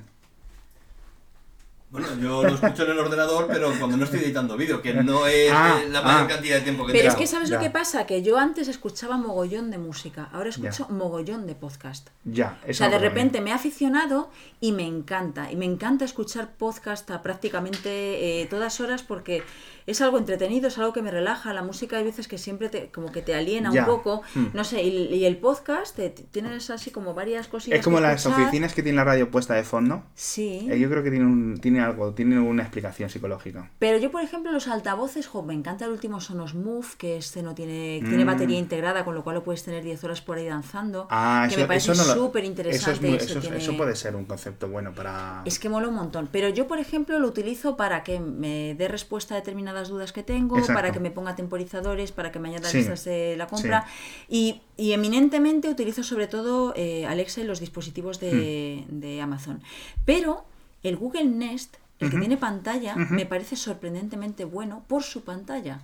Bueno, yo lo escucho en el ordenador, pero cuando no estoy editando vídeo, que no es ah, la mayor ah. cantidad de tiempo que Pero es que ¿sabes lo que pasa? Que yo antes escuchaba mogollón de música, ahora escucho mogollón de podcast. Ya, O sea, de repente me he aficionado y me encanta. Y me encanta escuchar podcast a prácticamente eh, todas horas porque es algo entretenido, es algo que me relaja. La música hay veces que siempre te, como que te aliena un poco. Hmm. No sé, y, el podcast tienes así como varias cositas. Es como las oficinas que tiene la radio puesta de fondo. Sí. Eh, yo creo que tiene, un, tiene algo, tiene una explicación psicológica. Pero yo, por ejemplo, los altavoces, me encanta el último Sonos Move, que este no tiene, tiene mm. batería integrada, con lo cual lo puedes tener 10 horas por ahí danzando. Ah, que me parece súper interesante. Eso, eso, puede ser un concepto bueno para. Es que mola un montón. Pero yo, por ejemplo, lo utilizo para que me dé respuesta a determinadas dudas que tengo, para que me ponga temporizadores, para que me añada listas de la compra. Y, eminentemente utilizo sobre todo eh, Alexa y los dispositivos de, de, Amazon. Pero el Google Nest, el que tiene pantalla, me parece sorprendentemente bueno por su pantalla.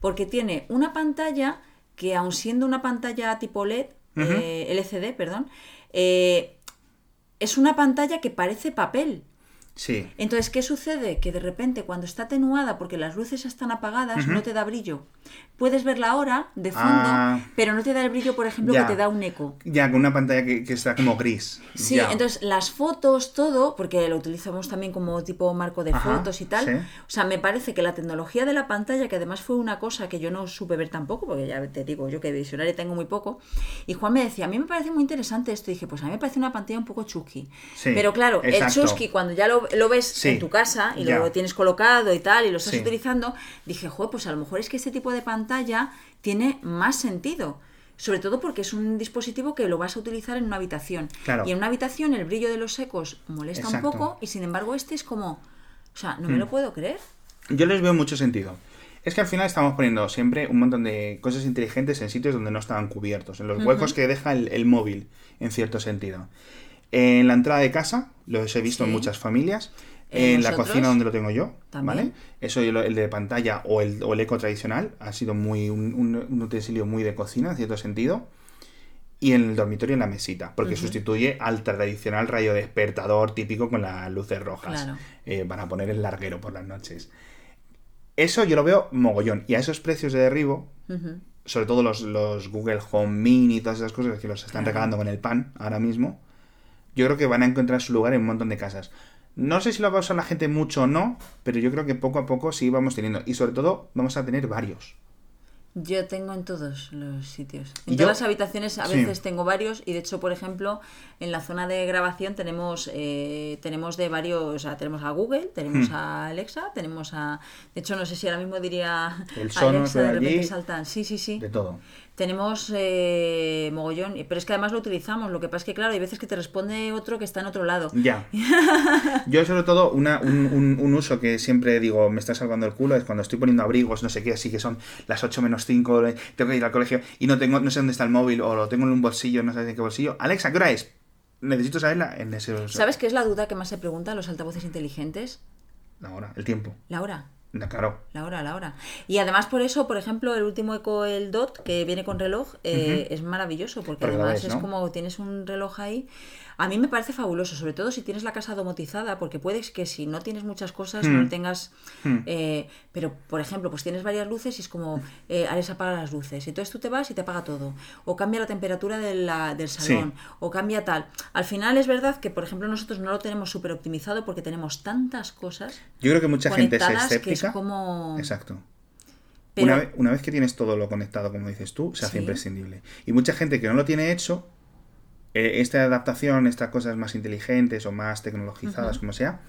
Porque tiene una pantalla que, aun siendo una pantalla tipo LED, eh, LCD, perdón, eh, es una pantalla que parece papel. Sí. Entonces, ¿qué sucede? Que de repente cuando está atenuada porque las luces están apagadas, no te da brillo. Puedes ver la hora de fondo, ah. pero no te da el brillo, por ejemplo, que te da un eco. Ya, con una pantalla que, está como gris. Sí, entonces las fotos, todo, porque lo utilizamos también como tipo marco de fotos y tal. O sea, me parece que la tecnología de la pantalla, que además fue una cosa que yo no supe ver tampoco, porque ya te digo, yo que visionario tengo muy poco. Y Juan me decía, a mí me parece muy interesante esto. Y dije, pues a mí me parece una pantalla un poco chusky. pero claro, el chusky, cuando ya lo lo ves en tu casa y lo tienes colocado y tal y lo estás utilizando, dije, joder, pues a lo mejor es que este tipo de pantalla tiene más sentido. Sobre todo porque es un dispositivo que lo vas a utilizar en una habitación. Y en una habitación el brillo de los ecos molesta un poco y sin embargo este es como... O sea, no me lo hmm. puedo creer. Yo les veo mucho sentido. Es que al final estamos poniendo siempre un montón de cosas inteligentes en sitios donde no estaban cubiertos, en los huecos que deja el, móvil, en cierto sentido. En la entrada de casa, lo he visto en muchas familias. En la cocina donde lo tengo yo, ¿vale? Eso el de pantalla o el, o el eco tradicional ha sido muy un, utensilio muy de cocina, en cierto sentido. Y en el dormitorio en la mesita, porque sustituye al tradicional rayo despertador típico con las luces rojas. Eh, para poner el larguero por las noches. Eso yo lo veo mogollón. Y a esos precios de derribo, sobre todo los, los, Google Home Mini y todas esas cosas que los están regalando con el pan ahora mismo, yo creo que van a encontrar su lugar en un montón de casas. No sé si lo va a usar la gente mucho o no, pero yo creo que poco a poco sí vamos teniendo. Y sobre todo vamos a tener varios. Yo tengo en todos los sitios. En todas las habitaciones a veces tengo varios y de hecho, por ejemplo, en la zona de grabación tenemos eh, tenemos de varios, o sea, tenemos a Google, tenemos hmm. a Alexa, tenemos a... De hecho, no sé si ahora mismo diría El [LAUGHS] Alexa, de, repente saltan. Sí, sí, sí. De todo tenemos eh, mogollón, pero es que además lo utilizamos. Lo que pasa es que, claro, hay veces que te responde otro que está en otro lado. Ya. [LAUGHS] Yo, sobre todo, una, un, uso que siempre digo, me está salvando el culo, es cuando estoy poniendo abrigos, no sé qué, así que son las 8 menos 5, tengo que ir al colegio y no tengo no sé dónde está el móvil o lo tengo en un bolsillo, no sé en qué bolsillo. Alexa, ¿qué hora es? Necesito saberla en ese. ¿Sabes qué es la duda que más se pregunta a los altavoces inteligentes? La hora, el tiempo. La hora. Claro. La hora, la hora. Y además por eso, por ejemplo, el último Eco, el DOT, que viene con reloj, eh, es maravilloso, porque, además es como tienes un reloj ahí. A mí me parece fabuloso, sobre todo si tienes la casa domotizada, porque puedes que si no tienes muchas cosas, no hmm. tengas... Hmm. Eh, pero, por ejemplo, pues tienes varias luces y es como, eh, Alex apaga las luces. Entonces tú te vas y te apaga todo. O cambia la temperatura del salón. O cambia tal. Al final es verdad que, por ejemplo, nosotros no lo tenemos súper optimizado porque tenemos tantas cosas. Yo creo que mucha gente es escéptica. como... Exacto. Una, vez, una, vez, que tienes todo lo conectado, como dices tú, se hace imprescindible. Y mucha gente que no lo tiene hecho eh, esta adaptación, estas cosas más inteligentes o más tecnologizadas, como sea,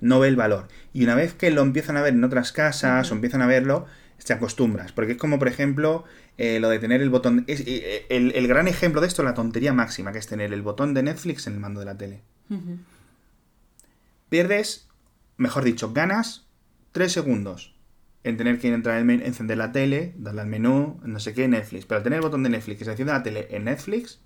no ve el valor. Y una vez que lo empiezan a ver en otras casas o empiezan a verlo, te acostumbras. Porque es como, por ejemplo, eh, lo de tener el botón... Es, eh, el, gran ejemplo de esto, la tontería máxima, que es tener el botón de Netflix en el mando de la tele. Pierdes, mejor dicho, ganas tres segundos en tener que entrar en encender la tele, darle al menú, no sé qué, Netflix. Pero tener el botón de Netflix que se enciende la tele en Netflix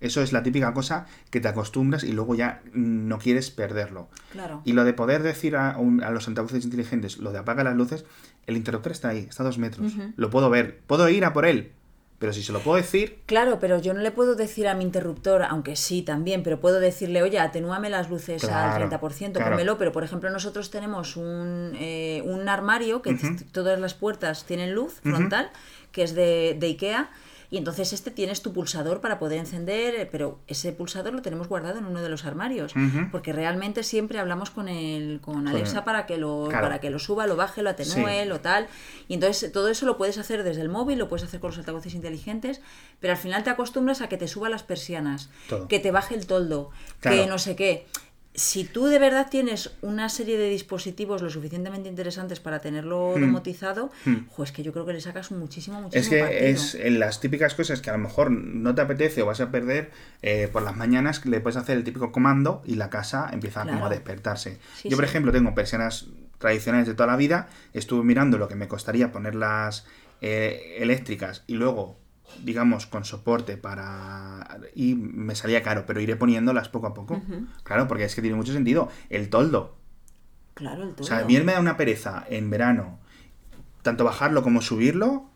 eso es la típica cosa que te acostumbras y luego ya no quieres perderlo. Claro. Y lo de poder decir a, los altavoces inteligentes, lo de apaga las luces, el interruptor está ahí, está a dos metros. Lo puedo ver, puedo ir a por él. Pero si se lo puedo decir. Claro, pero yo no le puedo decir a mi interruptor, aunque sí también, pero puedo decirle, oye, atenúame las luces al 30%, claro. Pero por ejemplo, nosotros tenemos un, eh, un armario que todas las puertas tienen luz frontal, que es de, de IKEA y entonces este tienes tu pulsador para poder encender, eh, pero ese pulsador lo tenemos guardado en uno de los armarios, porque realmente siempre hablamos con el con Alexa para que lo para que lo suba, lo baje, lo atenúe, lo tal. Y entonces todo eso lo puedes hacer desde el móvil, lo puedes hacer con los altavoces inteligentes, pero al final te acostumbras a que te suba las persianas, que te baje el toldo, que no sé qué si tú de verdad tienes una serie de dispositivos lo suficientemente interesantes para tenerlo hmm. domotizado, hmm. es que yo creo que le sacas muchísimo, muchísimo Es que es en las típicas cosas que a lo mejor no te apetece o vas a perder eh, por las mañanas, le puedes hacer el típico comando y la casa empieza como a despertarse. yo, por ejemplo, tengo persianas tradicionales de toda la vida, estuve mirando lo que me costaría ponerlas eh, eléctricas y luego digamos, con soporte para... y me salía caro, pero iré poniéndolas poco a poco. Claro, porque es que tiene mucho sentido. El toldo. Claro, el toldo. O sea, a mí me da una pereza en verano, tanto bajarlo como subirlo,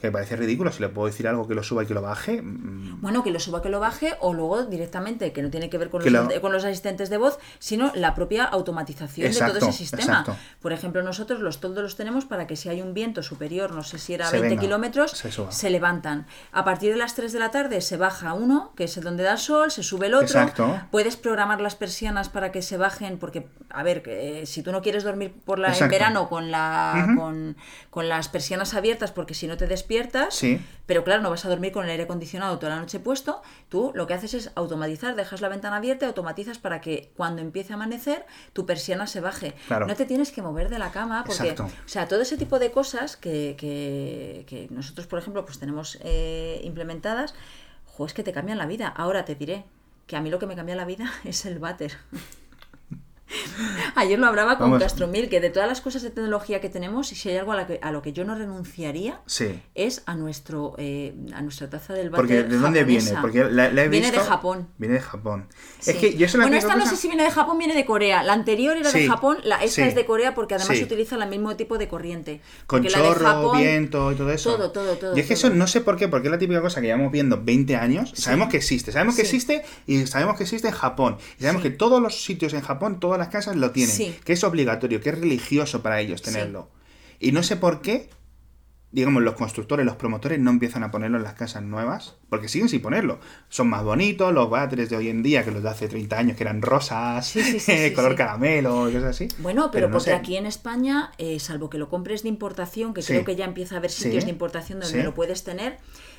que me parece ridículo, si le puedo decir algo que lo suba y que lo baje. Mm. Bueno, que lo suba, que lo baje, o luego directamente, que no tiene que ver con los, con los asistentes de voz, sino la propia automatización de todo ese sistema. Por ejemplo, nosotros los toldos los tenemos para que si hay un viento superior, no sé si era 20 kilómetros, se, levantan. A partir de las 3 de la tarde se baja uno, que es el donde da el sol, se sube el otro. Puedes programar las persianas para que se bajen, porque, a ver, que, si tú no quieres dormir por la, en verano con, la, con, con las persianas abiertas, porque si no te despiertas, sí. pero claro, no vas a dormir con el aire acondicionado toda la noche puesto, tú lo que haces es automatizar, dejas la ventana abierta y automatizas para que cuando empiece a amanecer tu persiana se baje. No te tienes que mover de la cama porque, o sea, todo ese tipo de cosas que, que, nosotros, por ejemplo, pues tenemos eh, implementadas, jo, es que te cambian la vida. Ahora te diré que a mí lo que me cambia la vida [LAUGHS] es el váter. Ayer lo hablaba con Castromil, que de todas las cosas de tecnología que tenemos, si hay algo a, lo que yo no renunciaría, es a nuestro eh, a nuestra taza del váter Porque ¿de dónde viene? Porque la, he viene de Japón. Viene de Japón. Es que yo bueno, esta no sé si viene de Japón, viene de Corea. La anterior era de Japón, la, esta es de Corea porque además utiliza el mismo tipo de corriente. Con chorro, viento y todo eso. Todo, todo, todo. Y es que eso no sé por qué, porque es la típica cosa que llevamos viendo 20 años. Sabemos que existe, sabemos que existe y sabemos que existe en Japón. Y sabemos que todos los sitios en Japón, todas las casas lo tienen que es obligatorio, que es religioso para ellos tenerlo. Y no sé por qué, digamos, los constructores, los promotores no empiezan a ponerlo en las casas nuevas, porque siguen sin ponerlo. Son más bonitos los váteres de hoy en día que los de hace 30 años, que eran rosas, [LAUGHS] color caramelo, cosas así. Bueno, pero, porque aquí en España, eh, salvo que lo compres de importación, que creo que ya empieza a haber sitios de importación donde lo puedes tener,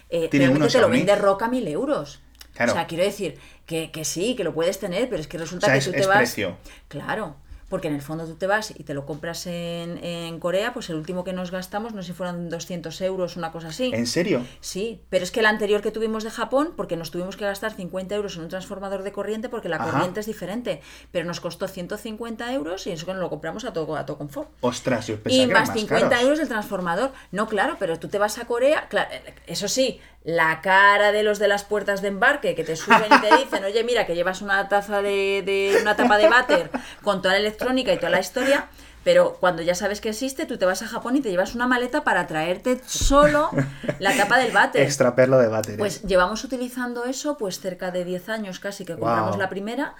eh, realmente te lo vende Roca mil euros. O sea, quiero decir que, sí, que lo puedes tener, pero es que resulta que tú te vas. Precio. Claro porque en el fondo tú te vas y te lo compras en, en, Corea, pues el último que nos gastamos, no sé si fueron 200 euros, una cosa así. ¿En serio? Sí, pero es que el anterior que tuvimos de Japón, porque nos tuvimos que gastar 50 euros en un transformador de corriente, porque la corriente es diferente, pero nos costó 150 euros y eso que nos lo compramos a todo, a todo confort. Ostras, yo Y más 50 euros el transformador. No, claro, pero tú te vas a Corea, claro, eso sí, la cara de los de las puertas de embarque que te suben y te [LAUGHS] dicen, oye, mira, que llevas una taza de, de una tapa de váter con toda la electrónica y toda la historia, Pero cuando ya sabes que existe, tú te vas a Japón y te llevas una maleta para traerte solo la tapa del váter. Extra perlo de váter. Pues llevamos utilizando eso pues cerca de 10 años casi que compramos la primera.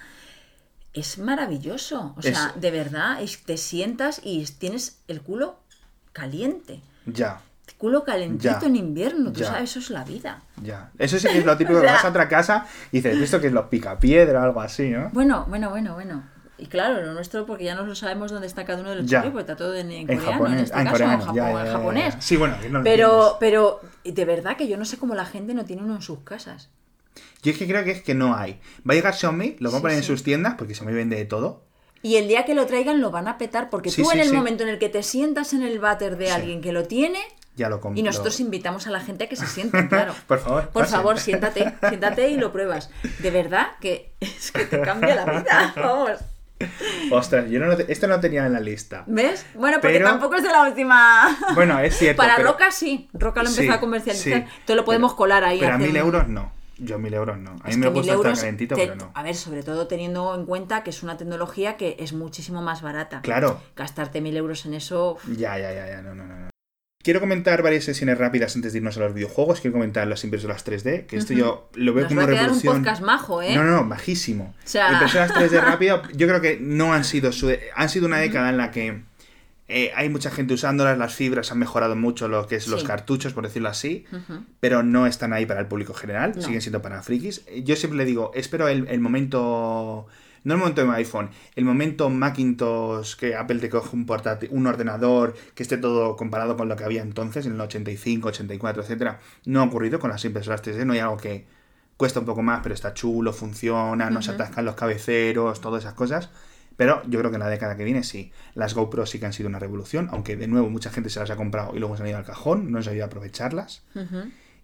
Es maravilloso. O sea, de verdad, te sientas y tienes el culo caliente. Ya culo calentito en invierno, tú sabes, eso es la vida. Ya. Eso sí que es lo típico [LAUGHS] que vas a otra casa y dices, ¿visto que es los picapiedra o algo así, no? Bueno, bueno, bueno, bueno. Y claro, lo nuestro, porque ya no lo sabemos dónde está cada uno de los chicos, porque está todo en, en, coreano, japonés, en este ah, caso, en, japonés. Sí, bueno, no pero, pero de verdad que yo no sé cómo la gente no tiene uno en sus casas. Yo es que creo que es que no hay. Va a llegar Xiaomi, lo va a poner en sus tiendas, porque Xiaomi vende de todo. Y el día que lo traigan lo van a petar, porque tú en el momento en el que te sientas en el váter de alguien que lo tiene, ya lo Y nosotros invitamos a la gente a que se siente, claro. [LAUGHS] Por favor. Por favor, siéntate, siéntate y lo pruebas. De verdad que [LAUGHS] es que te cambia la vida. [LAUGHS] Vamos. Ostras, yo no, esto no tenía en la lista. ¿Ver? Bueno, porque tampoco es de la última. Bueno, es cierto. Para Roca sí. Roca lo empezó a comercializar. Entonces lo podemos colar ahí. Pero a mil euros no. Yo a mil euros no. A mí me gusta estar calentito, pero no. A ver, sobre todo teniendo en cuenta que es una tecnología que es muchísimo más barata. Claro. Gastarte mil euros en eso. Ya, ya, ya, ya. No, no, no. Quiero comentar varias sesiones rápidas antes de irnos a los videojuegos. Quiero comentar las impresoras 3D, que esto yo lo veo como va a revolución. un podcast majo, ¿eh? No, no, no, bajísimo. O sea... Impresoras 3D [LAUGHS] rápido, yo creo que no han sido han sido una década en la que eh, hay mucha gente usándolas, las fibras han mejorado mucho lo que es los cartuchos, por decirlo así, pero no están ahí para el público general, siguen siendo para frikis. Yo siempre le digo, espero el momento no el momento de mi iPhone, el momento Macintosh que Apple te coge un portátil, un ordenador que esté todo comparado con lo que había entonces, en el 85, 84, etcétera, no ha ocurrido con las impresoras 3D, no hay algo que cuesta un poco más, pero está chulo, funciona, no se atascan los cabeceros, todas esas cosas. Pero yo creo que en la década que viene sí. Las GoPro sí que han sido una revolución, aunque de nuevo mucha gente se las ha comprado y luego se han ido al cajón, no han sabido aprovecharlas.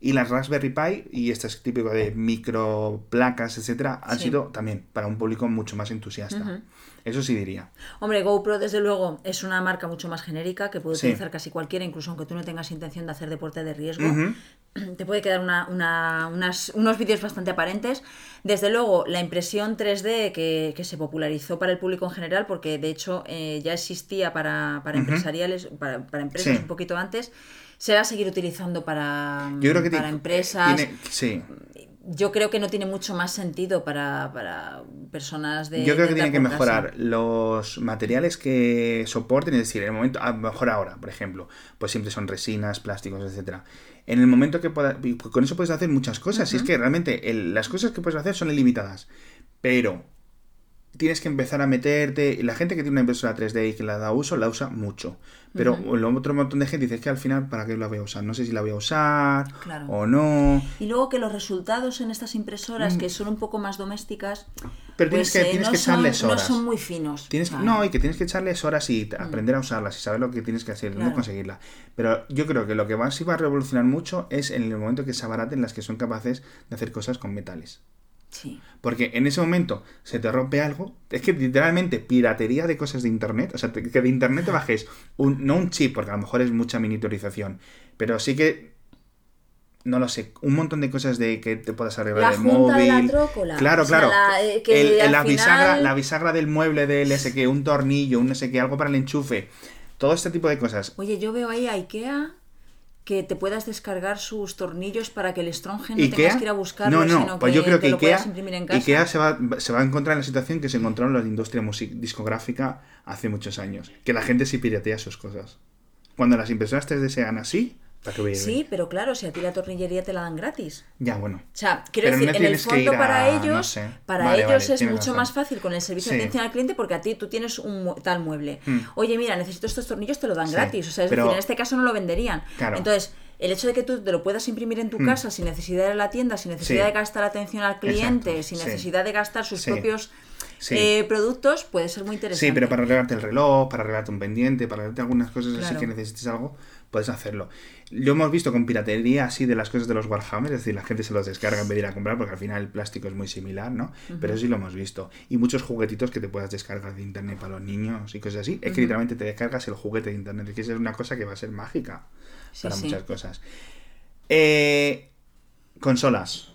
Y las Raspberry Pi y este típico de micro placas, etcétera, han sido también para un público mucho más entusiasta. Eso sí diría. Hombre, GoPro, desde luego, es una marca mucho más genérica que puede utilizar casi cualquiera, incluso aunque tú no tengas intención de hacer deporte de riesgo. [CLEARS THROAT] Te puede quedar unos vídeos bastante aparentes. Desde luego, la impresión 3D que, se popularizó para el público en general, porque de hecho eh, ya existía para, empresariales, para, para empresas un poquito antes se va a seguir utilizando para, para empresas. sí. Yo creo que no tiene mucho más sentido para, personas de. Yo creo que tiene que mejorar los materiales que soporten, es decir, en el momento, a lo mejor ahora, por ejemplo, pues siempre son resinas, plásticos, etcétera. En el momento que pueda, con eso puedes hacer muchas cosas. Y es que realmente las cosas que puedes hacer son ilimitadas. Pero tienes que empezar a meterte. La gente que tiene una impresora 3D y que la da uso, la usa mucho. Pero otro montón de gente dice que al final, ¿para qué la voy a usar? No sé si la voy a usar o no. Y luego que los resultados en estas impresoras, mm. que son un poco más domésticas, pero tienes pues, que, tienes no que echarles horas. No son muy finos. Tienes No, y que tienes que echarles horas y mm. aprender a usarlas y saber lo que tienes que hacer, cómo conseguirla. Pero yo creo que lo que va, sí va a revolucionar mucho es en el momento que se abaraten las que son capaces de hacer cosas con metales. Porque en ese momento se te rompe algo. Es que literalmente piratería de cosas de internet. O sea, que de internet te bajes un, no un chip, porque a lo mejor es mucha miniaturización. Pero sí que. No lo sé, un montón de cosas de que te puedas arreglar el móvil. claro, claro. La, bisagra, la bisagra del mueble del que, un tornillo, un no sé qué, algo para el enchufe. Todo este tipo de cosas. Oye, yo veo ahí a IKEA que te puedas descargar sus tornillos para que el Stronge no tengas que ir a buscarlo, no, no, sino pues que yo creo que Ikea. Ikea se va, se va a encontrar en la situación que se encontró en la industria discográfica hace muchos años, que la gente sí piratea sus cosas. Cuando las impresoras te desean así, Sí, pero claro, si a ti la tornillería te la dan gratis. Ya, bueno. O sea, quiero decir, en el fondo para ellos, para ellos es mucho más fácil con el servicio de atención al cliente porque a ti tú tienes un tal mueble. Hmm. Oye, mira, necesito estos tornillos, te lo dan gratis. O sea, es decir, en este caso no lo venderían. Entonces, el hecho de que tú te lo puedas imprimir en tu hmm. casa sin necesidad de ir a la tienda, sin necesidad de gastar atención al cliente, sin necesidad de gastar sus propios eh, productos, puede ser muy interesante. Sí, pero para arreglarte el reloj, para arreglarte un pendiente, para arreglarte algunas cosas así que necesites algo, puedes hacerlo. Lo hemos visto con piratería así de las cosas de los Warhammer, es decir, la gente se los descarga en vez de ir a comprar porque al final el plástico es muy similar, ¿no? Pero eso sí lo hemos visto. Y muchos juguetitos que te puedas descargar de internet para los niños y cosas así. Es que literalmente te descargas el juguete de internet, es que es una cosa que va a ser mágica para muchas cosas. Eh, consolas.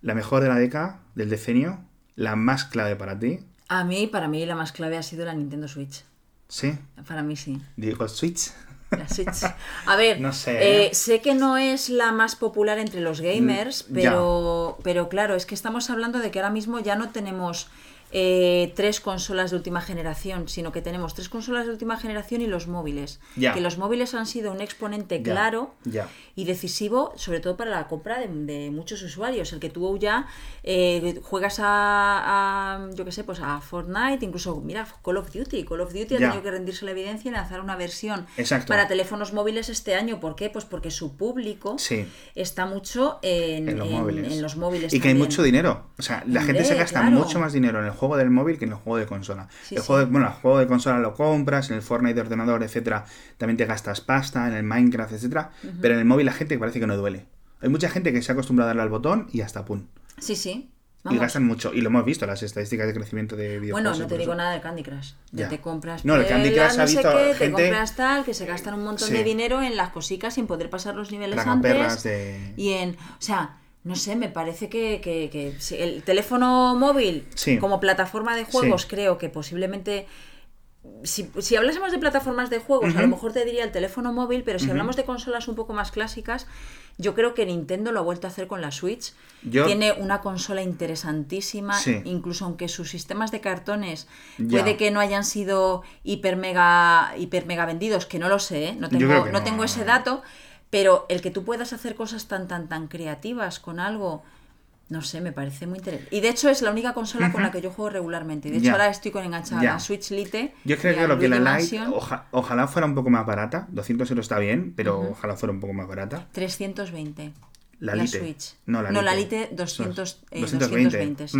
La mejor de la década, del decenio, la más clave para ti. A mí, para mí, la más clave ha sido la Nintendo Switch. ¿Sí? Para mí sí. Digo Switch. La Switch. A ver, no sé, eh, ¿eh? sé que no es la más popular entre los gamers, mm, pero, pero claro, es que estamos hablando de que ahora mismo ya no tenemos eh, tres consolas de última generación, sino que tenemos tres consolas de última generación y los móviles. Que los móviles han sido un exponente claro y decisivo, sobre todo para la compra de, muchos usuarios. El que tú ya eh, juegas a, yo qué sé, pues a Fortnite, incluso, mira, Call of Duty. Call of Duty ha tenido que rendirse la evidencia y lanzar una versión para teléfonos móviles este año. ¿Por qué? Pues porque su público está mucho en, los móviles. Y que hay mucho dinero. O sea, la gente se gasta mucho más dinero en el juego del móvil que en el juego de consola. el juego bueno, el juego de consola lo compras, en el Fortnite de ordenador, etcétera, también te gastas pasta, en el Minecraft, etcétera, pero en el móvil la gente parece que no duele. Hay mucha gente que se ha acostumbrado a darle al botón y hasta pum. Sí, sí. Y gastan mucho, y lo hemos visto, las estadísticas de crecimiento de videojuegos. Bueno, no te digo nada de Candy Crush. Ya. Te compras no, el Candy Crush ha visto qué, te compras tal, que se gastan un montón de dinero en las cositas sin poder pasar los niveles antes. Y en, o sea, no sé, me parece que, que, el teléfono móvil como plataforma de juegos creo que posiblemente... Si, si hablásemos de plataformas de juegos, a lo mejor te diría el teléfono móvil, pero si hablamos de consolas un poco más clásicas, yo creo que Nintendo lo ha vuelto a hacer con la Switch. Tiene una consola interesantísima, incluso aunque sus sistemas de cartones puede que no hayan sido hiper mega, hiper mega vendidos, que no lo sé, ¿eh? no tengo, no tengo ese dato pero el que tú puedas hacer cosas tan, tan, tan creativas con algo, no sé, me parece muy interesante. Y de hecho es la única consola con la que yo juego regularmente. De hecho ahora estoy con enganchada la Switch Lite. Yo creo que lo que la Lite, ojalá fuera un poco más barata. 200 euros está bien, pero ojalá fuera un poco más barata. 320. La, Lite. Switch. No, la Lite. No, la Lite 200, 220. sí.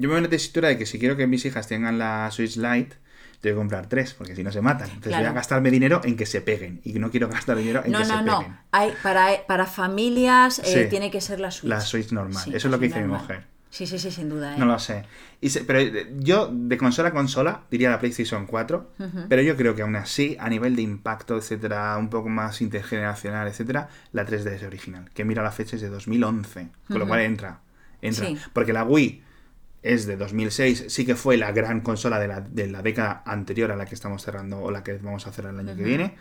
Yo me veo en la tesitura de que si quiero que mis hijas tengan la Switch Lite, tengo que comprar tres, porque si no se matan. Entonces voy a gastarme dinero en que se peguen. Y no quiero gastar dinero en que se peguen. No, no, no. Para, para familias eh, tiene que ser la Switch. La Switch normal. Eso es lo que dice mi mujer. Sí, sí, sí, sin duda. ¿eh? No lo sé. Y pero eh, yo, de consola a consola, diría la PlayStation 4. Pero yo creo que aún así, a nivel de impacto, etcétera, un poco más intergeneracional, etcétera, la 3DS es original. Que mira la fecha es de 2011. Con lo cual entra. Entra. Porque la Wii es de 2006, sí que fue la gran consola de la, de la, década anterior a la que estamos cerrando o la que vamos a cerrar el año que viene.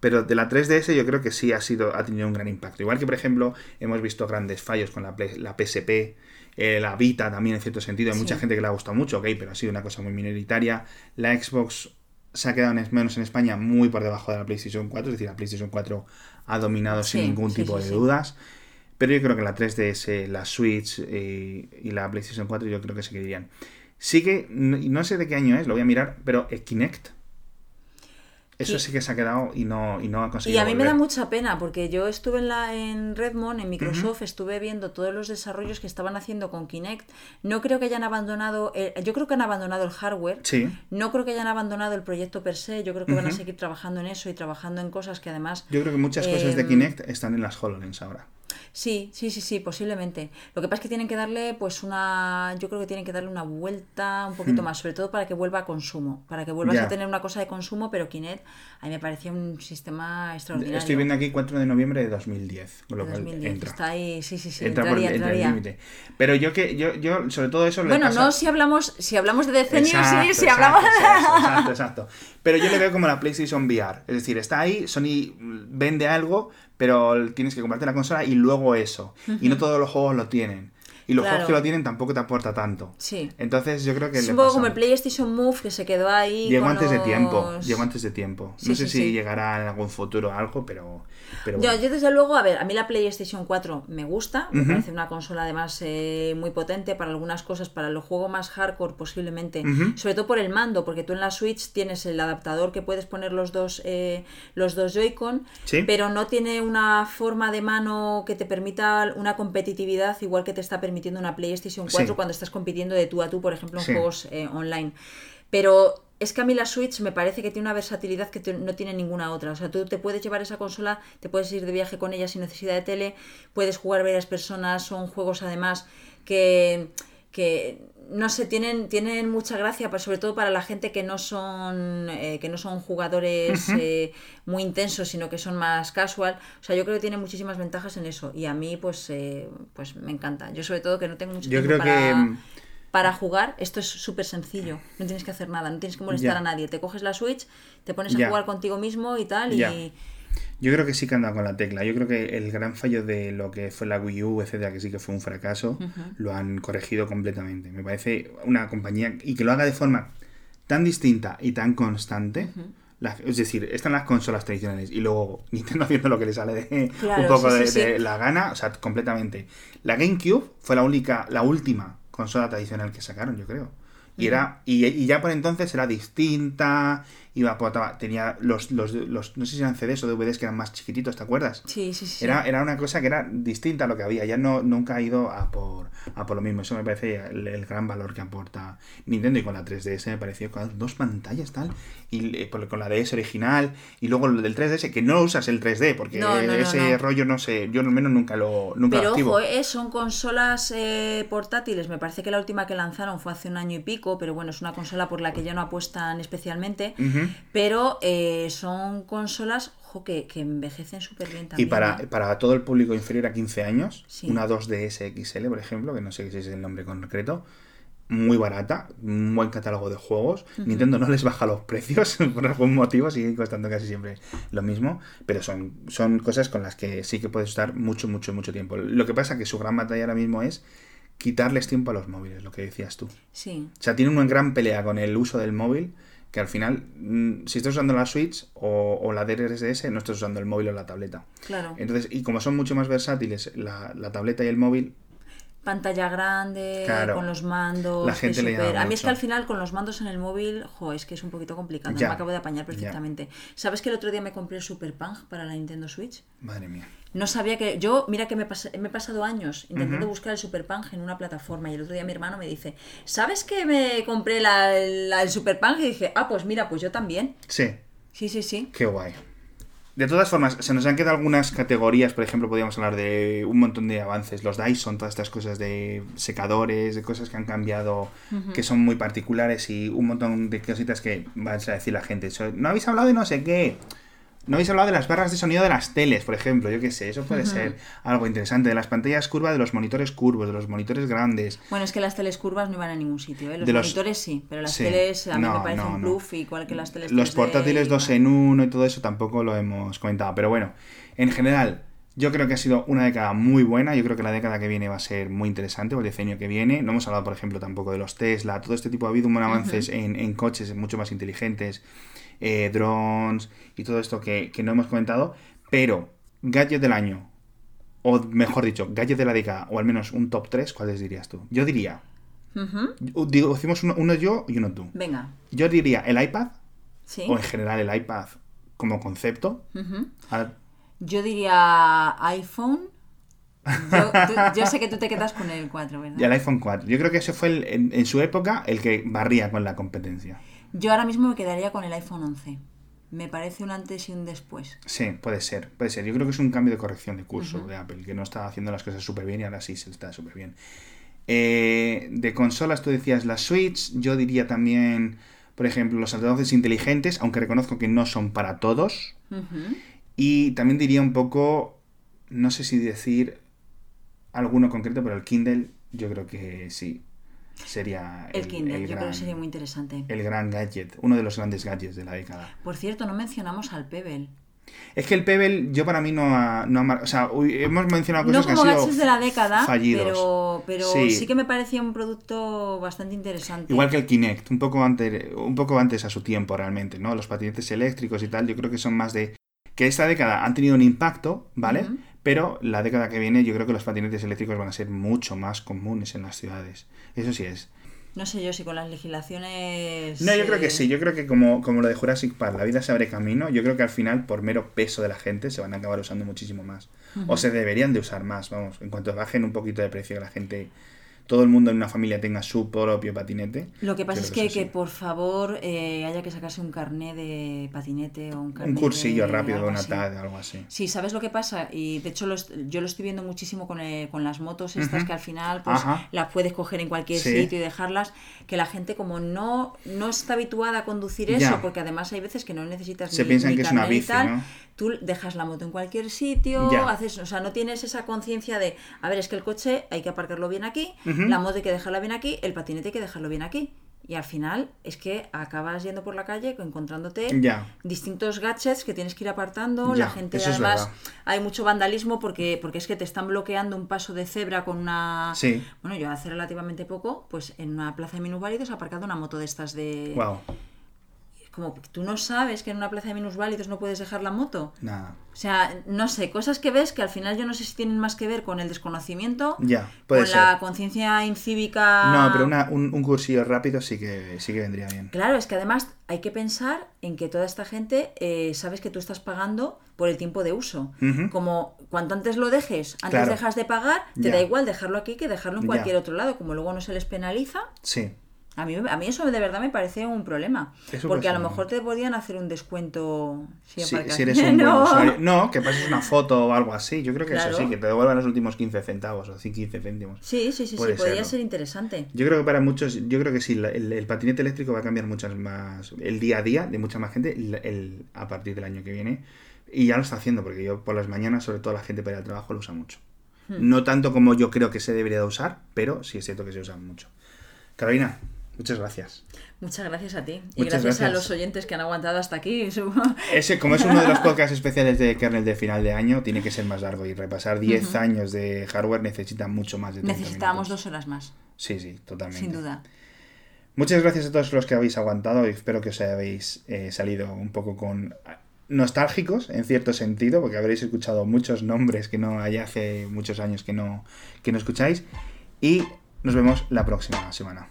Pero de la 3DS yo creo que sí ha, sido, ha tenido un gran impacto. Igual que, por ejemplo, hemos visto grandes fallos con la, la PSP, eh, la Vita también en cierto sentido. Hay mucha gente que le ha gustado mucho, ok, pero ha sido una cosa muy minoritaria. La Xbox se ha quedado menos en España muy por debajo de la PlayStation 4, es decir, la PlayStation 4 ha dominado sin ningún tipo de dudas. Pero yo creo que la 3DS, la Switch eh, y la PlayStation 4 yo creo que se quedarían. Sí que, no, sé de qué año es, lo voy a mirar, pero Kinect. Eso sí que se ha quedado y no, y no ha conseguido. Y a mí me da mucha pena porque yo estuve en, la, en Redmond, en Microsoft, estuve viendo todos los desarrollos que estaban haciendo con Kinect. No creo que hayan abandonado, yo creo que han abandonado el hardware. Sí. No creo que hayan abandonado el proyecto per se. Yo creo que van a seguir trabajando en eso y trabajando en cosas que además. Yo creo que muchas cosas de em, Kinect están en las HoloLens ahora. Sí, sí, sí, sí, posiblemente. Lo que pasa es que tienen que darle, pues, una. Yo creo que tienen que darle una vuelta un poquito hmm. más, sobre todo para que vuelva a consumo, para que vuelvas a tener una cosa de consumo, pero Kinect a mí me parecía un sistema extraordinario. Estoy viendo aquí 4 de noviembre de 2010, con lo 2010, entra. Está ahí, sí, sí, sí. Entra entraría, por el, límite. Pero yo que yo, yo sobre todo eso Bueno, no si hablamos si hablamos de decenios, sí, si hablamos exacto, exacto. Pero yo le veo como la PlayStation VR, es decir, está ahí, Sony vende algo pero tienes que comprarte la consola y luego eso. Y no todos los juegos lo tienen. Y los juegos que lo tienen tampoco te aporta tanto. Sí. Entonces yo creo que... Es un poco como el PlayStation Move que se quedó ahí. Llegó antes de tiempo. Llegó antes de tiempo. no sé si llegará en algún futuro algo, pero... pero yo, desde luego, a ver, a mí la PlayStation 4 me gusta. Me parece una consola además eh, muy potente para algunas cosas, para el juego más hardcore posiblemente. Sobre todo por el mando, porque tú en la Switch tienes el adaptador que puedes poner los dos, eh, los dos Joy-Con, pero no tiene una forma de mano que te permita una competitividad igual que te está permitiendo permitiendo una PlayStation 4 cuando estás compitiendo de tú a tú, por ejemplo, en juegos eh, online. Pero es que a mí la Switch me parece que tiene una versatilidad que no tiene ninguna otra. O sea, tú te puedes llevar esa consola, te puedes ir de viaje con ella sin necesidad de tele, puedes jugar varias personas, son juegos además que, que no sé, tienen, tienen mucha gracia, sobre todo para la gente que no son, eh, que no son jugadores eh, muy intensos, sino que son más casual. O sea, yo creo que tiene muchísimas ventajas en eso. Y a mí, pues, eh, pues me encanta. Yo sobre todo que no tengo mucho yo creo que para jugar, esto es súper sencillo. No tienes que hacer nada, no tienes que molestar a nadie. Te coges la Switch, te pones a jugar contigo mismo y tal, y. Yo creo que sí que han dado con la tecla. Yo creo que el gran fallo de lo que fue la Wii U, etcétera, que sí que fue un fracaso, lo han corregido completamente. Me parece una compañía y que lo haga de forma tan distinta y tan constante es decir, están las consolas tradicionales y luego [LAUGHS] Nintendo haciendo lo que le sale de un poco de, la gana, o sea, completamente. La GameCube fue la única, la última consola tradicional que sacaron, yo creo. Y era, y, y ya por entonces era distinta, iba tenía los, los, los, no sé si eran CDs o DVDs que eran más chiquititos, ¿te acuerdas? Sí, sí, sí. Era, era una cosa que era distinta a lo que había, ya no, nunca ha ido a por, a por lo mismo, eso me parece el, gran valor que aporta Nintendo y con la 3DS me pareció con dos pantallas tal, y con la DS original, y luego lo del 3DS, que no usas el 3D, porque ese rollo no sé, yo al menos nunca lo nunca Pero ojo, eh, son consolas eh, portátiles, me parece que la última que lanzaron fue hace un año y pico, pero bueno, es una consola por la que ya no apuestan especialmente pero eh, son consolas que, envejecen súper bien también. Y para, ¿eh? para todo el público inferior a 15 años, una 2DS XL, por ejemplo, que no sé si es el nombre concreto, muy barata, un buen catálogo de juegos. Nintendo no les baja los precios [LAUGHS] por algún motivo, sigue costando casi siempre lo mismo, pero son, son cosas con las que sí que puedes estar mucho, mucho, mucho tiempo. Lo que pasa es que su gran batalla ahora mismo es quitarles tiempo a los móviles, lo que decías tú. Sí. O sea, tienen una gran pelea con el uso del móvil que al final, mm, si estás usando la Switch o, la DRSS, no estás usando el móvil o la tableta. Claro. Entonces, y como son mucho más versátiles la, la tableta y el móvil, pantalla grande, con los mandos. La gente le A mí es que al final con los mandos en el móvil, jo, es que es un poquito complicado. me acabo de apañar perfectamente. ¿Sabes que el otro día me compré el Super Punk para la Nintendo Switch? Madre mía. No sabía que. Yo, mira que me, me he pasado años intentando buscar el Super Punk en una plataforma y el otro día mi hermano me dice: ¿Sabes que me compré la, el Super Punk? Y dije: Ah, pues mira, pues yo también. Sí. Sí, sí, sí. Qué guay. De todas formas, se nos han quedado algunas categorías, por ejemplo, podríamos hablar de un montón de avances, los Dyson, todas estas cosas de secadores, de cosas que han cambiado, que son muy particulares y un montón de cositas que vas a decir la gente. No habéis hablado de no sé qué. No habéis hablado de las barras de sonido de las teles, por ejemplo, yo qué sé, eso puede ser algo interesante, de las pantallas curvas, de los monitores curvos, de los monitores grandes. Bueno, es que las teles curvas no iban a ningún sitio, ¿eh? los, monitores sí, pero las teles a mí me parece un bluff, igual que las teles Los portátiles dos en uno y todo eso tampoco lo hemos comentado, pero bueno, en general, yo creo que ha sido una década muy buena. Yo creo que la década que viene va a ser muy interesante, o el diseño que viene. No hemos hablado, por ejemplo, tampoco de los Tesla. Todo este tipo ha habido un buen avances en, en, coches mucho más inteligentes eh, drones y todo esto que, no hemos comentado, pero gadget del año, o mejor dicho, gadget de la década, o al menos un top 3, ¿cuáles dirías tú? Yo diría, digo, decimos uno, yo y uno tú. Venga. Yo diría el iPad, o en general el iPad como concepto. Yo diría iPhone. Yo, sé que tú te quedas con el 4, ¿verdad? Y el iPhone 4. Yo creo que ese fue en, su época el que barría con la competencia. Yo ahora mismo me quedaría con el iPhone 11. Me parece un antes y un después. Sí, puede ser, puede ser. Yo creo que es un cambio de corrección de curso de Apple, que no está haciendo las cosas súper bien y ahora sí se está súper bien. Eh, de consolas tú decías la Switch, yo diría también, por ejemplo, los altavoces inteligentes, aunque reconozco que no son para todos. Y también diría un poco, no sé si decir alguno concreto, pero el Kindle yo creo que sí sería el, Kindle, yo creo que sería muy interesante. El gran gadget, uno de los grandes gadgets de la década. Por cierto, no mencionamos al Pebble. Es que el Pebble yo para mí no ha, no o sea, hemos mencionado cosas no como que han sido de la década, pero, pero sí. que me parecía un producto bastante interesante. Igual que el Kinect, un poco antes, un poco antes a su tiempo realmente, ¿no? Los patinetes eléctricos y tal, yo creo que son más de que esta década han tenido un impacto, ¿vale? Pero la década que viene yo creo que los patinetes eléctricos van a ser mucho más comunes en las ciudades. Eso sí es. No sé yo si con las legislaciones. No, yo creo que eh, sí. Yo creo que como, como lo de Jurassic Park, la vida se abre camino. Yo creo que al final, por mero peso de la gente, se van a acabar usando muchísimo más. O se deberían de usar más, vamos. En cuanto bajen un poquito de precio, que la gente todo el mundo en una familia tenga su propio patinete. Lo que pasa es que, que, por favor eh, haya que sacarse un carné de patinete o un carné Un cursillo rápido de una tarde, algo así. Sí, ¿sabes lo que pasa? Y de hecho yo lo estoy viendo muchísimo con, eh, con las motos estas que al final pues las puedes coger en cualquier sitio y dejarlas, que la gente como no, no está habituada a conducir eso, porque además hay veces que no necesitas Se piensan que es una bici, ¿no? Tú dejas la moto en cualquier sitio, haces, o sea, no tienes esa conciencia de, a ver, es que el coche hay que aparcarlo bien aquí, la moto hay que dejarla bien aquí, el patinete hay que dejarlo bien aquí. Y al final es que acabas yendo por la calle encontrándote distintos gadgets que tienes que ir apartando. la gente además hay mucho vandalismo porque, porque es que te están bloqueando un paso de cebra con una... Sí. Bueno, yo hace relativamente poco, pues en una plaza de minusválidos he aparcado una moto de estas de... Wow como tú no sabes que en una plaza de minusválidos no puedes dejar la moto. Nada. O sea, no sé, cosas que ves que al final yo no sé si tienen más que ver con el desconocimiento, ya, con la conciencia incívica. No, pero un, cursillo rápido sí que, sí que vendría bien. Claro, es que además hay que pensar en que toda esta gente eh, sabes que tú estás pagando por el tiempo de uso. Como cuanto antes lo dejes, antes dejas de pagar, te da igual dejarlo aquí que dejarlo en cualquier otro lado. Como luego no se les penaliza. Sí. A mí, a mí eso de verdad me parece un problema. porque a lo mejor te podían hacer un descuento si, si eres un no. usuario. No, que pases una foto o algo así. Yo creo que eso sí, que te devuelvan los últimos 15 centavos o 15 céntimos. Sí, sí, sí, sí podría ser interesante. Yo creo que para muchos, yo creo que sí, el, patinete eléctrico va a cambiar muchas más, el día a día de mucha más gente el, a partir del año que viene. Y ya lo está haciendo, porque yo por las mañanas, sobre todo la gente para el trabajo, lo usa mucho. Hmm. No tanto como yo creo que se debería de usar, pero sí es cierto que se usa mucho. Carolina, Muchas gracias. Muchas gracias a ti. y gracias, a los oyentes que han aguantado hasta aquí. [LAUGHS] Ese, como es uno de los [LAUGHS] podcasts especiales de kernel de final de año, tiene que ser más largo y repasar 10 años de hardware necesita mucho más de tiempo. Necesitábamos dos horas más. Sí, sí, totalmente. Sin duda. Muchas gracias a todos los que habéis aguantado y espero que os hayáis eh, salido un poco con nostálgicos en cierto sentido, porque habréis escuchado muchos nombres que no hay hace muchos años que no, que no escucháis. Y nos vemos la próxima semana.